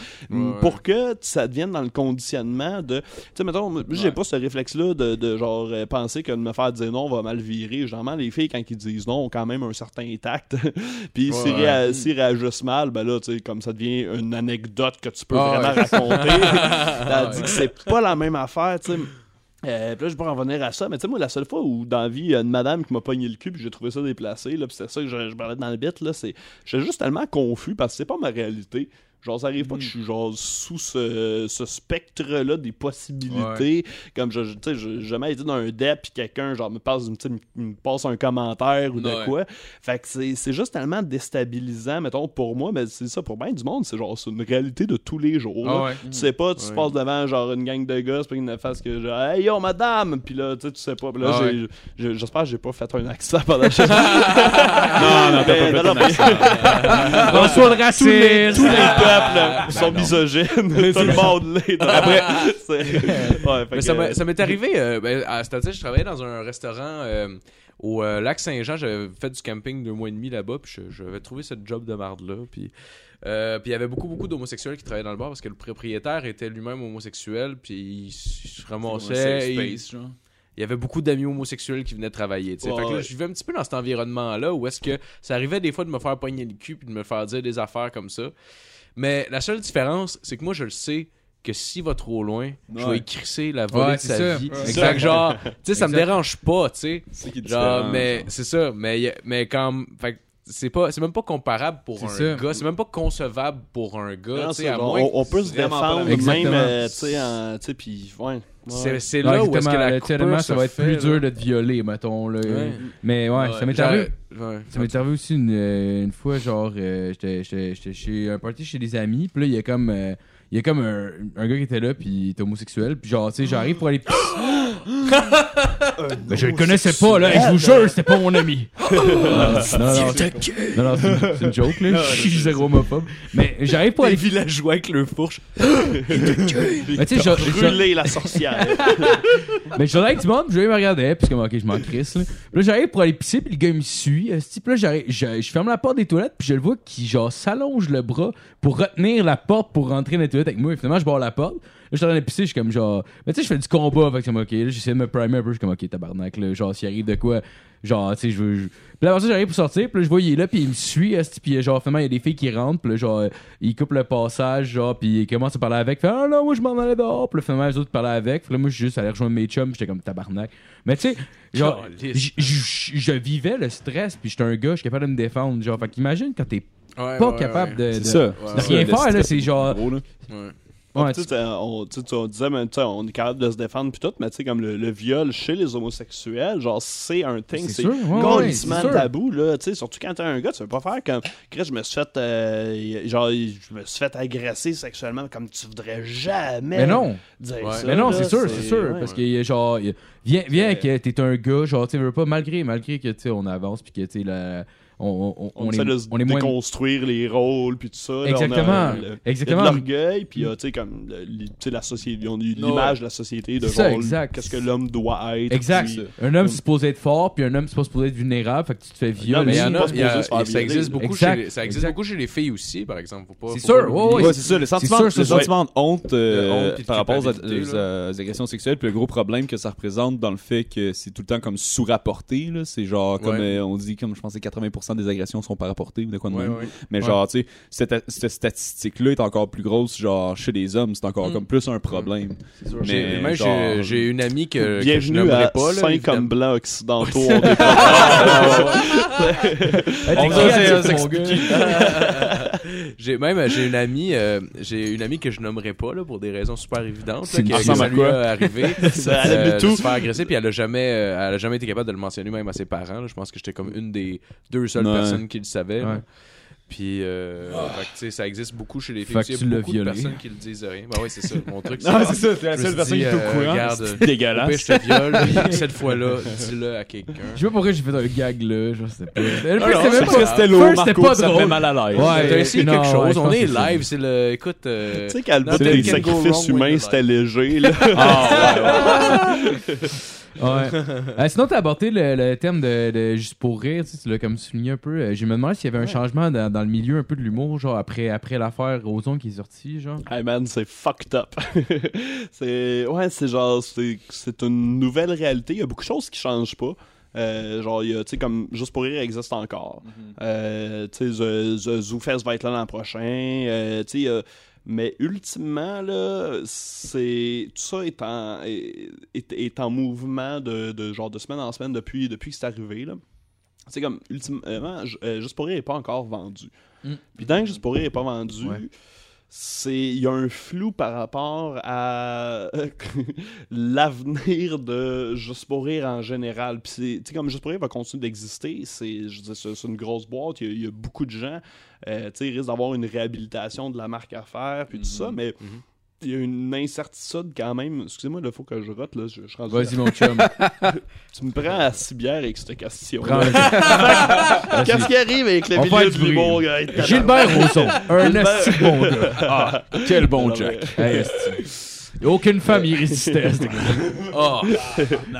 pour que ça devienne dans le conditionnement de tu sais mettons j'ai pas ce réflexe là de, de genre euh, penser que de me faire dire non va mal virer généralement les filles quand ils disent non ont quand même un certain tact puis s'ils Ouais. réa- réagissent mal ben là tu sais comme ça devient une anecdote que tu peux Ah vraiment ouais. raconter dit que c'est pas la même affaire tu sais euh, puis là, je peux en revenir à ça, mais tu sais, moi, la seule fois où dans la vie, il y a une madame qui m'a pogné le cul, puis j'ai trouvé ça déplacé, là, puis c'est ça que je, je parlais dans le bit, là, c'est. J'étais juste tellement confus parce que c'est pas ma réalité. Genre, ça arrive pas que je suis genre sous ce, ce spectre-là des possibilités. Comme je, tu sais, j'ai jamais été dans un dep puis quelqu'un genre me passe, me, passe un commentaire ou de Ouais. quoi. Fait que c'est juste tellement déstabilisant, mettons, pour moi, mais c'est ça, pour bien du monde, c'est genre, c'est une réalité de tous les jours. Ah ouais. Tu sais pas, tu Ouais. passes devant genre une gang de gars, c'est pas une fasse que genre Hey yo madame! Puis là, tu sais, tu sais pas. Puis là, Ah j'espère que j'ai pas fait un accent pendant que. Non, non, t'as pas non, fait non, mais- Bonsoir tous les peuples sont misogynes. Tout le monde l'est. Après, ouais, fait Mais que- ça m'est- arrivé, euh, ben, à c'est-à-dire je travaillais dans un restaurant euh, au euh, lac Saint-Jean, j'avais fait du camping deux mois et demi là-bas, puis je- j'avais trouvé ce job de marde-là, puis euh, puis il y avait beaucoup, beaucoup d'homosexuels qui travaillaient dans le bar parce que le propriétaire était lui-même homosexuel, puis il se ramassait... Il- space, genre. il y avait beaucoup d'amis homosexuels qui venaient travailler. tu sais. Ouais, fait que là, ouais. je vivais un petit peu dans cet environnement-là où est-ce que ça arrivait des fois de me faire pogner le cul puis de me faire dire des affaires comme ça. Mais la seule différence, c'est que moi, je le sais que s'il va trop loin, je vais écrisser la volée Ouais, de c'est sa ça. vie. Ouais. Exact. genre, tu sais, ça me dérange pas, tu sais. Genre, mais c'est ça. Mais, mais quand. Fait c'est pas c'est même pas comparable pour C'est un gars c'est même pas concevable pour un gars Non, tu sais c'est à moins on, on peut se défendre même- euh, tu sais, en- tu sais, puis ouais. C'est ouais. c'est là où est-ce que la coupure ça va être fait, plus là. dur de te violer, mettons. Là. Ouais. Mais ouais, Ouais. ça m'est arrivé. ouais. Ça m'est arrivé aussi une, euh, une fois, genre, euh, j'étais- j'étais j'étais chez un party chez des amis, puis là, il y a comme, euh, il y a comme un, un gars qui était là, puis il était homosexuel, puis genre, tu sais, j'arrive pour aller. ben, je le connaissais pas, là, et je vous jure, c'était pas mon ami. non, non, c'est- non, non, c'est une- c'est une joke, là, je suis zéro homophobe. Mais j'arrive pour les aller. villageois avec leur fourche Mais tu sais, genre- Brûler la sorcière. Mais je suis avec du monde, puis je me regardais, puis comme, ok, je m'en crisse, là. Puis là, j'arrive pour aller pisser, puis le gars, il me suit. Puis là, j'arrive- je, je ferme la porte des toilettes, puis je le vois qui, genre, s'allonge le bras pour retenir la porte pour rentrer dans les toilettes avec moi. Et finalement, je barre la porte. Là, je suis en train de pisser, je suis comme, genre, mais tu sais, je fais du combat, fait que c'est comme, ok, là, j'essaie de me primer un peu, je suis comme, ok, tabarnak, là, genre, s'il arrive de quoi, genre, tu sais, je veux. je- Puis là, après ça, j'arrive pour sortir, puis là, je vois, il est là, puis il me suit, puis genre, finalement, il y a des filles qui rentrent, puis là, genre, euh, il coupe le passage, genre, puis il commence à parler avec, fait, ah non, moi, je m'en allais dehors, puis là, finalement, les autres parlaient avec, puis là, moi, je suis juste allé rejoindre mes chums, j'étais comme, tabarnak. Mais tu sais, genre, je vivais le stress, puis j'étais un gars, je suis capable de me défendre, genre, fait qu'imagine quand t'es Ouais, pas ouais, capable ouais. de, C'est de- ça. Ouais, de rien faire, là, c'est est genre. gros, là. Ouais. Tu sais, on, on disait, mais, on est capable de se défendre puis tout, mais tu sais, comme le, le viol chez les homosexuels, genre, c'est un thing, C'est complètement ouais, tabou, là, tu sais, surtout quand t'es un gars, tu veux pas faire comme, Chris, je me suis fait, euh, genre, je me suis fait agresser sexuellement comme tu voudrais jamais Mais non, dire Ouais. ça. mais non, c'est sûr, c'est sûr. Parce que, euh, genre, viens, viens que t'es un gars, genre, tu veux pas, malgré, malgré que, tu sais, on avance, puis que, tu sais, la- on, on, on, on essaie les, de déconstruire les rôles, puis tout ça. Exactement. Là, on a, l'orgueil, puis euh, tu sais, comme la société, l'image de la société, de genre, qu'est-ce que l'homme doit être. Exact. Euh, un homme c'est supposé être fort, puis un homme c'est supposé être vulnérable, fait que tu te fais vieux. mais ça existe beaucoup chez les filles aussi, par exemple. C'est sûr, c'est sûr. Le sentiment de honte euh, par rapport aux agressions sexuelles, puis le gros problème que ça représente dans le fait que c'est tout le temps comme sous-rapporté, c'est genre, comme on dit, comme je pense pensais, 80% des agressions sont par apportée ou de quoi de ouais, même. Ouais. Mais genre, tu sais, cette, cette statistique-là est encore plus grosse, genre, chez les hommes, c'est encore mm. comme plus un problème. Mm. Sûr, mais j'ai une amie que, que je nommerai pas. Là, 5 comme blanc occidentaux, on est j'ai même j'ai une amie euh, j'ai une amie que je nommerai pas là pour des raisons super évidentes là, qui ça lui quoi? A arrivé ça euh, tout. se faire agresser puis elle a jamais euh, elle a jamais été capable de le mentionner même à ses parents là. je pense que j'étais comme une des deux seules Ouais. personnes qui le. Ouais. puis euh, fait sais ça existe beaucoup chez les filles Fait aussi. que il y tu a l'as beaucoup de violé. personnes qui le disent rien bah ouais c'est ça mon truc Non, c'est ça, c'est la Je seule personne dit, qui est au euh, courant. regarde, C'est dégueulasse. je te viole cette fois-là dis-le à quelqu'un Je sais pas pourquoi j'ai fait un gag là, je sais pas. C'était c'est même parce pas- que c'était lourd, c'était Marco, pas ça fait mal à l'aise. Ouais. T'as essayé non, quelque chose? je on est live c'est le écoute euh, Tu sais, qu'à le bout des sacrifices humains, c'était léger. Là. Ouais. Euh, sinon, t'as abordé le, le thème de, de juste pour rire, tu sais, tu l'as comme souligné un peu. Euh, Je me demandais s'il y avait un changement dans, dans le milieu un peu de l'humour, genre après, après l'affaire Ozon qui est sortie, genre. Hey man, c'est fucked up. c'est ouais, c'est genre c'est c'est une nouvelle réalité. Il y a beaucoup de choses qui changent pas. Euh, genre, il y a, tu sais, comme Juste pour rire existe encore. Euh, tu sais, The, The Zoo Fest va être là l'an prochain. Euh, tu sais, mais ultimement, là, c'est. Tout ça est en, est, est- est en mouvement de, de genre de semaine en semaine depuis, depuis que c'est arrivé, là. C'est comme, ultimement, euh, Juste pour rire n'est pas encore vendu. Mm. Puis tant que Juste pour rire n'est pas vendu, Ouais. C'est il y a un flou par rapport à l'avenir de Juste pour rire en général. Puis c'est- tu sais comme Juste pour rire va continuer d'exister, c'est une grosse boîte, il y a, il y a beaucoup de gens, euh, tu sais, il risque d'avoir une réhabilitation de la marque à faire puis tout ça, mais Mhm. Il y a une incertitude quand même. Excusez-moi, il faut que je rote là, je, je Vas-y, mon chum. Tu me prends à cibière avec cette question. Qu'est-ce qui arrive avec le On milieu du bruit. l'humour? Gilbert Rozon, un esti bon gars. Ah, quel bon Non, Jack. Hey, Aucune femme y résistait à ce gars. oh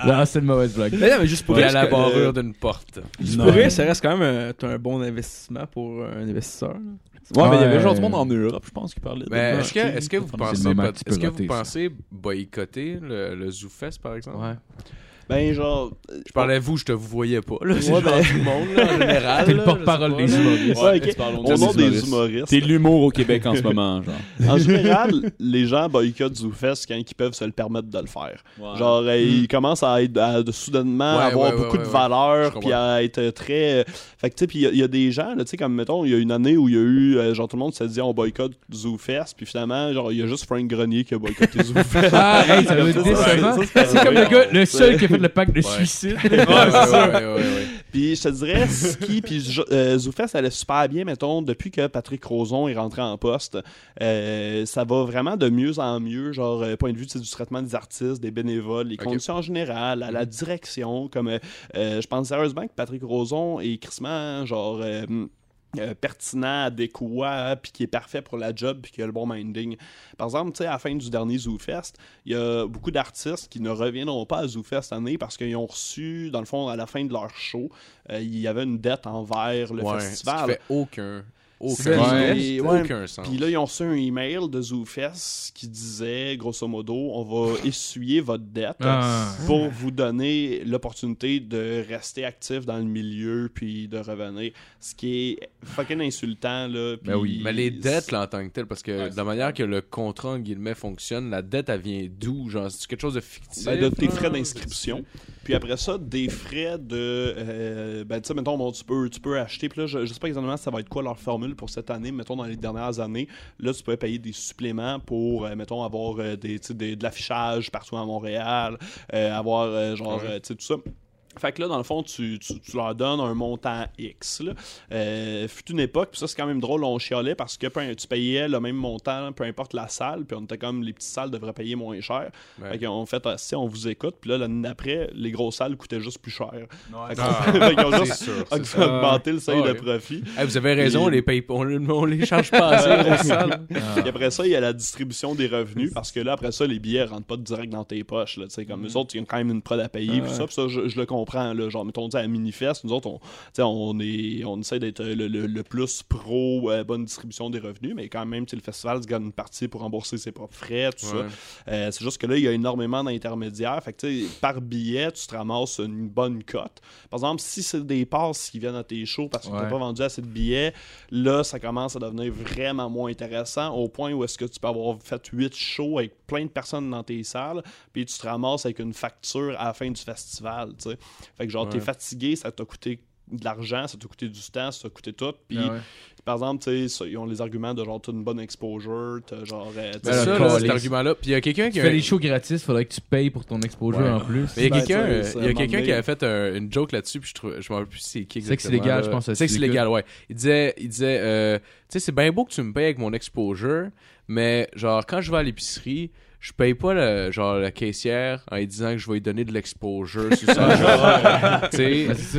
Non, c'est une mauvaise blague. Mais non, mais juste pour et rire, à la barrure d'une porte juste Non. pour rire, ça reste quand même un bon investissement pour un investisseur. Ouais, mais il y avait genre du monde en Europe, je pense, qui parlait de. mais est-ce que, ok. est-ce que vous est-ce que pensez boycotter le, le ZooFest par exemple? Ouais. Ben, genre. Je parlais à vous, je te vous voyais pas. Là, c'est Ouais, genre ben- tout le monde là, en général. T'es le porte-parole des humoristes. Ouais, Ouais, ok. parlons Au nom des humoristes. T'es l'humour au Québec en ce moment, genre. En général, les gens boycottent ZooFest quand ils peuvent se le permettre de le faire. Genre, euh, ils commencent à être à, de soudainement Ouais, avoir ouais, beaucoup ouais, de ouais, valeur, puis à être très. Fait que, tu sais, puis il y y, a des gens, là, tu sais, comme mettons, il y a une année où il y a eu, euh, genre, tout le monde s'est dit on boycotte ZooFest, puis finalement, genre, il y a juste Frank Grenier qui a boycotté ZooFest. Ah, hey, ça décevant. ça, c'est- C'est comme le gars, le c'est- seul qui a fait le pacte de suicide. Ouais, ouais, ouais, ouais, ouais. Puis je te dirais, Ski puis euh, ZooFest allait super bien, mettons, depuis que Patrick Roson est rentré en poste. Euh, ça va vraiment de mieux en mieux, genre, euh, point de vue du traitement des artistes, des bénévoles, les conditions en général, à la direction. Comme, euh, euh, je pense sérieusement que Patrick Roson est crissement, genre... euh, pertinent, adéquat, puis qui est parfait pour la job, puis qui a le bon minding. Par exemple, tu sais, à la fin du dernier ZooFest, il y a beaucoup d'artistes qui ne reviendront pas à ZooFest cette année parce qu'ils ont reçu, dans le fond, à la fin de leur show, euh, il y avait une dette envers le Ouais, festival. Qui fait aucun, aucun, Ouais. sens. Ouais. aucun sens. Puis là, ils ont reçu un email de ZooFest qui disait, grosso modo, on va essuyer votre dette Ah. pour vous donner l'opportunité de rester actif dans le milieu puis de revenir. Ce qui est fucking insultant, là. Ben oui. Mais les dettes, là, en tant que telles, parce que de la manière que le contrat, en guillemets, fonctionne, la dette, elle vient d'où? Genre, c'est quelque chose de fictif? Ben, de tes frais d'inscription. Puis après ça, des frais de. euh, ben, tu sais, mettons, bon, tu, peux, tu peux acheter. Puis là, je, je sais pas exactement ça va être quoi leur formule pour cette année. Mettons, dans les dernières années, là, tu peux payer des suppléments pour, euh, mettons, avoir euh, des, des- de l'affichage partout à Montréal, avoir, genre, tu sais, tout ça. Fait que là, dans le fond, tu, tu- tu leur donnes un montant X. Là. Euh, fut une époque, puis ça, c'est quand même drôle, on chialait parce que peu- tu payais le même montant, peu importe la salle, puis on était comme les petites salles devraient payer moins cher. Ouais. Fait qu'on fait, ah, si on vous écoute, puis là, l'année d'après, les grosses salles coûtaient juste plus cher. Fait qu'on- Ah, fait qu'ils ont juste sûr, augmenté le seuil Ouais. de profit. Hey, vous avez raison, on Et- les paye pas, on, on les charge pas assez, les grosses salles. Puis après ça, il y a la distribution des revenus parce que là, après ça, les billets rentrent pas direct dans tes poches. Là, Tu sais, comme eux autres, il y a quand même une prod à payer. Puis ça, puis ça je, je le comprends. Là, genre, mettons, à Minifest, nous autres, on, on, est, on essaie d'être le, le- le plus pro, euh, bonne distribution des revenus, mais quand même, le festival se gagne une partie pour rembourser ses propres frais, tout Ouais. ça. Euh, c'est juste que là, il y a énormément d'intermédiaires. Fait que, par billet, tu te ramasses une bonne cote. Par exemple, si c'est des passes qui viennent à tes shows parce que tu Ouais. n'as pas vendu assez de billets, là, ça commence à devenir vraiment moins intéressant au point où est-ce que tu peux avoir fait 8 shows avec plein de personnes dans tes salles, puis tu te ramasses avec une facture à la fin du festival. Fait que genre, t'es Ouais. fatigué, ça t'a coûté de l'argent, ça t'a coûté du temps, ça t'a coûté tout, puis Ah ouais. par exemple, tu sais, ça, ils ont les arguments de genre, t'as une bonne exposure, t'as genre... euh, tu Ben, là, ça, là, cet argument-là. Puis il y a quelqu'un qui Tu a. fais les shows gratis, faudrait que tu payes pour ton exposure Ouais. en plus. Mais il y a Ben, quelqu'un euh, il y a quelqu'un moment qui donné- avait fait un- une joke là-dessus, puis je trouve, je me rappelle plus c'est qui C'est que c'est exactement, légal, là. je pense, C'est que c'est légal, ouais. Il disait, il disait euh, tu sais, c'est bien beau que tu me payes avec mon exposure, mais genre, quand je vais à l'épicerie, je paye pas le, genre, la caissière en lui disant que je vais lui donner de l'exposure sur ça.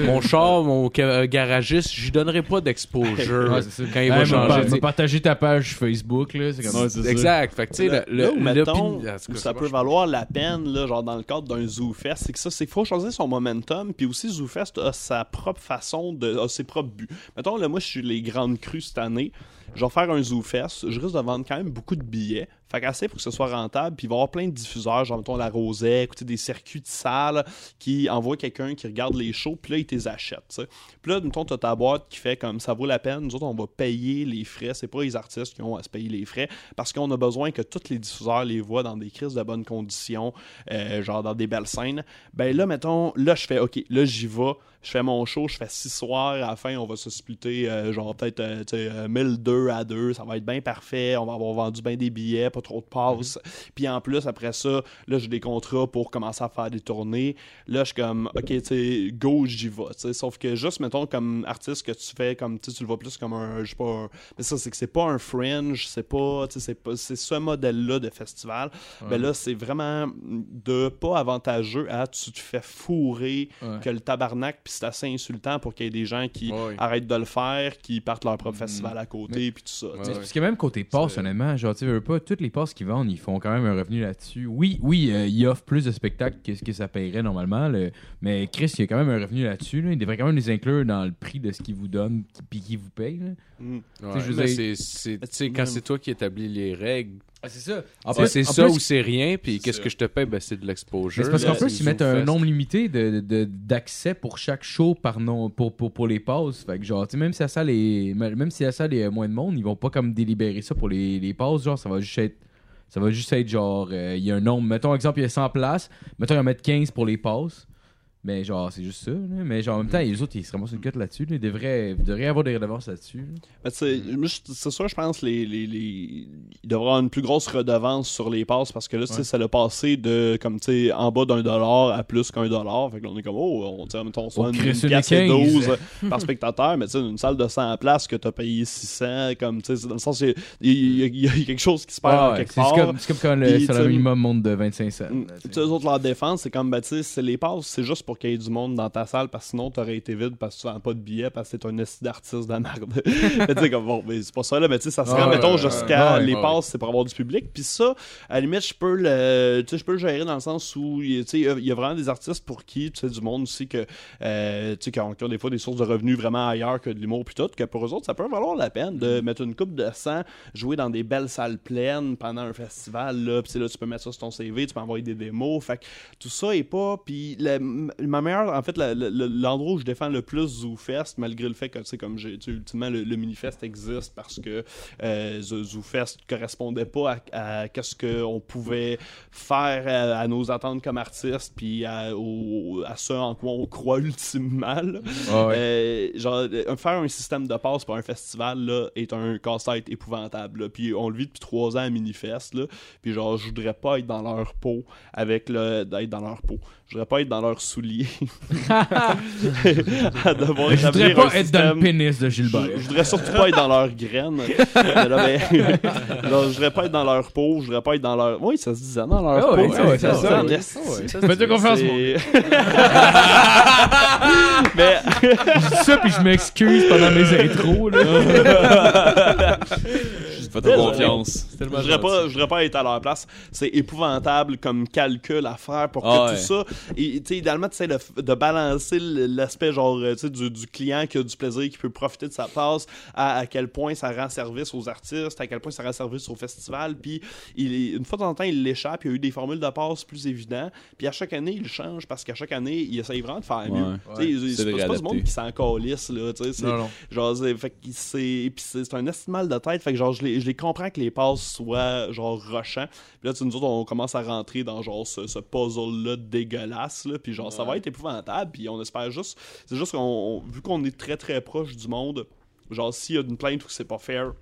mon char, mon ca- garagiste, je lui donnerai pas d'exposure Ouais, quand il va changer. par- tu m'a sais. partagé ta page Facebook, là. C'est comme Ouais. Exact. Fait que, tu sais, Là, le, là où, le, mettons, où cas, ça peut valoir la peine, là, genre dans le cadre d'un Zoo Fest, c'est que ça, c'est qu'il faut choisir son momentum. Puis aussi, Zoo Fest a sa propre façon, de, a ses propres buts. Mettons, là, moi, je suis les grandes crues cette année je vais faire un zoo fest, je risque de vendre quand même beaucoup de billets. Fait qu'assez pour que ce soit rentable, puis il va y avoir plein de diffuseurs, genre mettons la Rosée, des circuits de salles qui envoient quelqu'un qui regarde les shows, puis là, ils les achètent. Puis là, mettons, t'as ta boîte qui fait comme ça vaut la peine, nous autres, on va payer les frais. C'est pas les artistes qui ont à se payer les frais parce qu'on a besoin que tous les diffuseurs les voient dans des crises de bonnes conditions, euh, genre dans des belles scènes. Ben là, mettons, là, je fais OK, là, j'y vais, je fais mon show, je fais six soirs, à la fin, on va se splitter, euh, genre peut-être euh, 1002 euh, à deux, ça va être bien parfait, on va avoir vendu bien des billets, pas trop de passes. Mhm. Puis en plus, après ça, là, j'ai des contrats pour commencer à faire des tournées. Là, je suis comme, OK, tu sais, go, j'y vais. Sauf que juste, mettons, comme artiste que tu fais, comme tu le vois plus comme un, je sais pas, mais ça, c'est que c'est pas un fringe, c'est pas, c'est ce modèle-là de festival. Ben mais là, c'est vraiment de pas avantageux à tu te fais fourrer que le tabarnak, puis c'est assez insultant pour qu'il y ait des gens qui arrêtent de le faire, qui partent leur propre mhm. festival à côté puis tout ça. Ouais. Parce que même côté passe, C'est- honnêtement, genre, tu veux pas, toutes les passes qu'ils vendent, ils font quand même un revenu là-dessus. Oui, oui, euh, ils offrent plus de spectacles que ce que ça paierait normalement, là. mais Chris, il y a quand même un revenu là-dessus. Là. Il devrait quand même les inclure dans le prix de ce qu'ils vous donnent qui- puis qu'ils vous payent. là. Mm. Ouais, dire- c'est- quand même- c'est toi qui établis les règles, Ah, c'est ça. tu sais, c'est ça ou c'est rien, puis qu'est-ce que je te paye, ben c'est de l'exposure. C'est parce qu'en là, plus, c'est ils mettent Zoo un nombre limité de, de- d'accès pour chaque show par nom, pour, pour, pour les passes. Fait que genre, même si la salle est, même si la salle est moins de monde, ils vont pas comme délibérer ça pour les, les passes. Genre, ça va juste être, ça va juste être genre, euh, il y a un nombre. Mettons, exemple, il y a 100 places. Mettons, ils en mettent 15 pour les passes. Mais genre, c'est juste ça. là. Mais genre, en même temps, les autres, ils se ramassent une cote là-dessus. là. Ils devraient, ils devraient avoir des redevances là-dessus. là. Mais je- c'est sûr, je pense les, les, les... il devrait avoir une plus grosse redevance sur les passes parce que là, tu sais, Ouais. ça l'a passé de comme tu sais en bas d'un dollar à plus qu'un dollar. Fait que là, on est comme oh, on tient mettons soit On une, une ça une pièce et 15. 12 par spectateur, mais tu sais une salle de 100 places que t'as payé 600 comme tu sais dans le sens il y, a- y y quelque chose qui se perd Ah ouais, quelque c'est part. comme, c'est comme quand le salaire minimum monte de 25 cents. Tu sais, autres, leur défense, c'est comme, ben, tu sais, les passes, c'est juste pour qu'il y ait du monde dans ta salle, parce que sinon, t'aurais été vide parce que tu vends pas de billets, parce que t'es un esti d'artiste de la merde. mais tu sais, comme, bon, mais c'est pas ça, là, mais tu sais, ça serait, Ah mettons, jusqu'à les ouais. passes, c'est pour avoir du public. Puis ça, à la limite, je peux le, tu sais, je peux le gérer dans le sens où, tu sais, il y a- vraiment des artistes pour qui, tu sais, du monde aussi que, euh, tu sais, qui ont, des fois des sources de revenus vraiment ailleurs que de l'humour, puis tout, que pour eux autres, ça peut valoir la peine de mettre une coupe de sang, jouer dans des belles salles pleines pendant un festival, là, puis là, tu peux mettre ça sur ton CV, tu peux envoyer des démos, fait que tout ça est pas. Puis le- ma meilleure, en fait, l'endroit où je défends le plus ZooFest, malgré le fait que, tu sais, comme j'ai, ultimement, le, le Minifest existe parce que euh, Zo- ZooFest correspondait pas à, à qu'est-ce qu'on pouvait faire à, à nos attentes comme artistes, puis à, au- à ce en quoi on croit ultimement. ouais. Euh, genre, euh, faire un système de passe pour un festival là, est un casse-tête épouvantable. là. Puis on le vit depuis trois ans à Minifest. Là. Puis genre, je voudrais pas être dans leur peau avec le. d'être dans leur peau. Je voudrais pas être dans leurs souliers. à devoir Je voudrais pas être dans le système- pénis de Gilbert. je voudrais surtout pas être dans leurs graines. Mais là, ben, genre, je voudrais pas être dans leur peau, je voudrais pas être dans leur. Oui, ça se disait dans leur Ah peau. ouais, ça, ça, se ça. Faites-toi confiance, C'est- Mais Je dis ça, puis je m'excuse pendant mes intros. Là. Fais-toi confiance. je voudrais pas, je voudrais pas être à leur place. C'est épouvantable comme calcul à faire pour que Ah ouais. tout ça. Et tu sais, idéalement, tu sais, de, de balancer l'aspect genre, euh, du, du client qui a du plaisir, qui peut profiter de sa passe, à, à quel point ça rend service aux artistes, à quel point ça rend service au festival. Puis il, une fois de temps en temps, il l'échappe. Il y a eu des formules de passe plus évidentes. Puis à chaque année, il change parce qu'à chaque année, il essaye vraiment de faire mieux. Ouais. Tu sais, C'est pas, pas du monde qui s'en calisse, là. tu sais, c'est- un estimal de tête. Fait que genre, je je les comprends que les passes soient genre rushants. Puis là, tu nous autres, on commence à rentrer dans genre ce, ce puzzle-là dégueulasse. Là, puis genre, ça va être épouvantable. Puis on espère juste. C'est juste qu'on, on- vu qu'on est très très proche du monde, genre, s'il y a une plainte que c'est pas fair.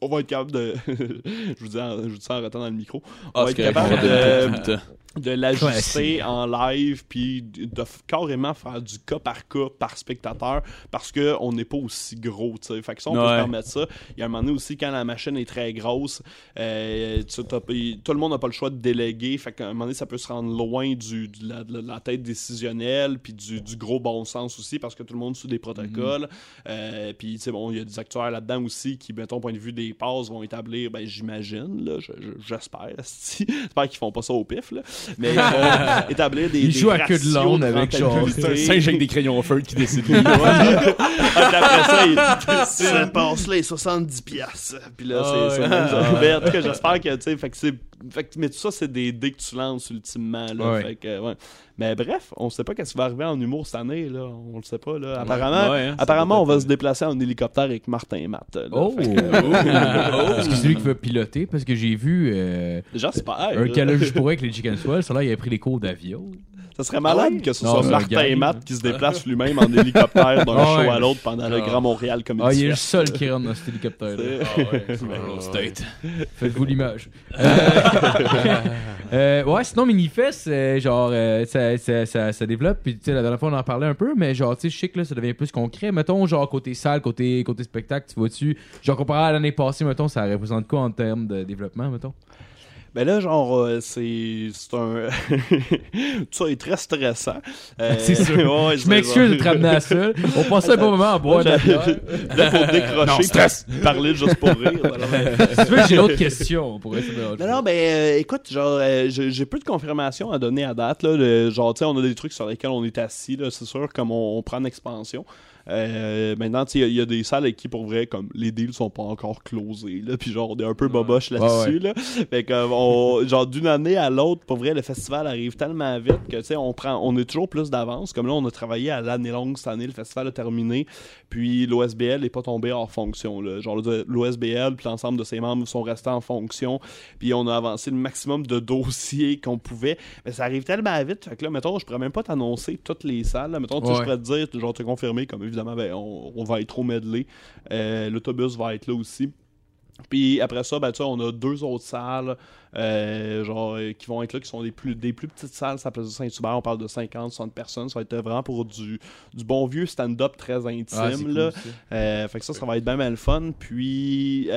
On va être capable de. je, vous dis en, je vous dis ça en dans le micro. On Ah, va être capable de, tout le temps. de l'ajuster en live puis de carrément faire du cas par cas par spectateur parce que on n'est pas aussi gros tu sais fait que ça on peut se permettre ça il y a un moment donné aussi quand la machine est très grosse euh, il- tout le monde n'a pas le choix de déléguer fait qu'à un moment donné ça peut se rendre loin du, de, la, de la tête décisionnelle puis du, du gros bon sens aussi parce que tout le monde suit des protocoles Euh, puis tu sais bon il y a des acteurs là-dedans aussi qui mettons point de vue des passes vont établir ben j'imagine là je- je- j'espère j'espère qu'ils font pas ça au pif là mais ils vont établir des Ils des jouent à queue de l'onde avec, genre. C'est singe avec des crayons feu qui décide. Ouais. Ah, après ça, il ça passe là, 70 piastres. Puis là, Ah c'est ça. Mais en tout cas, j'espère que, tu sais, fait que c'est... Fait que, mais tout ça, c'est des dés que tu lances ultimement. Là, Ouais. Fait que, ouais. Mais bref, on sait pas qu'est-ce qui va arriver en humour cette année. Là. On le sait pas. Là. Apparemment, Ouais, hein, apparemment on va se déplacer en hélicoptère avec Martin et Matt. là. Oh! Que, Parce que c'est lui qui veut piloter, parce que j'ai vu euh, J'espère. un calage pour avec les Chicken Swell. Ça là, il a pris les cours d'avion. Ça serait malade Ah que ce Non, soit Martin et Matt qui se déplacent lui-même en hélicoptère d'un Ah show à l'autre pendant le Ah. Grand Montréal Comedy Ah, il est le seul qui rentre dans cet hélicoptère. C'est- State. Faites-vous l'image. Euh, euh, ouais, sinon, Minifest, euh, genre, euh, ça, ça, ça, ça développe. Puis, tu sais, la dernière fois, on en parlait un peu, mais genre, tu sais, je sais que là, ça devient plus concret. Mettons, genre, côté salle, côté, côté spectacle, tu vois-tu, genre, comparé à l'année passée, mettons, ça représente quoi en termes de développement, mettons? Ben là, genre, euh, c'est c'est un. Tout ça est très stressant. Euh, C'est sûr. ouais, Je m'excuse de te ramener à ça. On passait un bon moment à boire. Là, pour décrocher, stress. parler juste pour rire. Si tu veux, j'ai d'autres questions. On pourrait se mélanger. Non, non, ben euh, écoute, genre, euh, j'ai peu de confirmations à donner à date. Là, genre, tu sais, on a des trucs sur lesquels on est assis, là, c'est sûr, comme on, on prend une expansion. Euh, maintenant, tu sais, il y a- il y, a des salles avec qui, pour vrai, comme les deals sont pas encore closés, là, puis genre, on est un peu boboche là-dessus, là. Fait que, euh, on- genre, d'une année à l'autre, pour vrai, le festival arrive tellement vite que, tu sais, on prend, on a toujours plus d'avance. Comme là, on a travaillé à l'année longue cette année, le festival a terminé, puis l'OSBL n'est pas tombé hors fonction, là. Genre, l'OSBL, puis l'ensemble de ses membres sont restés en fonction, puis on a avancé le maximum de dossiers qu'on pouvait. Mais ça arrive tellement vite, fait que là, mettons, je pourrais même pas t'annoncer toutes les salles, là. Mettons, Ouais. je pourrais te dire, genre, te confirmer, comme évidemment, ben, on, va être au medley. Euh, L'autobus va être là aussi. Puis après ça, ben, on a deux autres salles euh, genre, euh, qui vont être là, qui sont des plus, des plus petites salles. Ça place de Saint-Hubert, on parle de 50, 60 personnes. Ça va être vraiment pour du, du bon vieux stand-up très intime. Ah, cool, là. ça. Euh, fait que ça, ça va être bien, le fun. Puis,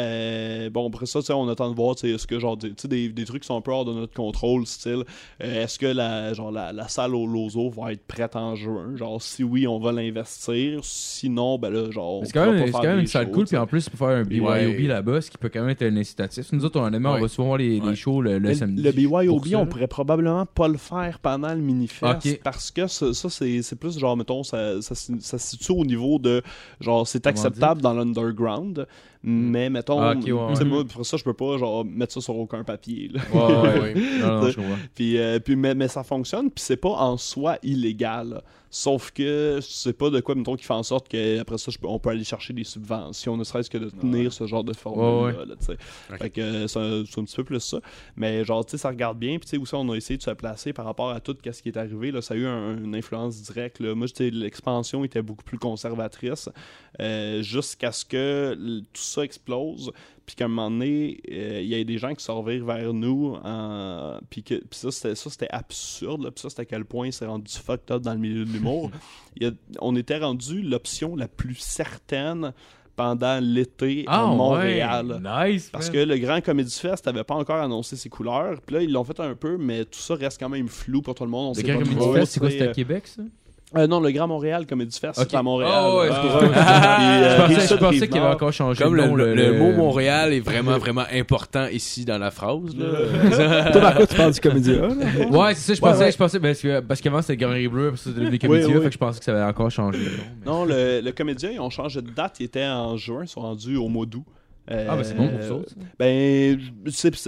bon, après ça, tu sais, on attend de voir, tu est-ce que, genre, des, tu sais, des, des trucs qui sont un peu hors de notre contrôle, style, est-ce que la, genre, la, la salle au Lozo va être prête en juin? Genre, si oui, on va l'investir. Sinon, ben là, genre, C'est quand même, pas quand même une salle cool, tu puis en plus, pour faire un BYOB Ouais. là-bas, ce qui peut quand même être un incitatif. Nous autres, on, honnêtement, on va souvent voir les, les Ouais. shows le, le Mais samedi. Le BYOB, on pourrait probablement pas le faire pendant le mini-fest parce que ça, ça, c'est plus genre, mettons, ça, ça, se- ça se situe au niveau de genre, c'est acceptable dans l'underground, Mais mettons, Ah, ouais, ouais. moi, pour ça, je peux pas genre mettre ça sur aucun papier. là. Ouais, ouais, Ouais. Non, non, je comprends. Puis, euh, puis mais, mais ça fonctionne, puis c'est pas en soi illégal. là. Sauf que c'est pas de quoi, mettons, qui fait en sorte qu'après ça, je peux- on peut aller chercher des subventions, ne serait-ce que de tenir ce genre de formule-là. Ouais, là, tu sais. Ok. Fait que euh, c'est un, c'est un petit peu plus ça. Mais genre, tu sais, ça regarde bien. Puis, tu sais, aussi, on a essayé de se placer par rapport à tout ce qui est arrivé. Là, ça a eu un- une influence directe. Là. Moi, j'étais- l'expansion était beaucoup plus conservatrice euh, jusqu'à ce que tout ça explose. Puis qu'à un moment donné, euh, il y a des gens qui se revirent vers nous. en- Puis ça, c'était absurde. Puis ça, c'était à quel point c'est rendu fucked up dans le milieu de l'humour. On était rendu l'option la plus certaine pendant l'été à Montréal. Ah, ouais. Nice. Parce man. que le Grand Comedy Fest n'avait pas encore annoncé ses couleurs. Puis là, ils l'ont fait un peu, mais tout ça reste quand même flou pour tout le monde. On Le Grand Comedy Fest, c'est quoi C'était à Québec, ça? Euh, non, le Grand Montréal Comedy Fest, c'est à Montréal. Ah ouais, puis, euh, Je pensais, qu'il avait encore changé Comme le, nom, le- le- le mot Montréal est vraiment, vraiment important ici dans la phrase. Là. Toi, Marco, tu parles du comédien. Ouais, c'est ça, je pensais, ouais. je pensais parce que- parce qu'avant c'était Galerie Bleu, après ça c'était des comédiens, Oui, oui. fait que je pensais que ça avait encore changé. le nom, mais- Non, le, le comédien, ils ont changé de date. Ils étaient en juin, ils sont rendus au mois d'août. Euh, Ah, ben c'est bon pour ça. Ben,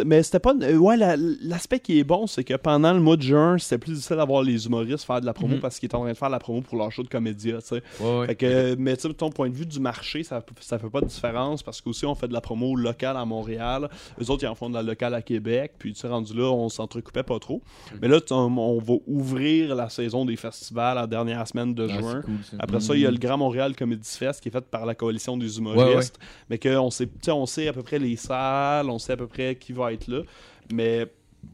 mais c'était pas. euh, ouais, la- l'aspect qui est bon, c'est que pendant le mois de juin, c'était plus difficile d'avoir les humoristes faire de la promo Mhm. parce qu'ils étaient en train de faire de la promo pour leur show de comédia, tu sais. Ouais, ouais. Fait que, mais tu sais, de ton point de vue du marché, ça, ça fait pas de différence parce qu'aussi on fait de la promo locale à Montréal. Eux autres, ils en font de la locale à Québec. Puis, tu sais, rendu là, on s'entrecoupait pas trop. Mais là, on, on va ouvrir la saison des festivals la dernière semaine de Ah, juin. cool. Après ça, il y a le Grand Montréal Comedy Fest qui est fait par la coalition des humoristes. Ouais. Mais qu'on sais, on sait à peu près les salles, on sait à peu près qui va être là. Mais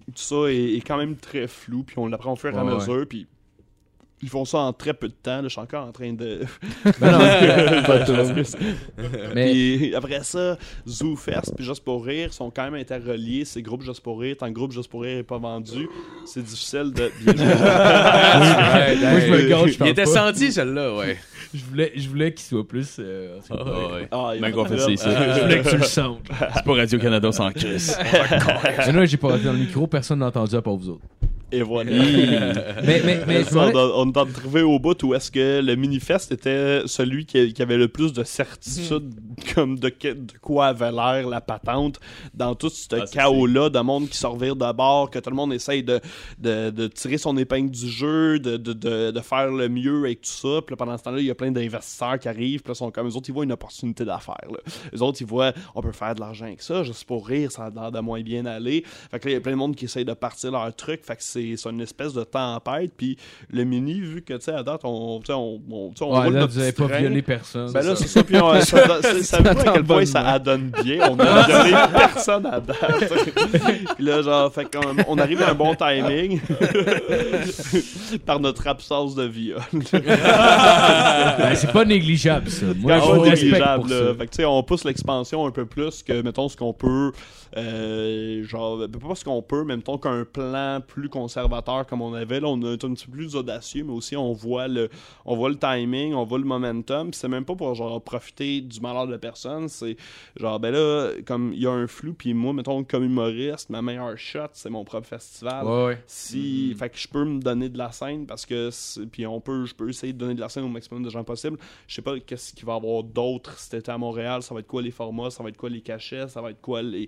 tout ça est, est quand même très flou. Puis on l'apprend au fur et à mesure. Puis ils font ça en très peu de temps. là. Je suis encore en train de. Ben non, mais Puis après ça, ZooFest puis Juste pour rire sont quand même interreliés. C'est groupe Juste pour rire. Tant que groupe Juste pour rire n'est pas vendu, c'est difficile de. Ouais, moi je me je Il était pas. senti, celle-là, ouais. Je voulais, je voulais qu'il soit plus. euh, Ah, ouais. Ah, Ben, ici. Je voulais que tu le sentes. C'est pas Radio-Canada sans Chris. Mais là, j'ai pas dans le micro, personne n'a entendu à part vous autres. Et voilà. Mais, mais, mais, Ça, on, a- on est en train de trouver au bout où est-ce que le Minifest était celui qui, qui avait le plus de certitude comme de, quoi avait l'air la patente dans tout ce Ah, chaos-là de monde qui se revire de bord, que tout le monde essaye de, de, de tirer son épingle du jeu, de, de, de, de faire le mieux avec tout ça. Puis là, pendant ce temps-là, il y a plein d'investisseurs qui arrivent, puis là, sont comme eux autres, ils voient une opportunité d'affaires. là. Eux autres, ils voient, on peut faire de l'argent avec ça, juste pour rire, ça a l'air de moins bien aller. Fait que là, il y a plein de monde qui essaye de partir leur truc. Fait que c'est c'est une espèce de tempête. Puis le mini, vu que, tu sais, à date, on, tu sais, on, on, tu sais, on Ouais, roule là, notre vous avez petit pas violé personne. Ben là, c'est ça. Puis on, ça, ça, ça veut à quel point ça adonne bien. On a violé personne à date. Puis là, genre, fait qu'on on arrive à un bon timing par notre absence de viol. Ben, c'est pas négligeable, ça. Moi, Quand je respecte négligeable, pour là. ça. Fait que, tu sais, on pousse l'expansion un peu plus que, mettons, ce qu'on peut. Euh, genre, ben, pas ce qu'on peut, mais mettons qu'un plan plus conservateur comme on avait. Là, on est un petit peu plus audacieux, mais aussi on voit le, on voit le timing, on voit le momentum. C'est même pas pour genre profiter du malheur de personne. C'est genre, ben là, comme il y a un flou, puis moi, mettons, comme humoriste, ma meilleure shot, c'est mon propre festival. Ouais, ouais. Si, fait que je peux me donner de la scène parce que puis on peut, je peux essayer de donner de la scène au maximum de gens possible. Je sais pas qu'est-ce qu'il va y avoir d'autre cet été à Montréal. Ça va être quoi les formats, ça va être quoi les cachets, ça va être quoi les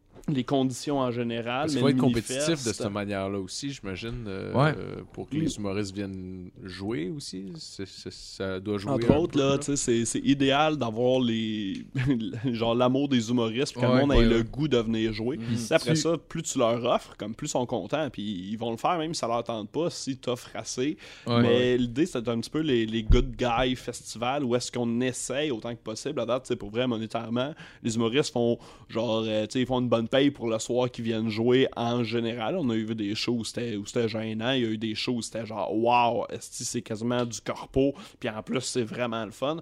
les conditions en général. Parce mais qu'il faut être compétitif de cette manière-là aussi, j'imagine, euh, Ouais. euh, pour que les humoristes viennent jouer aussi. Ça doit jouer. Entre un autres, là, c'est- c'est idéal d'avoir les genre l'amour des humoristes, puis que Ouais, le monde ait le goût de venir jouer. Puis après tu- ça, plus tu leur offres, comme plus ils sont contents, puis ils vont le faire même si ça leur tente pas, si t'offres assez. Ouais. Mais l'idée, c'est un petit peu les, les Good Guy Festival où est-ce qu'on essaye autant que possible. À date, c'est pour vrai, monétairement, les humoristes font genre, euh, tu sais, ils font une bonne paye pour le soir qu'ils viennent jouer en général. On a eu des shows où c'était où c'était gênant. Il y a eu des shows où c'était genre, waouh, c'est quasiment du corpo, puis en plus, c'est vraiment le fun.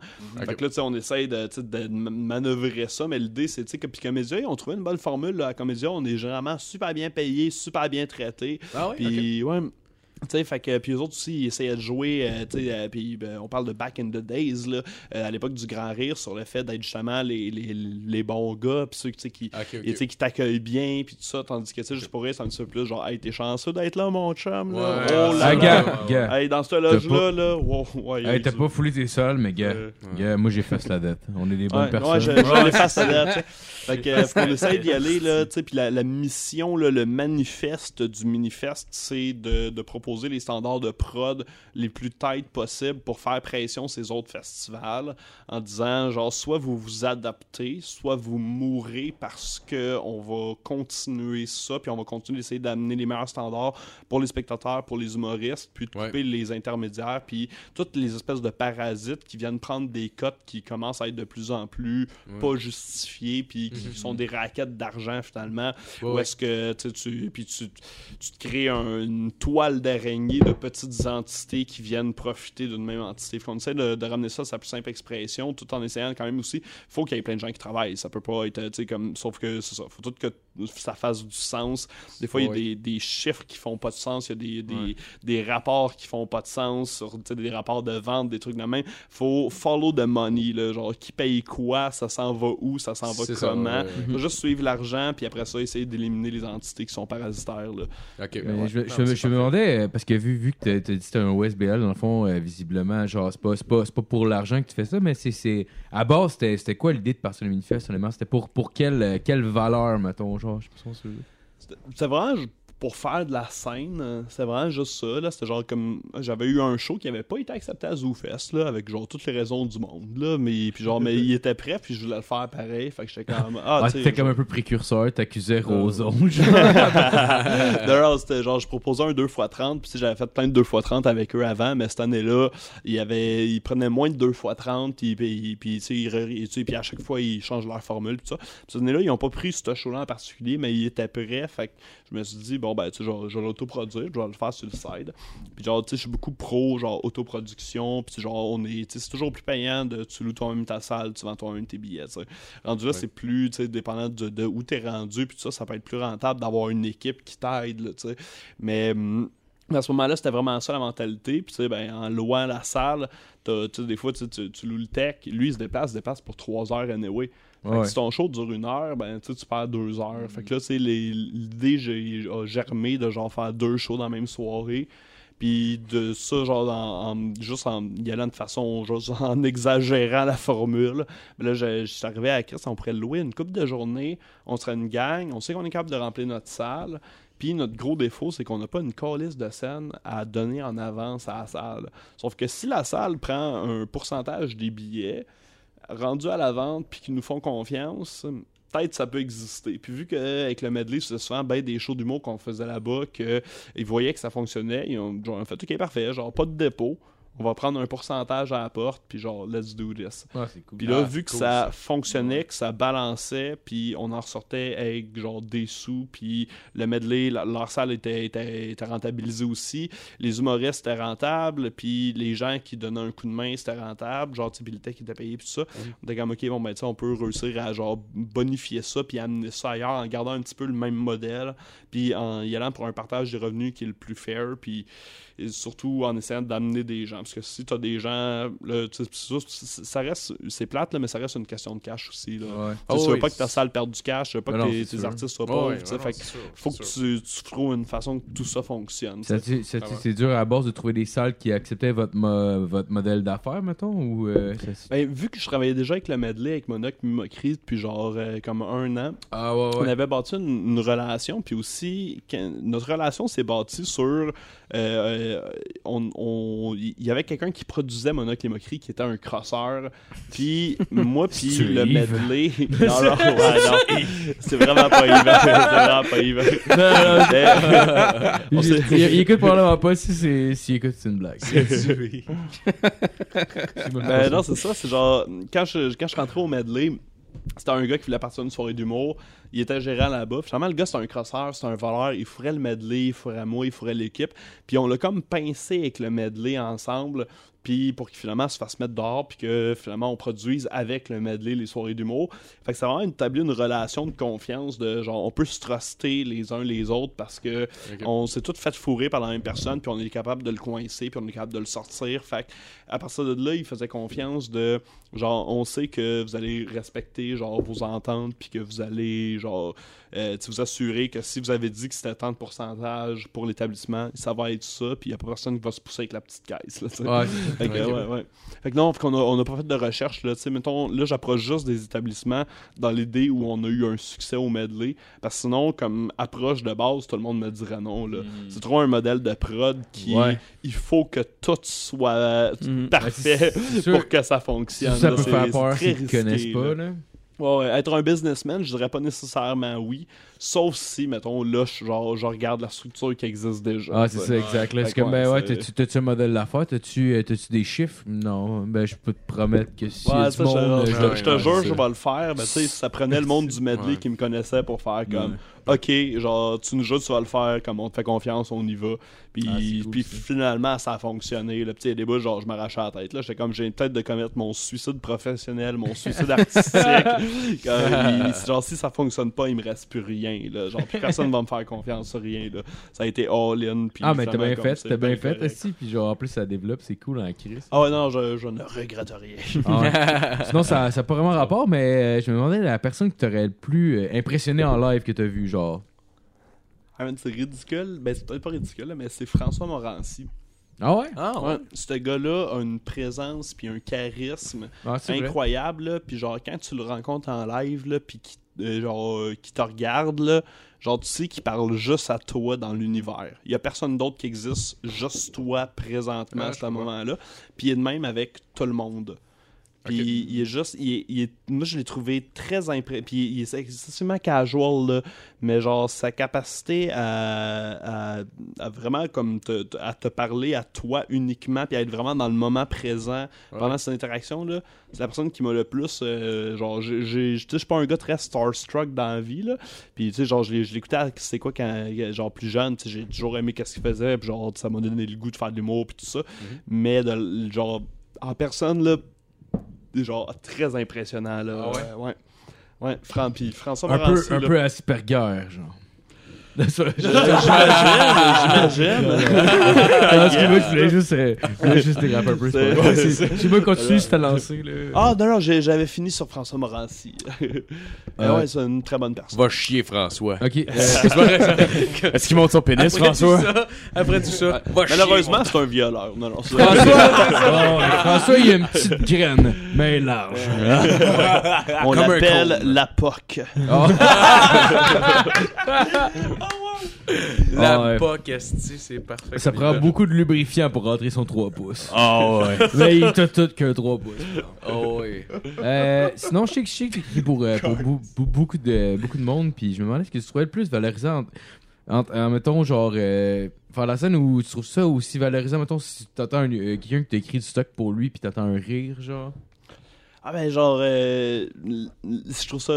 Fait que là, tu sais, on essaye de, de ma- manœuvrer ça, mais l'idée, c'est, que puis Comédia, ils ont trouvé une bonne formule, là, à Comédia. On est généralement super bien payé, super bien traité. Ah ouais? Puis, ouais, Tu sais, fait que, puis eux autres aussi, ils essayaient de jouer, euh, euh, puis ben, on parle de back in the days, là, euh, à l'époque du Grand Rire, sur le fait d'être justement les, les, les bons gars, puis ceux qui, Ok, ok. et, tu sais, qui t'accueillent bien, puis tout ça, tandis que, tu sais, juste pour rire, c'est un petit peu plus genre, hey, t'es chanceux d'être là, mon chum, là. Ouais, oh ouais, là Ah, là. gars, gars. Hey, dans ce loge-là, là, wow, ouais, Hey, t'as pas foulé tes sols, mais gars, Euh, gars, moi j'efface la dette. On est des bonnes Ouais, personnes. ouais, je, je l'efface à date, tu sais. Fait que, euh, faut qu'on essaye d'y aller, là, tu sais, puis la, la mission, là, le manifeste du Minifest, c'est de, de proposer les standards de prod les plus tight possibles pour faire pression ces autres festivals en disant, genre, soit vous vous adaptez, soit vous mourrez parce que on va continuer ça, puis on va continuer d'essayer d'amener les meilleurs standards pour les spectateurs, pour les humoristes, puis de Ouais. couper les intermédiaires, puis toutes les espèces de parasites qui viennent prendre des cotes qui commencent à être de plus en plus pas justifiées, puis qui sont des raquettes d'argent finalement. Ouais, Ou est-ce que tu, puis tu, tu te crées un- une toile d'araignée de petites entités qui viennent profiter d'une même entité. Faut qu'on essaie de, de ramener ça à sa plus simple expression, tout en essayant quand même aussi. faut qu'il y ait plein de gens qui travaillent. Ça peut pas être, tu sais, comme. Sauf que c'est ça. Faut tout que ça fasse du sens. Des fois, il y a des, des chiffres qui font pas de sens. Il y a des, des, Ouais. des rapports qui font pas de sens, sur, des rapports de vente, des trucs de même. Faut follow the money, là, genre qui paye quoi, ça s'en va où, ça s'en va ça, comment. ouais, ouais. Faut juste suivre l'argent, puis après ça, essayer d'éliminer les entités qui sont parasitaires. Là. Ok, Mais ben ouais. je, Non, je- c'est je me demandais, parce que vu, vu que t'as dit que un OSBL, dans le fond, euh, visiblement, genre, c'est pas, pas, pas pour l'argent que tu fais ça, mais c'est-. À base, c'était quoi l'idée de partir le manifeste, C'était pour, pour quelle, euh, quelle valeur, mettons, genre, je sais pas si on se- C'était vraiment pour faire de la scène, euh, c'était vraiment juste ça. Là. C'était genre comme. J'avais eu un show qui avait pas été accepté à ZooFest, là, avec genre toutes les raisons du monde. Là, mais, puis genre, mais il était prêt, puis je voulais le faire pareil. Fait que j'étais comme. Ah, tu sais, c'était comme un peu précurseur, t'accusais Roson, genre. D'ailleurs, c'était genre, je proposais un 2x30, puis j'avais fait plein de 2x30 avec eux avant, mais cette année-là, il y avait, ils prenaient moins de 2x30, puis, puis, puis, tu sais, ils puis à chaque fois, ils changent leur formule, puis tout ça. Puis cette année-là, ils ont pas pris ce show-là en particulier, mais ils étaient prêts, fait que je me suis dit, bon, ben, tu sais, genre, je vais l'autoproduire, je vais le faire sur le side. Puis genre, tu sais, je suis beaucoup pro, genre, autoproduction, puis genre, on est, tu sais, c'est toujours plus payant de, tu loues toi-même ta salle, tu vends toi-même tes billets, tu sais. Rendu là, c'est plus, tu sais, dépendant de, de où t'es rendu, puis ça, ça peut être plus rentable d'avoir une équipe qui t'aide, tu sais. Mais hum, à ce moment-là, c'était vraiment ça la mentalité. Puis, tu sais, ben, en louant la salle, t'as- des fois, tu, loues le tech. Lui, il se déplace, il se déplace pour trois heures anyway. Ouais. si ton show dure une heure, ben, tu sais, tu perds deux heures. Fait que là, tu sais, les- l'idée j'ai- a germé de genre faire deux shows dans la même soirée. Puis de ça, genre, en, en- juste en y allant de façon, juste en exagérant la formule. Mais là, je, je suis arrivé à Chris, on pourrait louer une coupe de journée, on serait une gang, on sait qu'on est capable de remplir notre salle. Puis notre gros défaut, c'est qu'on n'a pas une calice de scène à donner en avance à la salle. Sauf que si la salle prend un pourcentage des billets rendus à la vente puis qui nous font confiance, peut-être ça peut exister. Puis vu qu'avec le medley, c'était souvent ben des shows d'humour qu'on faisait là-bas, qu'ils voyaient que ça fonctionnait, ils ont, genre, fait OK, parfait, genre pas de dépôt. On va prendre un pourcentage à la porte, puis genre, let's do this. Cool. Puis là, Ah, vu que cool, ça, ça. fonctionnait, que ça balançait, puis on en ressortait avec genre des sous, puis le medley, la- leur salle était, était, était rentabilisée aussi. Les humoristes étaient rentables, puis les gens qui donnaient un coup de main, c'était rentable. Genre, tu sais, tech était payé, puis tout ça. On était comme, ok, bon, ben, on peut réussir à genre bonifier ça, puis amener ça ailleurs en gardant un petit peu le même modèle, puis en y allant pour un partage des revenus qui est le plus fair, puis surtout en essayant d'amener des gens. Parce que si tu as des gens, là, ça, reste, c'est plate, là, mais ça reste une question de cash aussi. Là. Ouais. Tu Oh tu veux oui, pas que ta salle perde du cash, tu veux pas que non, tes, artistes soient Ouais, pauvres. ouais, faut que tu, tu trouves une façon que tout ça fonctionne. C'est- Ah ouais. c'est dur à la base de trouver des salles qui acceptaient votre, mo- votre modèle d'affaires, mettons, ou euh, Ben, vu que je travaillais déjà avec le medley, avec Monoc Mimocry depuis genre euh, comme un an, Ah ouais, on avait bâti une, une relation, puis aussi, quand- notre relation s'est bâtie sur. euh, on- on- Il y avait quelqu'un qui produisait Monocle et Moquerie qui était un crosseur, puis moi, puis le Yves? medley. non, non, ouais, non. C'est vraiment pas Yves. C'est vraiment pas Yves. Mais- on il, s'est- il- il écoute probablement pas si c'est s'il écoute c'est une blague. Ben non, c'est ça. C'est genre, quand je, quand je rentrais au medley, c'était un gars qui voulait partir à une soirée d'humour. Il était gérant là-bas. Finalement, le gars, c'est un crosseur, c'est un voleur. Il ferait le medley, il ferait moi, il ferait l'équipe. Puis on l'a comme pincé avec le medley ensemble puis pour qu'il finalement se fasse mettre dehors, puis que finalement on produise avec le medley les soirées d'humour. Fait que c'est vraiment établir une relation de confiance, de genre on peut se truster les uns les autres parce que on s'est tous fait fourrer par la même personne, puis on est capable de le coincer, puis on est capable de le sortir. Fait que à partir de là, il faisait confiance de genre on sait que vous allez respecter genre vos ententes, puis que vous allez genre euh, vous assurer que si vous avez dit que c'était tant de pourcentage pour l'établissement, ça va être ça, puis il n'y a pas personne qui va se pousser avec la petite caisse. Là, Fait que, ouais, ouais. Fait que non, fait qu'on a, on a pas fait de recherche. Là, mettons, là, j'approche juste des établissements dans l'idée où on a eu un succès au medley. Parce que sinon, comme approche de base, tout le monde me dirait non. Là. C'est trop un modèle de prod qui Ouais. il faut que tout soit Mhm. parfait c'est sûr. pour que ça fonctionne. ça là. peut C'est- faire c'est peur très s'ils te connaissent pas, là. Ouais, être un businessman, je dirais pas nécessairement oui. Sauf si, mettons, là, je, genre, je regarde la structure qui existe déjà. Ah, c'est ça, exact. Là, c'est que comme, ben ouais, t'as-tu un modèle d'affaires? T'as-tu euh, t'as-tu des chiffres? Non. Ben, je peux te promettre que si Ouais, ça, monde... je, euh, je- te ouais, jure, je vais le faire. Ben, tu sais, ça prenait le monde du medley Ouais. qui me connaissait pour faire comme OK, genre, tu nous joues, tu vas le faire, comme on te fait confiance, on y va. Puis, Ah, cool, puis finalement, ça a fonctionné. Là. Puis, y a des bouts, genre, je m'arrachais la tête. Là. J'étais comme, j'ai peut-être de commettre mon suicide professionnel, mon suicide artistique. Comme, genre, si ça fonctionne pas, il me reste plus rien. Là. Genre, plus personne va me faire confiance sur rien. Là. Ça a été all-in. puis Ah, mais t'as bien fait, t'as bien fait aussi. Puis genre, en plus, ça développe, c'est cool en crise. Ah ouais, non, je, je ne regrette rien. Ah. Sinon, ça n'a pas vraiment rapport, mais euh, je me demandais la personne qui t'aurait le plus euh, impressionné en live que t'as vu, genre. Ah, c'est ridicule. Ben, c'est peut-être pas ridicule, là, mais c'est François Morancy. Ah ouais? Ah, ouais. Ouais, ce gars-là a une présence puis un charisme Ah, incroyable. là. Puis genre, quand tu le rencontres en live, là, puis qui, euh, genre, euh, qui te regarde, là, genre, tu sais qu'il parle juste à toi dans l'univers. Il y a personne d'autre qui existe, juste toi présentement Ah, à ce moment-là. Puis il est de même avec tout le monde. Puis il est juste, il est, il est- moi je l'ai trouvé très impré... Puis il est excessivement casual, là, mais genre sa capacité à, à, à vraiment comme te, à te parler à toi uniquement, puis à être vraiment dans le moment présent pendant cette interaction là, c'est la personne qui m'a le plus, euh, genre je suis pas un gars très starstruck dans la vie là, puis tu sais genre je l'écoutais, c'est quoi quand genre plus jeune, tu sais, j'ai toujours aimé qu'est-ce qu'il faisait, puis genre ça m'a donné le goût de faire de l'humour puis tout ça, mais de, genre en personne là genre très impressionnant là. Ah ouais? Euh, ouais. Ouais, Fran- puis François Un peu, un là. peu Asperger, genre. J'imagine, j'imagine. Moi, je voulais juste, euh, je voulais juste déraper un peu. c'est pas grave. C'est- sais pas continuer si t'as lancé, là. Ah non, non, j'ai- j'avais fini sur François Morancy. Mais Euh, ouais, c'est une très bonne personne. Va chier, François. Ok. euh, C'est pas vrai, ça. Est-ce qu'il monte son pénis, Après tout François? ça, après tout ça, va chier, Malheureusement, c'est un violeur. Non, non, c'est- François, François, il a une petite graine, mais large. on Comme un l'appelle la POC. La Ah ouais. POC, c'est parfait. Ça prend beaucoup de lubrifiant pour rentrer son 3 pouces. Ah ouais. Mais il t'a tout qu'un 3 pouces. Oh, oui. Euh, sinon, je sais que je sais que t'écris pour, euh, pour bou- bou- beaucoup, de, beaucoup de monde, puis je me demandais ce que tu trouvais le plus valorisant entre, entre, euh, mettons, genre, euh, faire la scène où tu trouves ça aussi valorisant, mettons, si t'entends un- euh, quelqu'un qui t'écrit du stock pour lui, puis t'entends un rire, genre? Ah ben genre, euh, je trouve ça...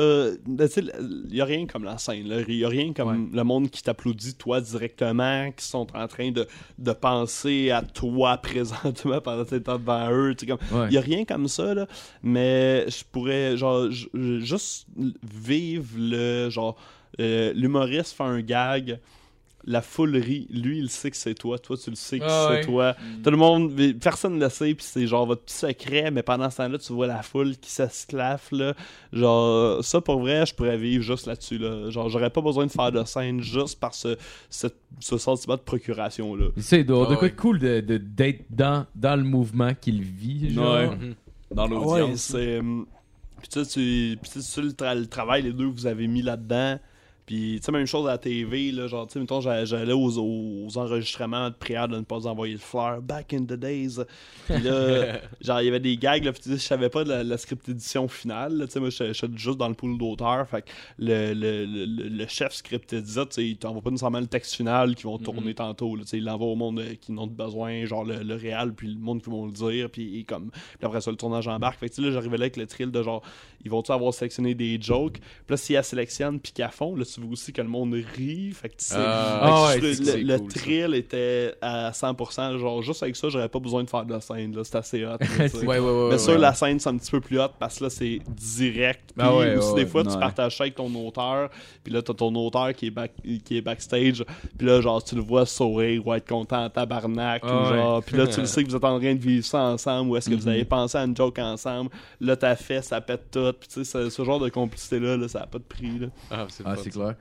ben, Tu sais, il y a rien comme la scène. Il y a rien comme le monde qui t'applaudit toi directement, qui sont en train de, de penser à toi présentement pendant que t'es devant eux. tu sais, comme Ouais. Il y a rien comme ça, là. Mais je pourrais, genre, juste vivre le, genre, euh, l'humoriste fait un gag, la foule rit, lui, il sait que c'est toi, toi, tu le sais que Ah c'est ouais. toi. Tout le monde, personne ne le sait, puis c'est genre votre petit secret, mais pendant ce temps-là, tu vois la foule qui s'esclaffe, là. Genre, ça, pour vrai, je pourrais vivre juste là-dessus, là. Genre, j'aurais pas besoin de faire de scène juste par ce, ce, ce sentiment de procuration, là. Tu sais, il doit y avoir de Ah quoi ouais. cool de, de- d'être dans, dans le mouvement qu'il vit, genre. Ouais. Dans Ouais, l'audience. c'est. hum, Puis tu sais, tu- puis tu le, tra- le travail, les deux, vous avez mis là-dedans. Puis tu sais, même chose à la TV, là, genre, tu sais, mettons, j'a- j'allais aux, aux enregistrements de prière de ne pas envoyer de fleurs, back in the days. Puis là, genre, il y avait des gags, là, puis je savais pas de la, la script édition finale, tu sais, moi, je suis juste dans le pool d'auteurs, fait que le, le, le, le- le chef script tu sais, il t'envoie pas nécessairement le texte final qu'ils vont tourner tantôt, là, tu sais, il l'envoie au monde euh, qui n'ont besoin, genre le, le réal, puis le monde qui vont le dire, puis comme puis après ça, le tournage embarque. Fait que, tu sais, là, j'arrivais là avec le thrill de genre, ils vont-tu avoir sélectionné des jokes? Puis là, s'ils la sélectionnent puis la font, là, tu veux aussi que le monde rit. Fait que tu sais, Ah, fait que ouais, je- c'est le, le cool, ça. thrill était à 100%. Genre, juste avec ça, j'aurais pas besoin de faire de la scène. là. C'est assez hot. là, tu sais. Ouais, ouais, ouais. Mais sur ouais. la scène, c'est un petit peu plus hot parce que là, c'est direct. Puis Ah ouais, aussi, ouais, des fois, tu partages ça avec ton auteur. Puis là, t'as ton auteur qui est, back, qui est backstage. Puis là, genre, tu le vois sourire ou être content en tabarnak. Ah ou genre, puis là, tu le sais que vous êtes en train de vivre ça ensemble. Ou est-ce que vous avez pensé à une joke ensemble. Là, t'as fait, ça pète tout. Puis tu sais, ce, ce genre de complicité-là, là, ça a pas de prix. Là. Ah, c'est Ah. Clair.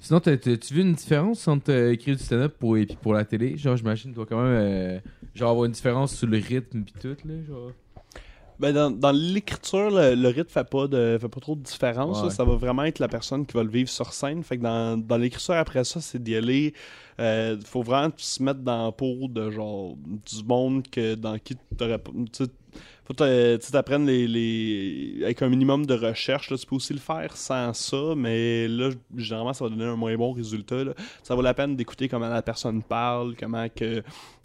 Sinon, t'as- t'as- tu vu une différence entre euh, écrire du stand-up pour, et puis pour la télé? Genre, j'imagine que tu dois quand même euh, genre avoir une différence sur le rythme pis tout, là, genre? Ben dans, dans l'écriture, le, le rythme fait pas de fait pas trop de différence. Ouais. Ça va vraiment être la personne qui va le vivre sur scène. Fait que dans, dans l'écriture après ça, c'est d'y aller. Euh, faut vraiment se mettre dans la peau de genre du monde que dans qui t'aurais Faut que tu apprennes les, les. avec un minimum de recherche. Là. Tu peux aussi le faire sans ça, mais là, généralement, ça va donner un moins bon résultat. là. Ça vaut la peine d'écouter comment la personne parle, comment que.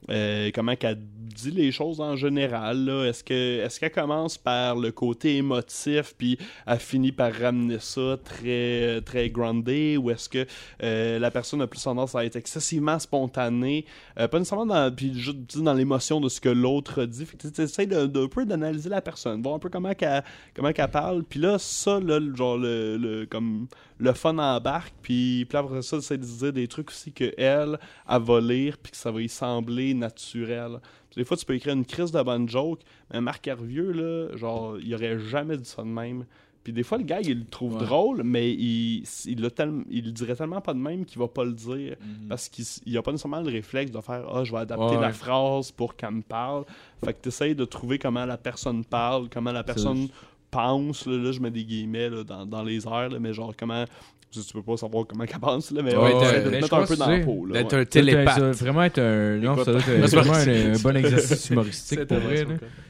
Euh, comment qu'elle dit les choses en général. Est-ce que est-ce qu'elle commence par le côté émotif puis elle finit par ramener ça très très groundé ou est-ce que euh, la personne a plus tendance à être excessivement spontanée, euh, pas nécessairement dans puis dans l'émotion de ce que l'autre dit. Fait de, de- peu d'analyser la personne, voir un peu comment qu'elle comment qu'elle parle. Puis là ça là genre le, le- comme le fun embarque puis puis après ça c'est de dire des trucs aussi que elle elle va lire puis que ça va y sembler naturel. Puis des fois, tu peux écrire une crise de bonne joke, mais Marc Hervieux, là, genre, il aurait jamais dit ça de même. Puis des fois, le gars, il le trouve Ouais. drôle, mais il, il, le dirait tellement pas de même qu'il va pas le dire. Parce qu'il a pas nécessairement le réflexe de faire Ah, je vais adapter Ouais. la phrase pour qu'elle me parle. Fait que tu essayes de trouver comment la personne parle, comment la personne pense. Là, là, je mets des guillemets là, dans, dans les airs, là, mais genre comment. Tu tu peux pas savoir comment qu'elle pense, là, mais Ouais, ouais, de te mettre un peu dans la peau. D'être ouais. un télépathe. Vraiment être un. Non, Écoute, ça doit être c'est vraiment un, un bon exercice humoristique pour vrai,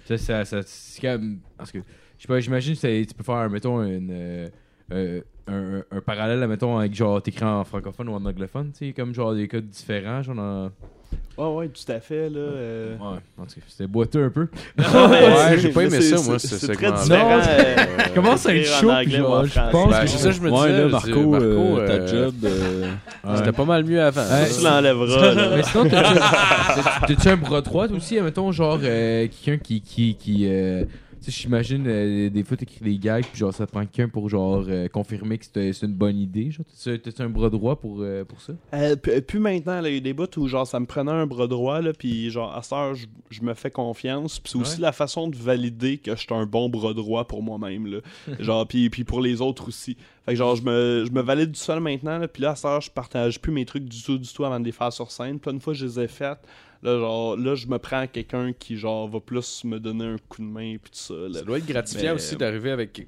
Ça, ça, ça- c'est quand même- Parce que, je sais pas, j'imagine que c'est- tu peux faire, mettons, une, euh, euh, un, un parallèle, mettons, avec genre, t'écris en francophone ou en anglophone, tu sais, comme genre des codes différents, genre dans... Ouais, ouais, tout à fait. Là, euh. Ouais, en tout cas, c'était boiteux un peu. Ouais, j'ai pas aimé ça, moi, c'est- ce C'est très différent. Non, euh, commence à être chaud, anglais genre, je pense Ben, que c'est ça, je me Ouais, disais. là, je Marco, dis, Marco, euh, ta euh, job. euh, Ouais. C'était pas mal mieux avant. Ouais. Tu l'enlèveras. là. Mais sinon, t'as-tu- t'as- t'as-tu un bras droit aussi, mettons, genre, euh, quelqu'un qui. qui, qui euh, sais, j'imagine, euh, des fois, t'écris des gags, puis genre, ça te prend quelqu'un pour, genre, euh, confirmer que c'est c'est une bonne idée. Genre, t'as-tu un bras droit pour, euh, pour ça? Euh, plus maintenant, là, il y a des bouts où genre ça me prenait un bras droit, là, puis genre à heure, je, je me fais confiance. Puis c'est aussi Ouais. la façon de valider que je suis un bon bras droit pour moi-même, là. genre, puis, puis pour les autres aussi. Fait que genre, je me, je me valide du seul maintenant, là, puis là, à heure, je partage plus mes trucs du tout, du tout avant de les faire sur scène. Là, une fois je les ai faites, là, genre, là, je me prends à quelqu'un qui, genre, va plus me donner un coup de main, puis tout ça, là. Ça doit être gratifiant Mais- aussi d'arriver avec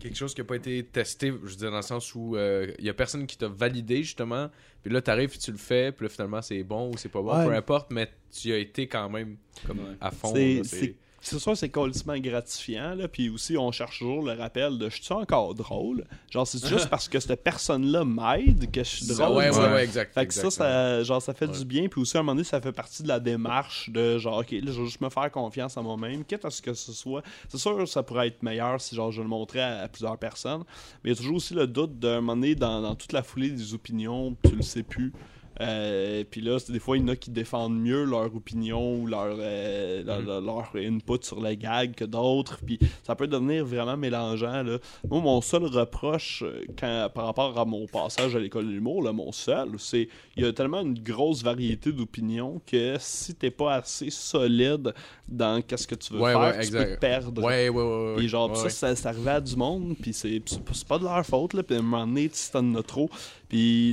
quelque chose qui n'a pas été testé, je veux dire, dans le sens où il y a personne qui t'a validé, justement. Puis là, t'arrives, tu le fais, puis là, finalement, c'est bon ou c'est pas bon, Ouais. peu importe, mais tu as été quand même comme à fond. C'est- c'est c'est sûr c'est complètement gratifiant là puis aussi on cherche toujours le rappel de je suis encore drôle? Genre c'est juste parce que cette personne là m'aide que je suis Ça, drôle ouais, ouais, exact. fait que ça, ça, genre, ça fait Ouais. du bien. Puis aussi, à un moment donné, ça fait partie de la démarche de genre, OK, là, je vais juste me faire confiance à moi-même, quitte à ce que ce soit. C'est sûr, ça pourrait être meilleur si genre, je le montrais à, à plusieurs personnes. Mais il y a toujours aussi le doute d'un moment donné, dans, dans toute la foulée des opinions, tu le sais plus. Euh, puis là, des fois, il y en a qui défendent mieux leur opinion ou leur, euh, leur, Mhm. leur input sur les gags que d'autres. Puis ça peut devenir vraiment mélangeant. Là. Moi, mon seul reproche euh, quand, par rapport à mon passage à l'école de l'humour, mon seul, c'est il y a tellement une grosse variété d'opinions que si t'es pas assez solide dans qu'est-ce que tu veux Ouais, faire, ouais, tu exact. peux te perdre. Ouais, ouais, ouais. Puis genre, ça, ça, c'est arrivé à du monde, puis c'est pas- de leur faute, là. Puis à un moment donné, tu sais, t'en as trop.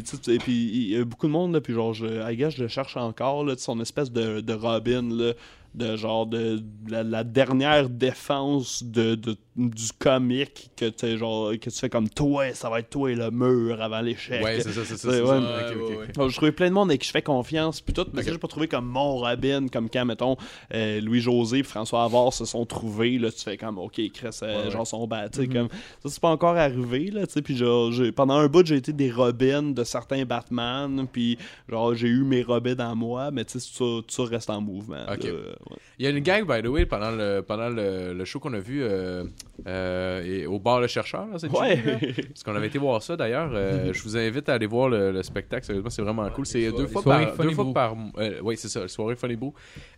Sais, puis il y a beaucoup de monde, là, puis genre, je, je le cherche encore, là, son espèce de, de Robin, là, de genre, de, la, la dernière défense de, de- du comique que tu genre, que tu fais comme toi, ça va être toi et le mur avant l'échec. Ouais, c'est ça, c'est ça. Ouais, ouais, je trouvais plein de monde avec qui je fais confiance, puis tout, mais j'ai pas trouvé comme mon Robin, comme quand, mettons, euh, Louis-José et François Havard se sont trouvés, là, tu fais comme, ok, Chris, euh, Ouais, genre, sont battus, comme, ça, c'est pas encore arrivé, là, tu sais, puis genre, pendant un bout, j'ai été des Robins de certains Batman, puis genre, j'ai eu mes Robins dans moi, mais tu sais, ça, tout ça reste en mouvement. Il y a une gag, by the way, pendant le, pendant le, le show qu'on a vu, euh, euh, et au bar Le Chercheur, là, c'est Ouais. Parce qu'on avait été voir ça d'ailleurs. Euh, je vous invite à aller voir le, le spectacle. Sérieusement, c'est vraiment cool. C'est deux fois par, deux fois par euh, Oui, c'est ça, soirée Funny Boo.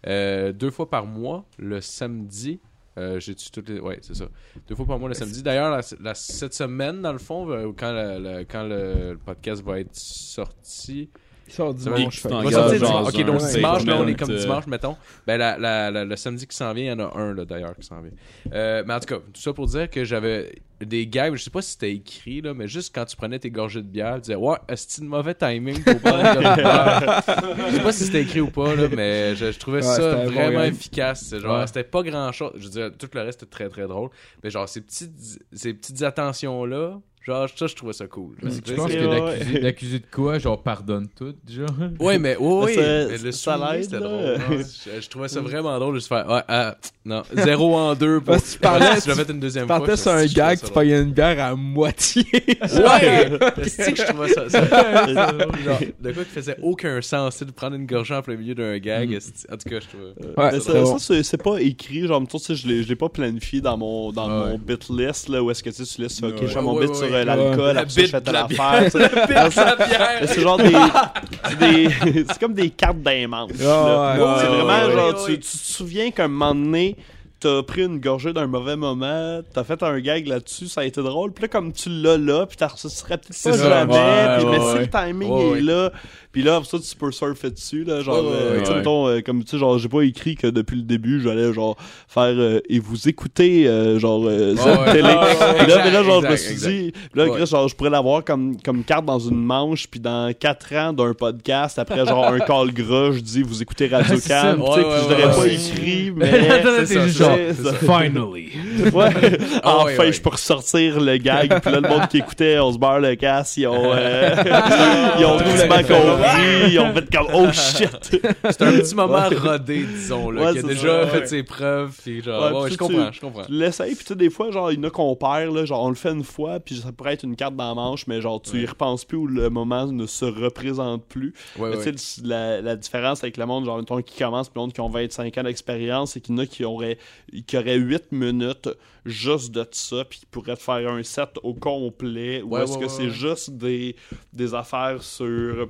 Euh, deux fois par mois, le samedi. Euh, j'ai toutes les... Ouais, c'est ça. Deux fois par mois le samedi. D'ailleurs, la- la- cette semaine, dans le fond, quand, la- la- quand le, le podcast va être sorti, Sort va dimanche. sortir genre dimanche. Ok, donc dimanche, là, on est comme euh, dimanche, mettons. Ben, la, la- la- le samedi qui s'en vient, il y en a un, là, d'ailleurs, qui s'en vient. Euh, mais en tout cas, tout ça pour dire que j'avais des gags, je sais pas si c'était écrit, là, mais juste quand tu prenais tes gorgées de bière, tu disais, ouais, c'est une mauvais timing pour prendre une gorgée de bière. Je sais pas si c'était écrit ou pas, là, mais je, je trouvais Ouais, ça bon vraiment efficace. Genre, Ouais. c'était pas grand chose. Je veux dire, tout le reste était très très drôle. Mais genre, ces petites, ces petites attentions-là, genre, ça, je trouvais ça cool. Je Tu sais, pense c'est- que d'accuser de quoi, genre pardonne tout, genre? Ouais, mais oui, mais le ça l'aide, c'était drôle. Je, je trouvais ça vraiment drôle de se faire. Ouais, ah, non, 0 en 2 pour. Parce que tu parlais- si je l'avais une deuxième Tu fois. partais je- sur un gag, tu payais une bière à moitié. Ouais! C'est que je trouvais ça. ça- genre, de quoi qui faisait aucun sens, c'est de prendre une gorgée en plein milieu d'un gag. esti. En tout cas, je trouvais. Ouais, Mais c'est ça, c'est, pas écrit, genre, tu sais, je l'ai, je l'ai pas planifié dans mon, dans Ouais. mon bit list, là, où est-ce que tu sais, tu laisses, ok, je mon bit sur. Euh, l'alcool, La après ça, je bit fais de la. Mais c'est genre des, c'est comme des cartes là. Ah, c'est vraiment, genre, tu, te souviens qu'à un moment donné, t'as pris une gorgée d'un mauvais moment, t'as fait un gag là-dessus, ça a été drôle, puis là, comme tu l'as là, puis t'as ressusciterais peut-être pas jamais, puis mais si le timing est là, puis là, pour ça, tu peux surfer dessus, là, genre, Ouais, ouais, euh, ouais, mettons, euh, comme, tu sais, genre, j'ai pas écrit que depuis le début, j'allais, genre, faire, euh, et vous écoutez, euh, genre, euh, cette télé. Ah, là, mais là, exact, genre, je me suis exact. dit, là. Chris, genre, je pourrais l'avoir comme, comme carte dans une manche, puis dans 4 ans d'un podcast, après, genre, un call gras, je dis, vous écoutez Radio. Can, tu sais, ouais, je l'aurais pas écrit, mais. c'est genre, finally. Ouais. enfin, ouais, ouais. je peux ressortir le gag, puis là, le monde qui écoutait, on se barre le casse, ils ont, euh, ils ont ils ont fait comme, oh shit. C'est un petit moment rodé, disons, là, Ouais, qui a c'est déjà ça, fait ouais. ses preuves. Puis genre, Ouais, ouais, puis je tu- comprends, je comprends. Tu l'essayes, puis tu sais, des fois, genre, il y en a qu'on perd, là, genre, on le fait une fois, puis ça pourrait être une carte dans la manche, mais genre, tu y repenses plus ou le moment ne se représente plus. Ouais, Mais ouais. tu sais, la, la différence avec le monde, genre, mettons, qui commence, puis le monde qui ont 25 ans d'expérience, c'est qu'il y en a qui auraient, qui auraient 8 minutes juste de ça, puis qui pourraient te faire un set au complet, ou Ouais, est-ce ouais, que ouais, c'est ouais. juste des, des affaires sur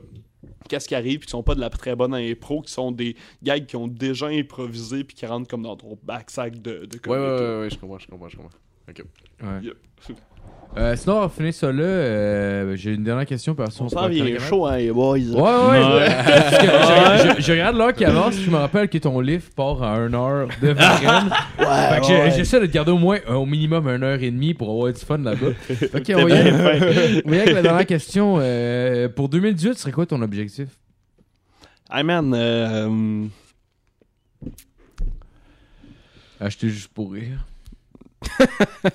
qu'est-ce qui arrive, puis qui sont pas de la très bonne impro, qui sont des gags qui ont déjà improvisé, puis qui rentrent comme dans ton backsack de, de Ouais, ouais, ouais, je comprends, je comprends, je comprends. Ok. Ouais. Yep. Euh, sinon, on va finir ça là. Euh, J'ai une dernière question. Parce On s'en vient chaud, hein, les boys. Ouais, ouais. Parce que je, je- je regarde l'heure qui avance, je me rappelle que ton livre part à 1 heure de Varennes. fait que j'essaie de te garder au moins euh, au minimum 1 heure et demie pour avoir du fun là-bas. Ok, on va y aller. La dernière question. Euh, pour 2018, ce serait quoi ton objectif? Hey man, euh, Acheter juste pour rire.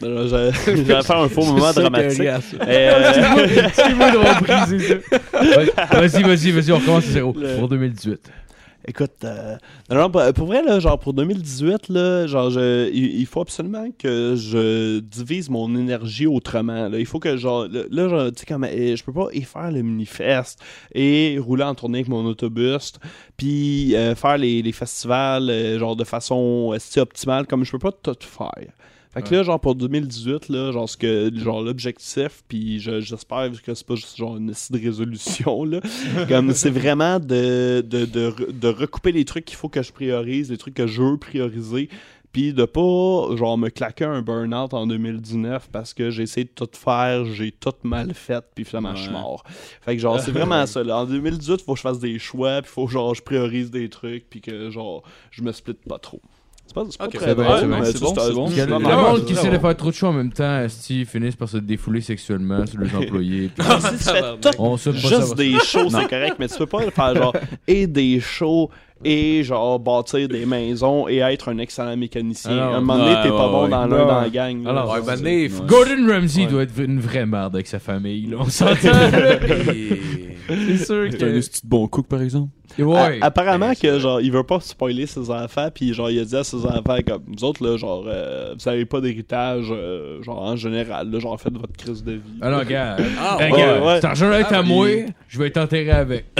J'allais faire un faux moment dramatique. Excuse-moi d'avoir brisé ça. Vas-y, vas-y, vas-y, on recommence à zéro. Le- Pour 2018. Écoute, euh, non, non, pour, vrai, là, genre pour 2018, là, genre, je- il, il faut absolument que je divise mon énergie autrement. Là. Il faut que, genre, là, genre, tu sais, comme, euh, je peux pas y faire le manifeste et rouler en tournée avec mon autobus, puis euh, faire les, les festivals, euh, genre, de façon euh, si optimale, comme je peux pas tout faire. Fait que là, genre, pour 2018, là, genre, ce que, genre, l'objectif, puis je- j'espère que c'est pas juste, genre, une de résolution, là. Comme, c'est vraiment de, de, de, re- de recouper les trucs qu'il faut que je priorise, les trucs que je veux prioriser, puis de pas, genre, me claquer un burn-out en 2019 parce que j'ai essayé de tout faire, j'ai tout mal fait, puis finalement, je suis mort. Fait que, genre, c'est vraiment ça, là. En 2018, faut que je fasse des choix, puis faut, genre, je priorise des trucs, puis que, genre, je me split pas trop. C'est pas, c'est pas très c'est bon, drôle, c'est bon, mais c'est tu bon, sais, c'est bon. Parce que c'est le monde qui essaie de faire trop de choix en même temps, ils finissent par se défouler sexuellement sur les employés. puis Si tu fais tout on pas juste des shows, c'est correct, mais tu peux pas faire genre et des shows et genre bâtir des maisons et être un excellent mécanicien. Alors, à un moment donné, ouais, t'es pas ouais, bon ouais. dans l'un dans la gang. là. Alors, Ouais, Ça, ben, c'est- né, ouais. Gordon Ramsay Ouais. doit être une vraie merde avec sa famille, là. On s'entend. C'est sûr un que. esti de bon cook, par exemple. Ouais. A- apparemment que genre il veut pas spoiler ses enfants puis genre il a dit à ses enfants comme vous autres là genre euh, vous avez pas d'héritage euh, genre en général là genre faites votre crise de vie. Alors, gars, Ah, hey, ouais. gars, ouais. cet argent-là est Ah, à oui. moi, je vais être enterré avec.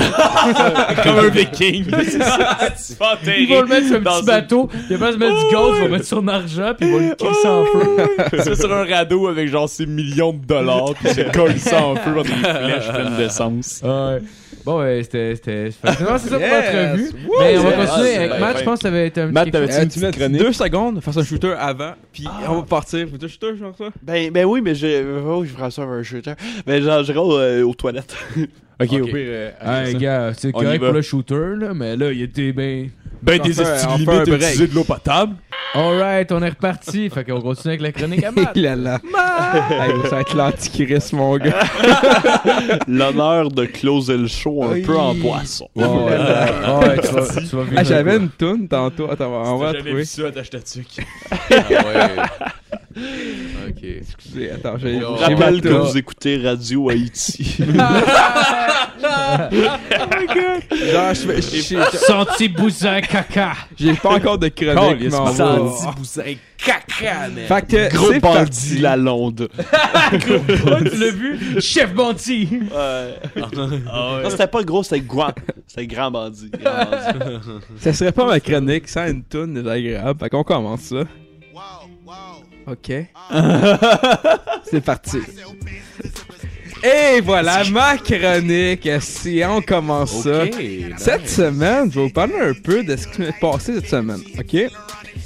Comme un viking. c'est ça. Ils vont le mettre sur un petit bateau, il va se mettre du gaz, ils vont mettre son argent, puis ils vont le crisser en feu. C'est sur un radeau avec genre ces millions de dollars, puis c'est colle ça en feu dans des flèches pleines d'essence. Ouais. Bon, ouais, c'était. c'était- c'est ça pour l'entrevue. Mais on va continuer Ah, avec Matt. Je pense que ça va être un Matt, petit. t'avais-tu Euh, une tu petite mets chronique? deux secondes, faire un shooter avant, puis on va partir. Faut un shooter, genre ça? Ben, ben oui, mais j'ai. Oh, je ferais ça avec un shooter. Ben, genre, j'irai euh, aux toilettes. Ok, Ok. au pire. euh, Hey, ça. gars, c'est On y correct va. pour le shooter, là, mais là, il était bien. Ben, des fait un limites de l'eau potable. Alright, on est reparti. fait qu'on continue avec la chronique à Matt. Il a là. Hey, ça va être l'antichrist, mon gars. L'honneur de closer le show un Oui. peu en poisson. Ouais, ouais, ouais, tu vas, tu vas vivre Ah, J'avais une toune tantôt. Attends, on va la trouver. ça dessus. Ah ouais. ok. Excusez, Attends, j'ai Oh, j'ai rappelle que vous écoutez Radio Haïti. Genre, je fais- j'ai- Senti bousin caca. j'ai pas encore de chronique, on Senti bousin caca, man. Fait que Gros c'est bandit parti. la londe. tu l'as vu? Chef Bonti. Ouais. Non, c'était pas gros, c'était grand. C'était grand bandit. Grand bandit. Ça serait pas ma chronique sans une toune désagréable. Fait qu'on commence ça. Ok. C'est parti. Et voilà ma chronique. Si on commence ça. Ok, Cette nice. semaine, je vais vous parler un peu de ce qui m'est passé cette semaine, ok?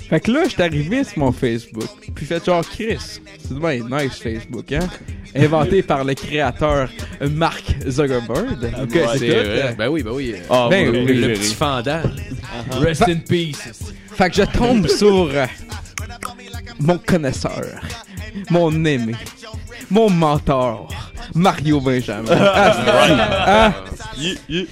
Fait que là, j'étais arrivé sur mon Facebook, puis fait genre Chris, c'est bien nice Facebook, hein? Inventé par le créateur Mark Zuckerberg. Ok, ouais, C'est euh, Ben oui, ben oui. Ah, Ben oui, Le petit fendant. Rest in peace. Fait que je tombe sur euh, mon connaisseur, mon aimé, mon mentor, Mario Benjamin. Ah, c'est- ah. Yeah, yeah.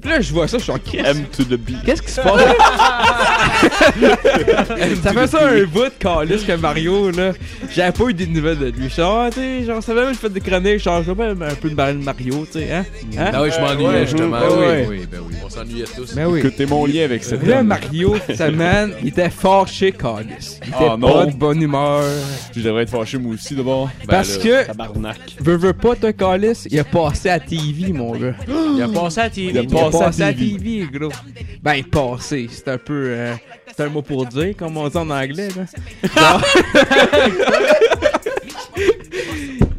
Puis là, je vois ça, je suis en Chris. M to the B. Qu'est-ce qui se passe? ça fait ça un bout de calice que Mario, là. J'avais pas eu des nouvelles de lui. Je suis genre, ah, tu sais, genre, ça va même, je fais des chroniques, genre, je vais même un peu de parler de Mario, tu sais, hein? hein? Ah oui, je m'ennuyais Ouais, justement. ouais, oui, ouais. oui, ben oui. On s'ennuyait tous. Mais oui. Écoutez mon lien avec cette Là, dame. Mario, cette semaine, il était fâché, calice. Il était Ah, pas non. de bonne humeur. Je devrais être fâché moi aussi d'abord. Ben Parce là, que, Tabarnak. veux, veux pas te calice, il a passé à TV, mon gars. Il a passé à TV. Il a passé à TV, gros. Ben, passé, c'est un peu. euh, c'est un mot pour dire, comme on dit en anglais, là. Genre.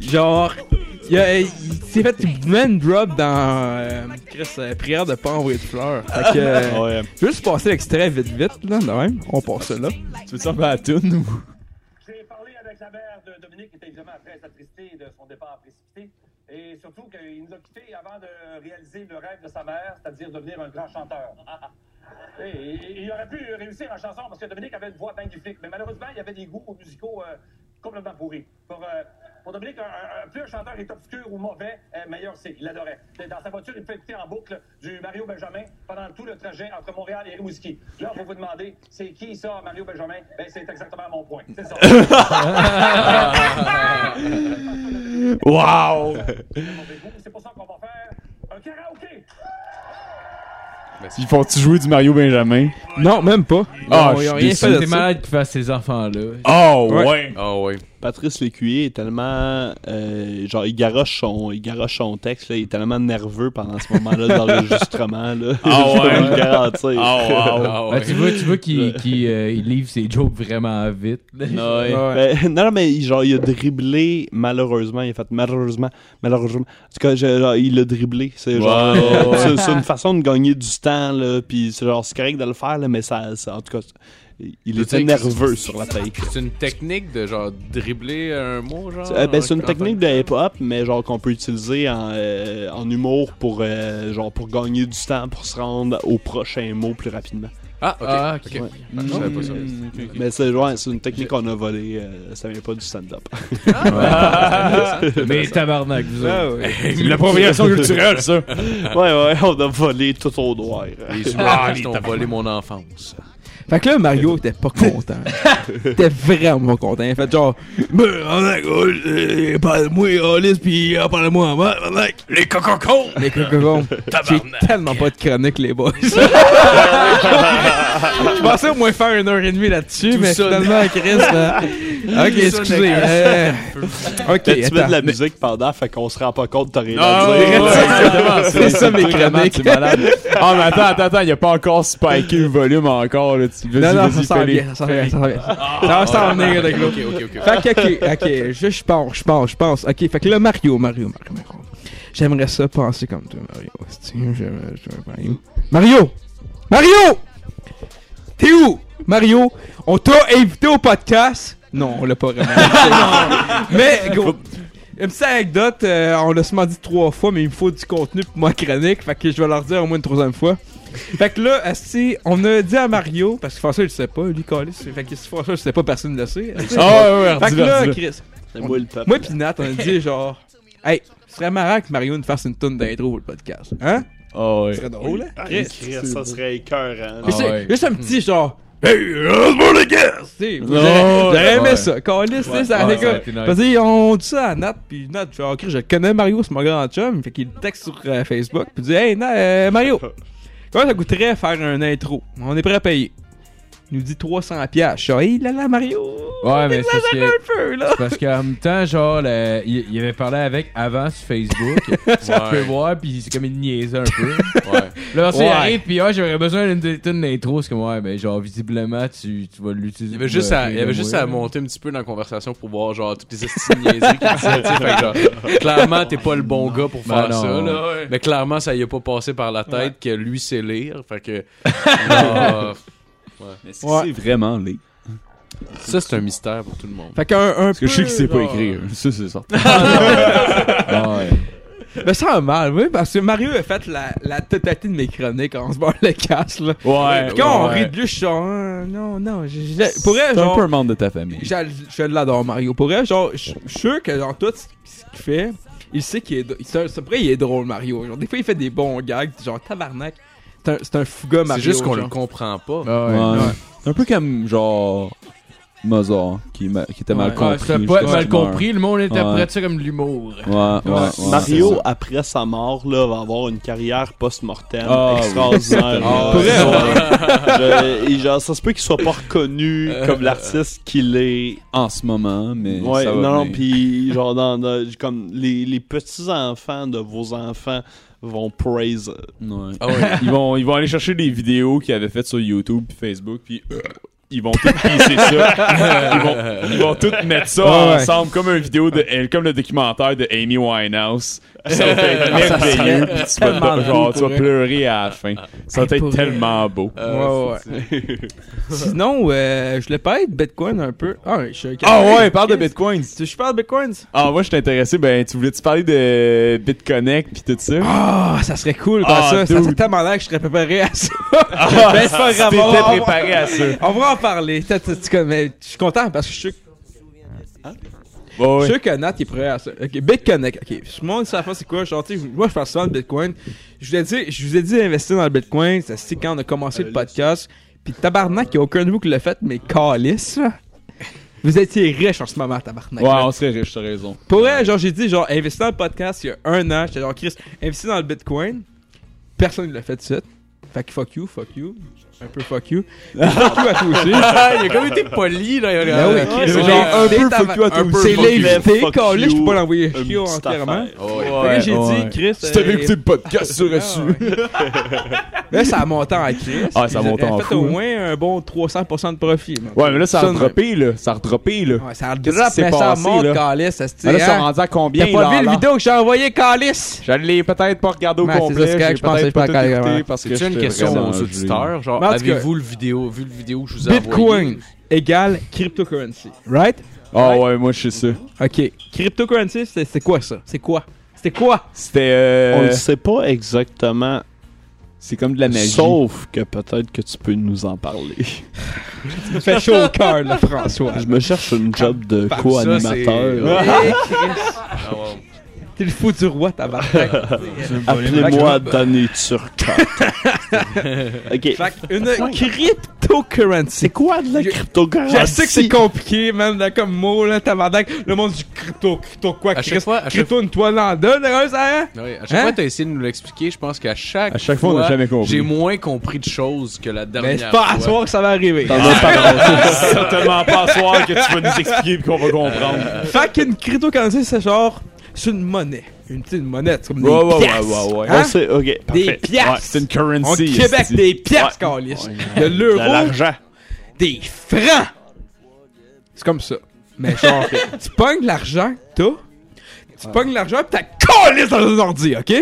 Genre, il, a- il s'est fait man drop dans euh, Chris, euh, prière de pas envoyer de fleurs. Fait que, euh, Ouais. je vais juste passer l'extrait vite, vite, là, de même. On passe ça là. Tu veux ça faire la toune ou? J'ai parlé avec la mère de Dominique, qui était évidemment très attristée de son. Et surtout qu'il nous a quittés avant de réaliser le rêve de sa mère, c'est-à-dire devenir un grand chanteur. Et, et- il aurait pu réussir en chanson parce que Dominique avait une voix magnifique. Mais malheureusement, il y avait des goûts musicaux euh, complètement pourris. Pour, euh, pour Dominique, un, un- plus un chanteur est obscur ou mauvais, euh, meilleur c'est. Il adorait. Dans sa voiture, il peut écouter en boucle du Mario Benjamin pendant tout le trajet entre Montréal et Rimouski. Là, vous vous demandez, c'est qui ça, Mario Benjamin? Ben, c'est exactement mon point. C'est ça. Wow! C'est pour ça qu'on va faire un karaoké. Ils font-tu jouer du Mario Benjamin? Non, même pas. Ah, je ils ont suis rien fait de T'es malade qu'il fasse ces enfants-là. Oh, Ouais. ouais. Ah oui. Patrice Lécuyer est tellement. euh, genre, il garoche son, il garoche son texte, là, il est tellement nerveux pendant ce moment-là de l'enregistrement. Là. Ah Je peux ouais? vous le garantir. Oh, wow. Ah Ben, tu vois, tu vois qu'il euh, livre ses jokes vraiment vite. Ouais. Ouais. Ben, non, non, mais genre, il a dribblé, malheureusement. Il a fait malheureusement, malheureusement. En tout cas, je- genre, il a dribblé. C'est genre, une façon de gagner du temps, là. Puis c'est genre, c'est correct de le faire, là, mais ça, ça- en tout cas, il était nerveux c'est- sur la take. C'est une technique de genre dribbler un mot, genre. Euh, ben, c'est une technique de hip-hop, mais genre qu'on peut utiliser en, euh, en humour pour euh, genre pour gagner du temps pour se rendre au prochain mot plus rapidement. Ah, ok. Ah, ok. ok. Ah, je savais pas ça. Mais c'est ouais, c'est une technique qu'on a volée, euh, ça vient pas du stand-up. Mais tabarnak, vous Ah, autres. ouais. C'est l'appropriation culturelle, ça. ouais ouais, on a volé tout au noir. Les humoristes ont volé mon enfance. Fait que là, Mario était pas content. était vraiment pas content. Il a fait genre, ben, oh, euh, parle-moi, Alice, pis euh, parle-moi, mec. Les cococons! Les cococons. J'ai tellement pas de chronique, les boys. Je pensais au moins faire une heure et demie là-dessus, mais finalement, Chris. euh, Ok, excusez. euh, Ok, tu mets de la musique pendant, fait qu'on se rend pas compte, t'as rien à dire. C'est ça, mes chroniques. c'est malade. Ah, mais attends, attends, attends, il a pas encore spiké le volume encore, là. Non, Vas-y, non, ça s'en fais-les. vient, ça s'en vient, ça s'en vient. Ça va s'en venir, le gars. Ok, ok, ok. Fait que, ok, ok, je, je pense, je pense, je pense. Ok, fait que là, Mario, Mario, Mario, Mario. J'aimerais ça penser comme toi, Mario. Mario. Mario! Mario! T'es où? Mario, on t'a invité au podcast? Non, on l'a pas vraiment mais, gros, une petite anecdote, euh, on l'a seulement dit trois fois, mais il me faut du contenu pour ma chronique. Fait que je vais leur dire au moins une troisième fois. Fait que là, asti, on a dit à Mario, parce que François, il le sait pas, lui, Calis. Fait que si François, le sait pas, personne ne le sait. Ah, ouais, ouais, Fait que là. Chris, C'est moi le peuple. moi pis Nat, on a dit genre, hey, ce serait marrant que Mario nous fasse une tonne d'intro pour le podcast. Hein? Ah, ouais. Ce serait drôle, hein? Ah, Chris. Chris, ça serait écœurant. Mais c'est ouais. juste un petit genre, hey, pour le guest! Tu sais, Non, J'aurais j'aurais aimé ouais. ça. Calis, ça aurait nice. Parce qu'on dit ça à Nat, pis Nat, genre, Chris, je connais Mario, c'est mon grand chum. Fait qu'il texte sur euh, Facebook, pis il dit, hey, Nat, euh, Mario, comment ça coûterait faire un intro? On est prêt à payer. Il nous dit 300 piastres. Je suis genre, hey là là, Mario! Ouais, mais c'est parce que- un peu, parce qu'en même temps, genre, le- il, il avait parlé avec avant sur Facebook. Tu peux voir, puis c'est comme il niaisait un peu. Ouais. Là, on Ouais. arrive, puis ah, j'aurais besoin d'une d'une d'intro. C'est comme, ouais, mais genre, visiblement, tu, tu vas l'utiliser. Il y avait juste euh, à, il y rire avait juste à monter un petit peu dans la conversation pour voir genre toutes les estimes niaiseries qu'il disait, fait que genre, clairement t'es pas le bon gars pour Ben faire non. ça là. Mais clairement ça y a pas passé par la tête que lui sait lire, fait que genre, Mais est-ce Ouais. c'est vraiment laid? ça c'est un mystère pour tout le monde. Fait qu'un un Parce que je sais peu, qu'il sait pas écrire. Ça, c'est ça. Ah, ouais. Mais ça a mal, oui, parce que Mario a fait la, la totalité de mes chroniques en se barre le casse, là. Ouais. Puis quand on ouais. rit de lui, je suis genre, Ah, non, non, j'ai- j'ai- pour C'est elle, un genre, peu un membre de ta famille. je l'adore, Mario. Pour elle, genre, je je suis sûr que, genre, tout ce qu'il fait, il sait qu'il est, dr- c'est un- c'est vrai, il est drôle, Mario. Genre, des fois, il fait des bons gags, genre, tabarnak. C'est un, c'est un fouga, C'est Mario. juste qu'on le comprend pas. Ah, ouais. Ouais. ouais. C'est un peu comme, genre, Mozart, qui, ma- qui était mal Ouais. compris. C'était pas mal compris, le monde interprète Ouais. ça comme de l'humour. Ouais, ouais, ouais, c'est Mario, après sa mort, là, va avoir une carrière post-mortem Ah, oui. extraordinaire. Ah, vrai, Je- et genre, ça se peut qu'il soit pas reconnu comme l'artiste qu'il est. En ce moment, mais Ouais, ça va non, puis genre, dans, dans- comme les, les petits-enfants de vos enfants vont praise. Ouais. Ah ouais. ils, vont, ils vont aller chercher des vidéos qu'ils avaient faites sur YouTube puis Facebook, puis euh, ils vont tout pisser ça. Ils vont, ils vont tout mettre ça Ouais, ouais. ensemble comme une vidéo de comme le documentaire de Amy Winehouse. Ça va être Ça serait tu vas, genre, cool tu vas pleurer à la fin. Ça va être tellement beau. Euh, ouais, ouais. Sinon, euh, je voulais parler de Bitcoin un peu. Ah, ouais, je suis Ah ouais, parle de Bitcoin. Tu je parle de Bitcoins? Ah, moi, je suis intéressé. Ben, tu voulais-tu parler de BitConnect puis tout ça? Ah, ça serait cool, Ah, comme ça. Ça serait tellement l'air que je serais préparé à ça. Ah, Ben, c'est pas grave, tu on va- t'étais on va- préparé à ça. On va en parler. Je suis content parce que je suis sûr Ouais, Je suis sûr que Nat est prêt à ça. Ok, BitConnect. Ok, moi, une fois, c'est quoi? Genre, moi, je parle souvent de Bitcoin. Je vous ai dit, je vous ai dit d'investir dans le Bitcoin. Ça, c'est quand on a commencé le podcast. Puis tabarnak, il n'y a aucun de vous qui l'a fait, mais calice, là. Vous étiez riche en ce moment, tabarnak. Ouais, là. on serait riche, t'as raison. Pour vrai, genre, j'ai dit, genre, investir dans le podcast il y a un an. J'étais genre, Chris, investir dans le Bitcoin. Personne ne l'a fait de suite. Fait que fuck you, fuck you. Un peu fuck you. fuck you à toi aussi. Il a comme été poli là. Ben oui, ouais, genre, un C'est peu ta- fuck you à toi aussi. C'est l'invité, calé, je peux pas l'envoyer chier entièrement. Oh, que j'ai ouais. dit, Chris. Si t'avais euh, écouté le podcast, tu aurais su. Là, ça a monté en Chris. Ah, ça a monté en fait fou, au hein. moins un bon 300% de profit. Ouais, mais là, ça a de redroppé, là. Ça a redroppé, là. même. Ouais, ça a mais ça monte, là? Calice. ça se Ah, là, tient, ça hein? rendu à combien, T'as pas vu le vidéo que j'ai envoyé, Calice? Je l'ai peut-être pas regardé au complet. c'est correct, j'ai je pensais pas ouais. parce que C'est une question aux auditeurs. Genre, Avez-vous le vidéo, vu le vidéo que je vous ai envoyé? Bitcoin égale cryptocurrency. Right? Ah ouais, moi, je sais ça. Ok. Cryptocurrency, c'est quoi ça? C'est quoi? C'était quoi? C'était... euh, On ne sait pas exactement, C'est comme de la magie. sauf que peut-être que tu peux nous en parler. Ça me fait chaud au cœur, là, François. Je me cherche une job de co-animateur. T'es le fou du roi, tabarnak. Appelez-moi Danny Turcotte. ok. Fait une cryptocurrency. C'est quoi de la cryptographie? Je sais que c'est compliqué, man, là, comme mot, là, tabarnak. Le monde du crypto, crypto quoi, À chaque fois- à chaque crypto une toile en deux, là, ça, hein? Ouais, à chaque Hein? fois, t'as essayé de nous l'expliquer. Je pense qu'à chaque, À chaque fois, on n'a jamais compris. J'ai moins compris de choses que la dernière Mais c'est pas à fois. soir que ça va arriver. T'en as pas certainement pas à soir que tu vas nous expliquer et qu'on va comprendre. Fait qu'une cryptocurrency, c'est genre, c'est une monnaie. Une, petite monnaie, c'est comme des Ouais, ouais, ouais, ouais, ouais. Hein? On sait, ok, Des piastres. Ouais, c'est une Au currency. Québec, esti. des piastres, câlisse. De De l'euro, l'argent. des francs. C'est comme ça. Mais genre, tu pognes l'argent que t'as, tu pognes l'argent pis t'as calice dans ton ordi, ok?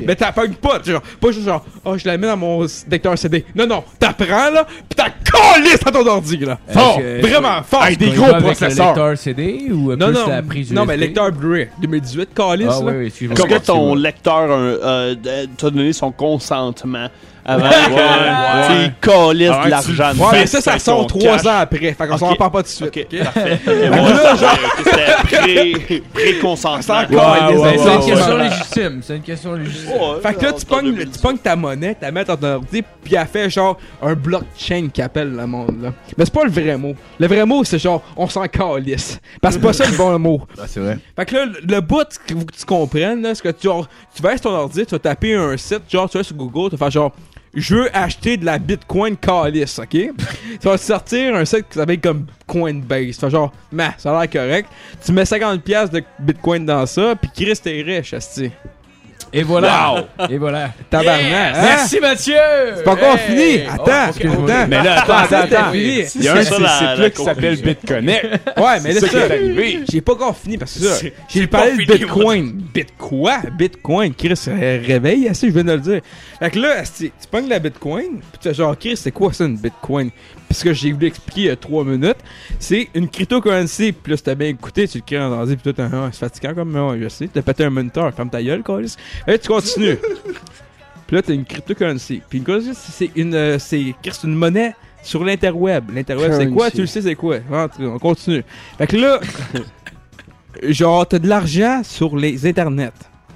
Mais t'as pognes pas, genre, pas juste genre, oh, je la mets dans mon lecteur CD. Non, non, t'apprends là, pis t'as calice dans ton ordi, là. Fort, vraiment fort. Avec des gros processeurs. lecteur CD ou Non, non, la prise non, mais lecteur Blu-ray, 2018, calice, Ah là. oui, oui, excuse-moi. Est-ce que ton lecteur euh, euh, d- t'a donné son consentement avant ouais. que tu calisses Avant de l'argent tu Ouais, mais ça, ça sort trois ans après. Fait qu'on s'en parle pas tout de suite. Ok, parfait. Moi, là, genre, c'était pré- pré-consentement. Ouais, ouais. C'est une ouais, question ouais. légitime. C'est une question légitime. Ouais, Fait que là, tu pognes, 2018. tu pognes ta monnaie, tu la mets dans ton ordi, puis elle fait genre un blockchain qui appelle le monde, là. Mais c'est pas le vrai mot. Le vrai mot, c'est genre, on s'en calisse. Parce que c'est pas ça le bon mot. Ah, c'est vrai. Fait que là, le- bout qu'il faut que tu comprennes, là, c'est que tu, genre, tu vas sur ton ordi, tu vas taper un site, genre, tu vas sur Google, tu vas faire genre, je veux acheter de la Bitcoin calice, ok? vas te sortir un site qui s'appelle comme Coinbase. Tu fais genre, mais ça a l'air correct. Tu mets 50$ de Bitcoin dans ça, puis Chris, t'es riche, asti. Et voilà. Et voilà. Tabarnak, hein? Merci Mathieu. C'est pas encore Hey! fini. Attends, Oh, excuse-moi. attends. Mais là, attends, attends, attends. Il y a un la qui s'appelle. BitConnect. Ouais, mais là, C'est j'ai pas encore fini parce que ça, j'ai parlé de Bitcoin. Bitcoin? Bitcoin, Chris, réveille, assez, je viens de le dire. Fait que là, tu pognes la Bitcoin, pis tu fais genre, Chris, c'est quoi ça une Bitcoin? Pis ce que j'ai voulu expliquer il y a 3 minutes, c'est une cryptocurrency. Pis là, si t'as bien écouté, tu le crées en ordi, pis tout, ah, c'est fatigant comme, ouais, je sais. T'as pété un moniteur, ferme ta gueule, Carlis. Et tu continues. Pis là, t'as une cryptocurrency. Pis une cryptocurrency, c'est une, euh, c'est, c'est une monnaie sur l'interweb. L'interweb, c'est quoi? Currency. Tu le sais, c'est quoi? On continue. Fait que là, genre, t'as de l'argent sur les internets.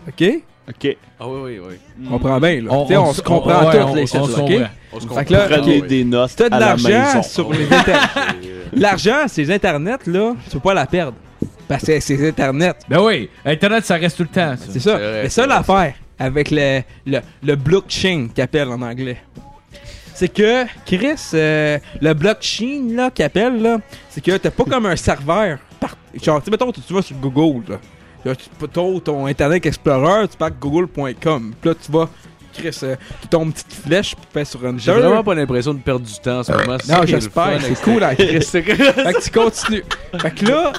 OK? Ok. Ah oui, oui, oui. On comprend bien, là. On, se comprend ouais, toutes on- les là, OK? On se Fait comprend. que là, des notes Si t'as de la l'argent sur les internets, l'argent, ces internets, là, tu peux pas la perdre. Parce que c'est internets. Ben oui. Internet, ça reste tout le temps. ça. C'est ça. C'est Mais c'est ça, l'affaire avec le, le, le blockchain qu'appelle en anglais. C'est que, Chris, euh, le blockchain, là, qu'appelle, là, c'est que t'as pas comme un serveur. Par... Genre, tu sais, mettons, tu vas sur Google, là. Genre, tu ton, ton Internet Explorer, tu pars google.com. Puis là, tu vas, Chris, euh, tu tombes une petite flèche, puis tu pèses sur Enter. J'ai vraiment pas l'impression de perdre du temps en ce moment. C'est ça Non, j'espère. C'est cool, ça. hein, Chris. fait que tu continues. Fait que là,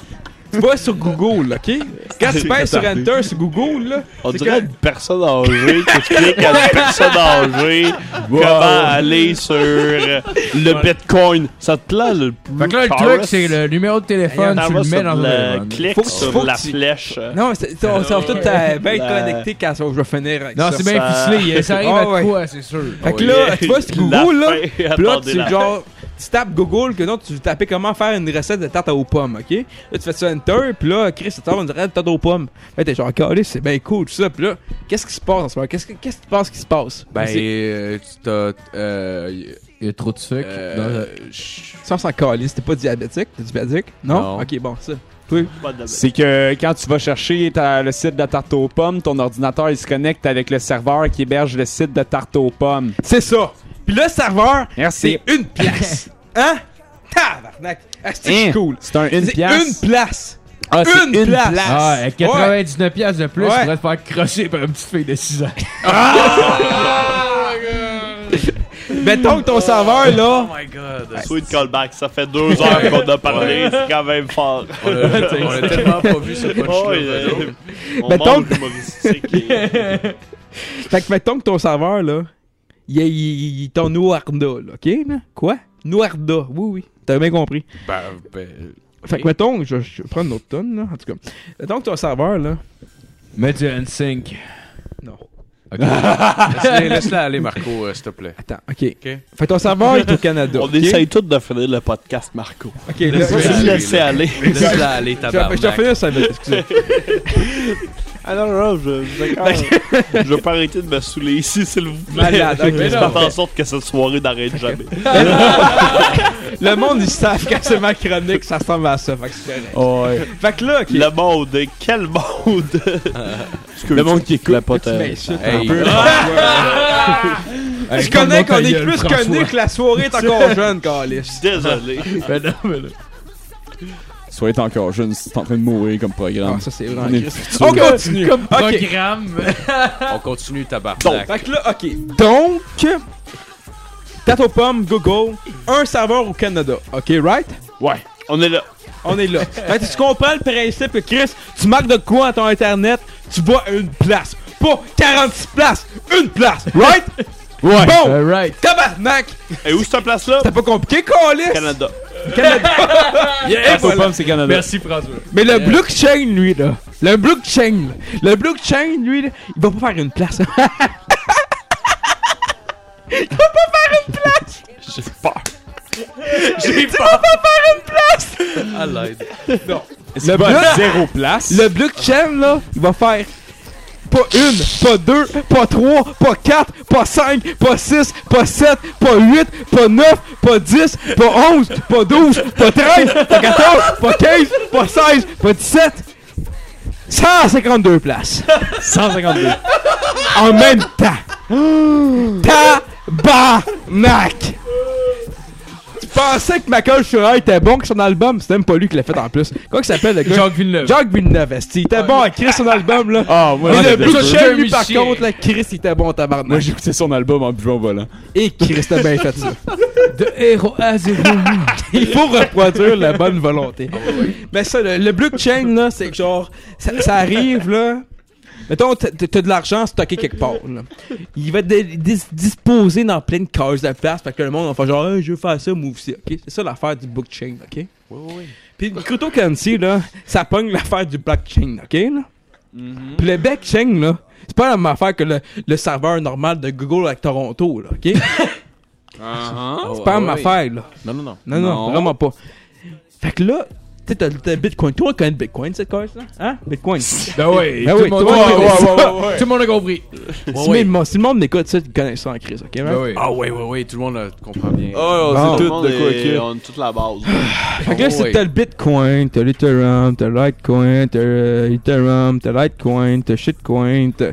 vas sur Google, OK? Quand tu pèses sur Enter sur Google, là, On c'est dirait que- une personne âgée qui explique à une personne âgée comment aller sur euh, le Bitcoin. Ça te plaît, le Fait que là, le truc, c'est le numéro de téléphone, tu le mets sur dans le clic Faut sur faut la tu- flèche. Non, c'est- ça ça va tout euh, bien connecté quand ça- je vais finir avec Non, ça. c'est bien ficelé. Ça arrive Ah à ouais. de quoi, c'est sûr. Fait que là, tu vas sur Google, là, Puis là, tu, genre, tu tapes Google, que non, tu veux taper comment faire une recette de tarte aux pommes, ok? Là, tu fais ça Enter, puis là, Chris, ça t'envoie une recette de tarte aux pommes. Là, t'es genre, calé, c'est bien cool, tout ça. Puis là, qu'est-ce qui se passe en ce moment? Qu'est-ce que qu'est-ce que tu penses qui se passe? Ben, C'est- euh, tu t'as. Euh, Il y a trop de sucre. euh, Ça, s'en calisse. T'es pas diabétique? T'es diabétique? Non? Non. Ok, bon, ça. Oui. C'est que quand tu vas chercher ta- le site de tarte aux pommes, ton ordinateur il se connecte avec le serveur qui héberge le site de tarte aux pommes. C'est ça. Puis le serveur, Merci. c'est une place. hein? Tabarnak. Ah, c'est Hein? cool. C'est un une pièce. une place. Ah, c'est une place. Ah, avec 99$ piastres de plus, Ouais. tu pourrais te faire crosser par une petite fille de 6 ans. Mettons que ton serveur, là, Oh my god. Sweet callback, ça fait deux heures qu'on a parlé, c'est quand même fort. On a, on a tellement pas vu ce punch-là. on Mettons- et- Fait que mettons que ton serveur, là, il est, en Nouarda, là, ok? Là? Quoi? Nouarda, oui, oui. T'as bien compris. Ben, ben, Fait que mettons, je, je vais prendre une autre tonne, là, en tout cas. Mettons que ton serveur, là... Mets du NSYNC. Non. laisse-la laisse-la aller, Marco, euh, s'il te plaît. Attends, ok. Fait que ton serveur est au Canada, On essaye tous de finir le podcast, Marco. Ok, Juste aller. Laisse-la aller, je vais je vais tabarnak. finir ça excusez. Ah non, non, non, je, je, d'accord. je veux pas arrêter de me saouler ici, s'il vous plaît. Malade, ok, je fais non. en sorte que cette soirée n'arrête jamais. Le monde, ils savent que c'est ma chronique, ça ressemble à ça. Fait que c'est correct. Ouais. Fait que là, ok. Le monde, quel monde! Le monde qui écoute. La Tu m'insultes un Hey. peu. Hey, Je connais qu'on est plus connus que la soirée est encore jeune, Calis. Désolé. Ben non, mais là. Soyez encore jeune, c'est en train de mourir comme programme. Ah, ça, c'est vraiment On est continue. Comme Ok. programme. On continue, tabarnak. Donc, fait que là, ok. Donc, Tato Pomme, Google, un serveur au Canada. Ok, right? Ouais, on est là. On est là. fait que tu comprends le principe que Chris, tu marques de quoi à ton internet, tu vas à une place. Pas 46 places, une place, right? Ouais. Bon, Alright. tabarnak! Et où cette place-là? C'était pas compliqué, Calis? Canada. Canada. Yeah, voilà. Pomme, c'est Canada. Merci, François. Mais le blockchain, lui, là. Le blockchain. Le blockchain, lui, là, il va pas faire une place. J'ai peur. J'ai pas À l'aide. non. Le Le bloc- zéro place? Le blockchain, là, il va faire pas une, pas deux, pas trois, pas quatre, pas cinq, pas six, pas sept, pas huit, pas neuf, pas dix, pas onze, pas douze, pas treize, pas quatorze, pas quinze, pas seize, pas dix-sept. 152 places. 152. En même temps. Tabarnak! Pensais que Michael Schurrer était bon que son album? C'est même pas lui qui l'a fait en plus. Quoi que ça s'appelle le gars? Jacques Villeneuve. Jacques Villeneuve. Il était bon à Chris son album, là? Ah, moi, Mais le blockchain, lui, par contre, là, Chris, il était bon, tabarnak. moi, j'écoutais son album en buvant au volant. Et Chris, t'as bien fait ça. De héros à zéro. Il faut reproduire la bonne volonté. Mais ça, le, le blockchain, là, c'est que genre, ça, ça arrive, là. Mettons, t'as de l'argent stocké quelque part, là. Il va dis- disposer dans plein de cases de place, fait que le monde va faire genre, Hey, je veux faire ça, moi aussi, ok? C'est ça l'affaire du blockchain, ok? Oui, oui. Puis le cryptocurrency, là, ça pogne l'affaire du blockchain, ok? Là? Puis le blockchain, là, c'est pas la même affaire que le, le serveur normal de Google avec Toronto, là, ok? c'est pas la même affaire, là. Non, non, non. Non, non, Non. vraiment pas. Fait que là, tu sais, t'as Bitcoin. Tout le monde connaît Bitcoin, cette carte là Hein? Bitcoin. Ben oui. Ben tout oui, le monde tout le monde ouais, connaît ouais, ça. ouais, ouais. Tout le monde a compris. si, le monde m'écoute ça, ils connaissent ça en crise, ok? Ben right? oui. Ah, oui, oui, oui. Tout le monde euh, comprend bien. Oh, Bon. c'est Tout le tout monde de quoi. On a toute la base. Fait que là, c'est oui. t'as le Bitcoin, t'as l'Ethereum, t'as Litecoin, t'as euh, Ethereum, t'as Litecoin, t'as Shitcoin, t'as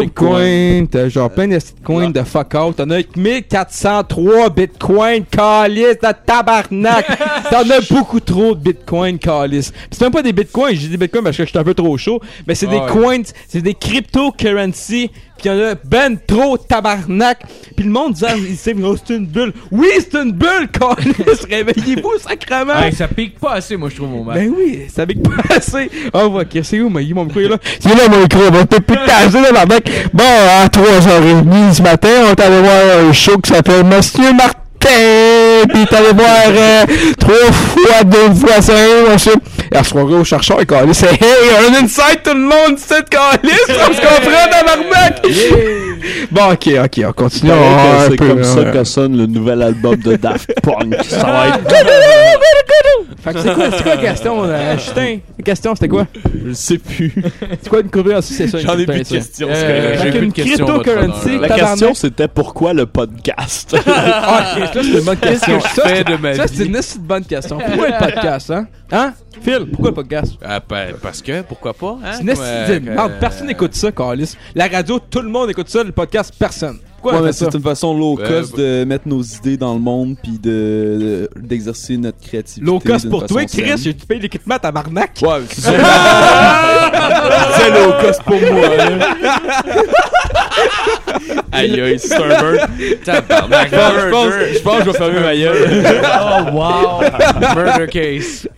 Bitcoin, t'as genre plein de coins de fuck out. T'en as 1403 Bitcoin, calice de tabarnak. T'en as beaucoup trop de Bitcoin, calice. Pis c'est même pas des Bitcoins, j'ai des Bitcoins parce que je suis un peu trop chaud, mais c'est Ah des ouais. coins, c'est des cryptocurrency. Pis y'en a ben trop tabarnak. Pis le monde dit, ah, il sait, oh, c'est une bulle. Oui, c'est une bulle, calice. Réveillez-vous, sacrement. Hey, ça pique pas assez, moi, je trouve, mon match. Ben oui, ça avec pas assez. Oh, va, c'est où, mais mon micro est là? C'est là, mon micro, va peut plus taser, là, ma mec. Bon, à 3h30 ce matin, on est allé voir un show qui s'appelle Monsieur Martin. T'es allé voir euh, trois fois deux fois cinq, monsieur. Et à ce soirée au chercheur, il calait, c'est Hey, un inside, tout le monde, c'est calice, on se comprend dans l'arnaque. Bon, ok, ok, on continue. un C'est comme ça là. que sonne le nouvel album de Daft Punk. Ça va être. Fait que c'est quoi, c'est quoi la question, euh, Justin? La question, c'était quoi? Je sais plus. C'est quoi une cryptocurrency, c'est ça? J'en ai une plus de questions. Euh, c'est j'ai plus de questions. La question, c'était pourquoi le podcast? Ah, c'est une bonne question. que je Ça, fais c'est- de ma Ça, vie? c'est une assez bonne question. Pourquoi le podcast, hein? Hein? Phil, pourquoi le podcast? Ah, ben, parce que, pourquoi pas? Hein? C'est une euh, merde. Personne n'écoute ça, Carlis. La radio, tout le monde écoute ça. Le podcast, personne. Pourquoi Ouais, on mais fait ça? c'est une façon low Ben, cost bah- de mettre nos idées dans le monde puis de d'exercer notre créativité. Low cost d'une pour toi, façon Chris. saine. J'ai payé l'équipement à tabarnak. Ouais, c'est c'est low cost pour moi. hein. Aïe, aïe, c'est un bird. Tabarnak, Je pense- je pense- que je vais fermer ma gueule. Oh, wow. Murder case.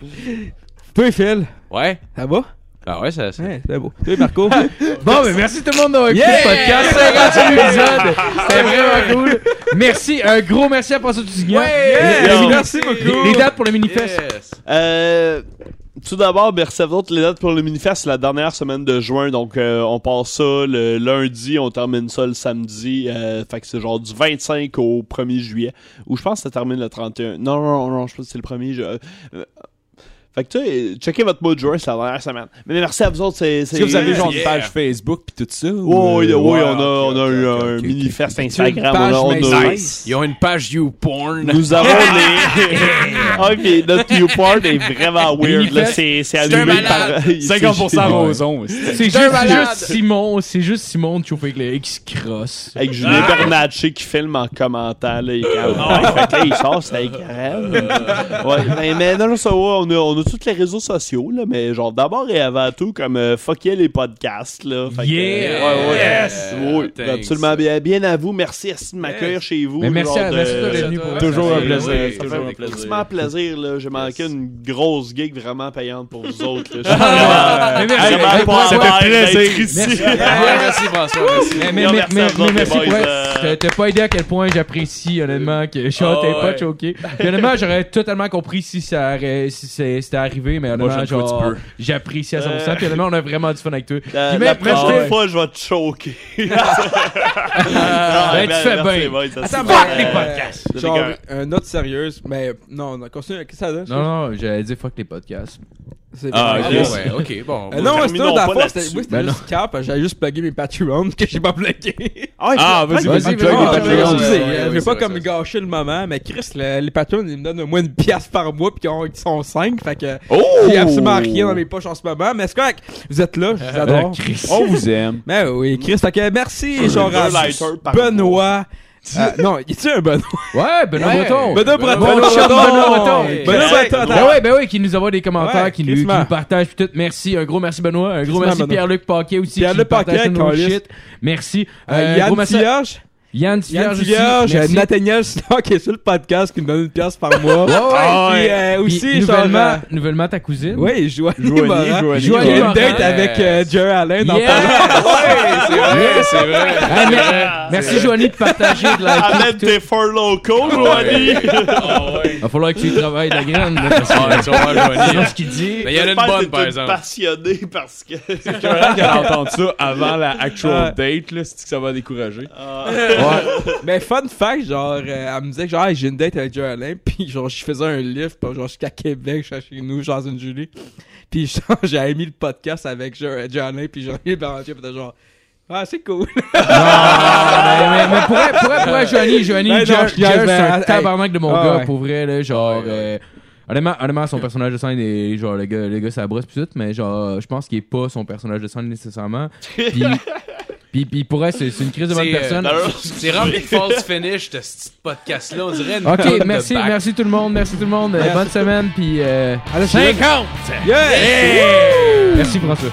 Toi, Phil, Ouais. ça va? Ah ouais, ça, ça. Ouais, c'est beau. Toi, Marco? Bon, ben merci tout le monde d'avoir écouté Yeah! le podcast. 50 épisode. C'était vraiment cool. Merci. Un gros merci à François Tousignan. Yeah! Les mini- Merci beaucoup. Les, les dates pour le Minifest. Yes. Euh, tout d'abord, merci à vous. Les dates pour le Minifest, c'est la dernière semaine de juin. Donc, euh, on passe ça le lundi, on termine ça le samedi. Euh, fait que c'est genre du 25 au 1er juillet. Ou je pense que ça termine le 31. Non, non, non, non je pense que c'est le 1er. ju- euh, Fait que tu sais, checkez votre mois de c'est la dernière semaine. Mais merci à vous autres, c'est. Est-ce que vous avez genre une page Facebook puis tout ça? Oui, ou- oui, oui, Ouais, on a, on a eu un ok, mini-fest Une Instagram. page On a, on a- Nice. Ils ont une page YouPorn. Nous avons les. ah, puis notre YouPorn est vraiment weird. là. C'est c'est allumé par. malade. 50% roson. C'est juste, Simon, c'est juste Simon de chauffer avec le X cross. Avec Julien Bernatchez qui filme en commentant. Là, il, Ah. fait que là, il sort, c'est écœurant. ouais, mais, mais non, non, ça va. On a, a tous les réseaux sociaux, là, mais genre d'abord et avant tout, comme euh, fuck yeah, les podcasts. Là, Fait que, Yeah! euh, ouais, ouais. Yes! Oui, Thanks. absolument bien. Bien à vous. Merci merci de m'accueillir chez vous. Mais merci genre à- de- merci pour Toujours un plaisir. oui, Ça toujours fait un plaisir. extrêmement plaisir. là. J'ai manqué une grosse gig vraiment payante pour vous autres. là. Ah, mais merci. Vraiment Hey, pas à ça fait plaisir. ici. Merci. Merci François. Merci. Mais, mais, Non, mais, merci mais, à euh. t'as- pas idée à quel point j'apprécie, honnêtement, que je Ah, pas choqué. Honnêtement, j'aurais totalement compris si ça aurait, si c'est- c'était arrivé, mais Moi, honnêtement, genre, tu peux. j'apprécie à 100%. Euh. Puis honnêtement, on a vraiment du fun avec toi. La, Puis la même- même prochaine je- fois, je vais te choquer. Ben, tu fais bien. Attends, Fuck les podcasts. Genre, un note sérieuse, mais non, non, continue. Qu'est-ce que ça donne? Non, non, j'allais dire fuck les podcasts. Ah, ok. Ah, ouais, ok, bon. Euh, non, c'est là-dessus. c'était oui, c'était Ben juste cap, j'avais juste plugué mes Patreons que j'ai pas plugué. Ah, vas-y, Vas-y, vas-y, plug vas-y, Patreons. euh, je vais pas comme gâcher le moment, mais Chris, le- les Patreons, ils me donnent au moins une pièce par mois, puis ils ont- ils sont 5, fait que Oh! j'ai absolument rien dans mes poches en ce moment, mais c'est correct, vous êtes là, je vous adore. Chris. On vous aime. Mais oui, Chris, fait que merci, par Benoît. Euh, non, y a-tu un Benoît? Ouais, Benoît Ouais. Breton. Benoît Breton, Benoît Breton. Benoît Breton. Benoît Benoît Breton, Breton. Ben ouais, ben ouais, qui nous envoie des commentaires, Ouais, qui, nous, qui nous partage tout. Merci, un gros merci Benoît, un gros merci Benoît. Pierre-Luc Paquet aussi Pierre-Luc qui partage Paquet, shit. Merci. Euh, Euh, Yann gros merci-. Yann Yann. Tillage, merci. Nathaniel Star qui est sur le podcast qui nous donne une pièce par mois. Ouais, ouais. Puis euh, Puis aussi, genre. nouvellement, euh, nouvellement ta cousine. Oui, Joanie Joanie, Morin. Joanie. Il une date avec euh, Jerry Allen dans Yeah. Ouais, c'est vrai, c'est vrai. Hey, mer- merci Joanie de partager de la Amène tes four locaux, Joanie. Ah, ouais. Va falloir que tu travailles de la graine. Ah, voir, Joanie. Ce qu'il dit. Mais il y en a une bonne, par exemple. passionnée parce que. C'est qu'elle a entendu ça avant la actual date, là. C'est que ça va décourager. Mais fun fact, genre, euh, elle me disait que genre, Hey, j'ai une date avec Allen, puis genre, je faisais un lift, puis genre, jusqu'à Québec, je suis chez nous, genre, une Julie. Puis genre, j'avais mis le podcast avec Jerry Allen, puis genre, il Béranger, puis genre, ah, c'est cool. mais, mais, mais pour vrai, pour vrai, pour vrai, Joanie, Joanie, Ben non, Jer, c'est un tabarnak de mon ah gars, ouais. pour vrai, là, genre, Ouais, ouais. euh, honnêtement, honnêtement, son personnage de scène est, genre, le gars, le gars, ça brosse pis tout, mais genre, je pense qu'il est pas son personnage de scène nécessairement. Puis, puis, puis pour vrai, c'est c'est une crise de bonne C'est, euh, personne. C'est rempli de false finish, de ce petit podcast-là. On dirait une Ok, de merci, merci tout le monde, merci tout le monde, euh, bonne semaine, puis euh, Allez, 50! Yeah! Merci François.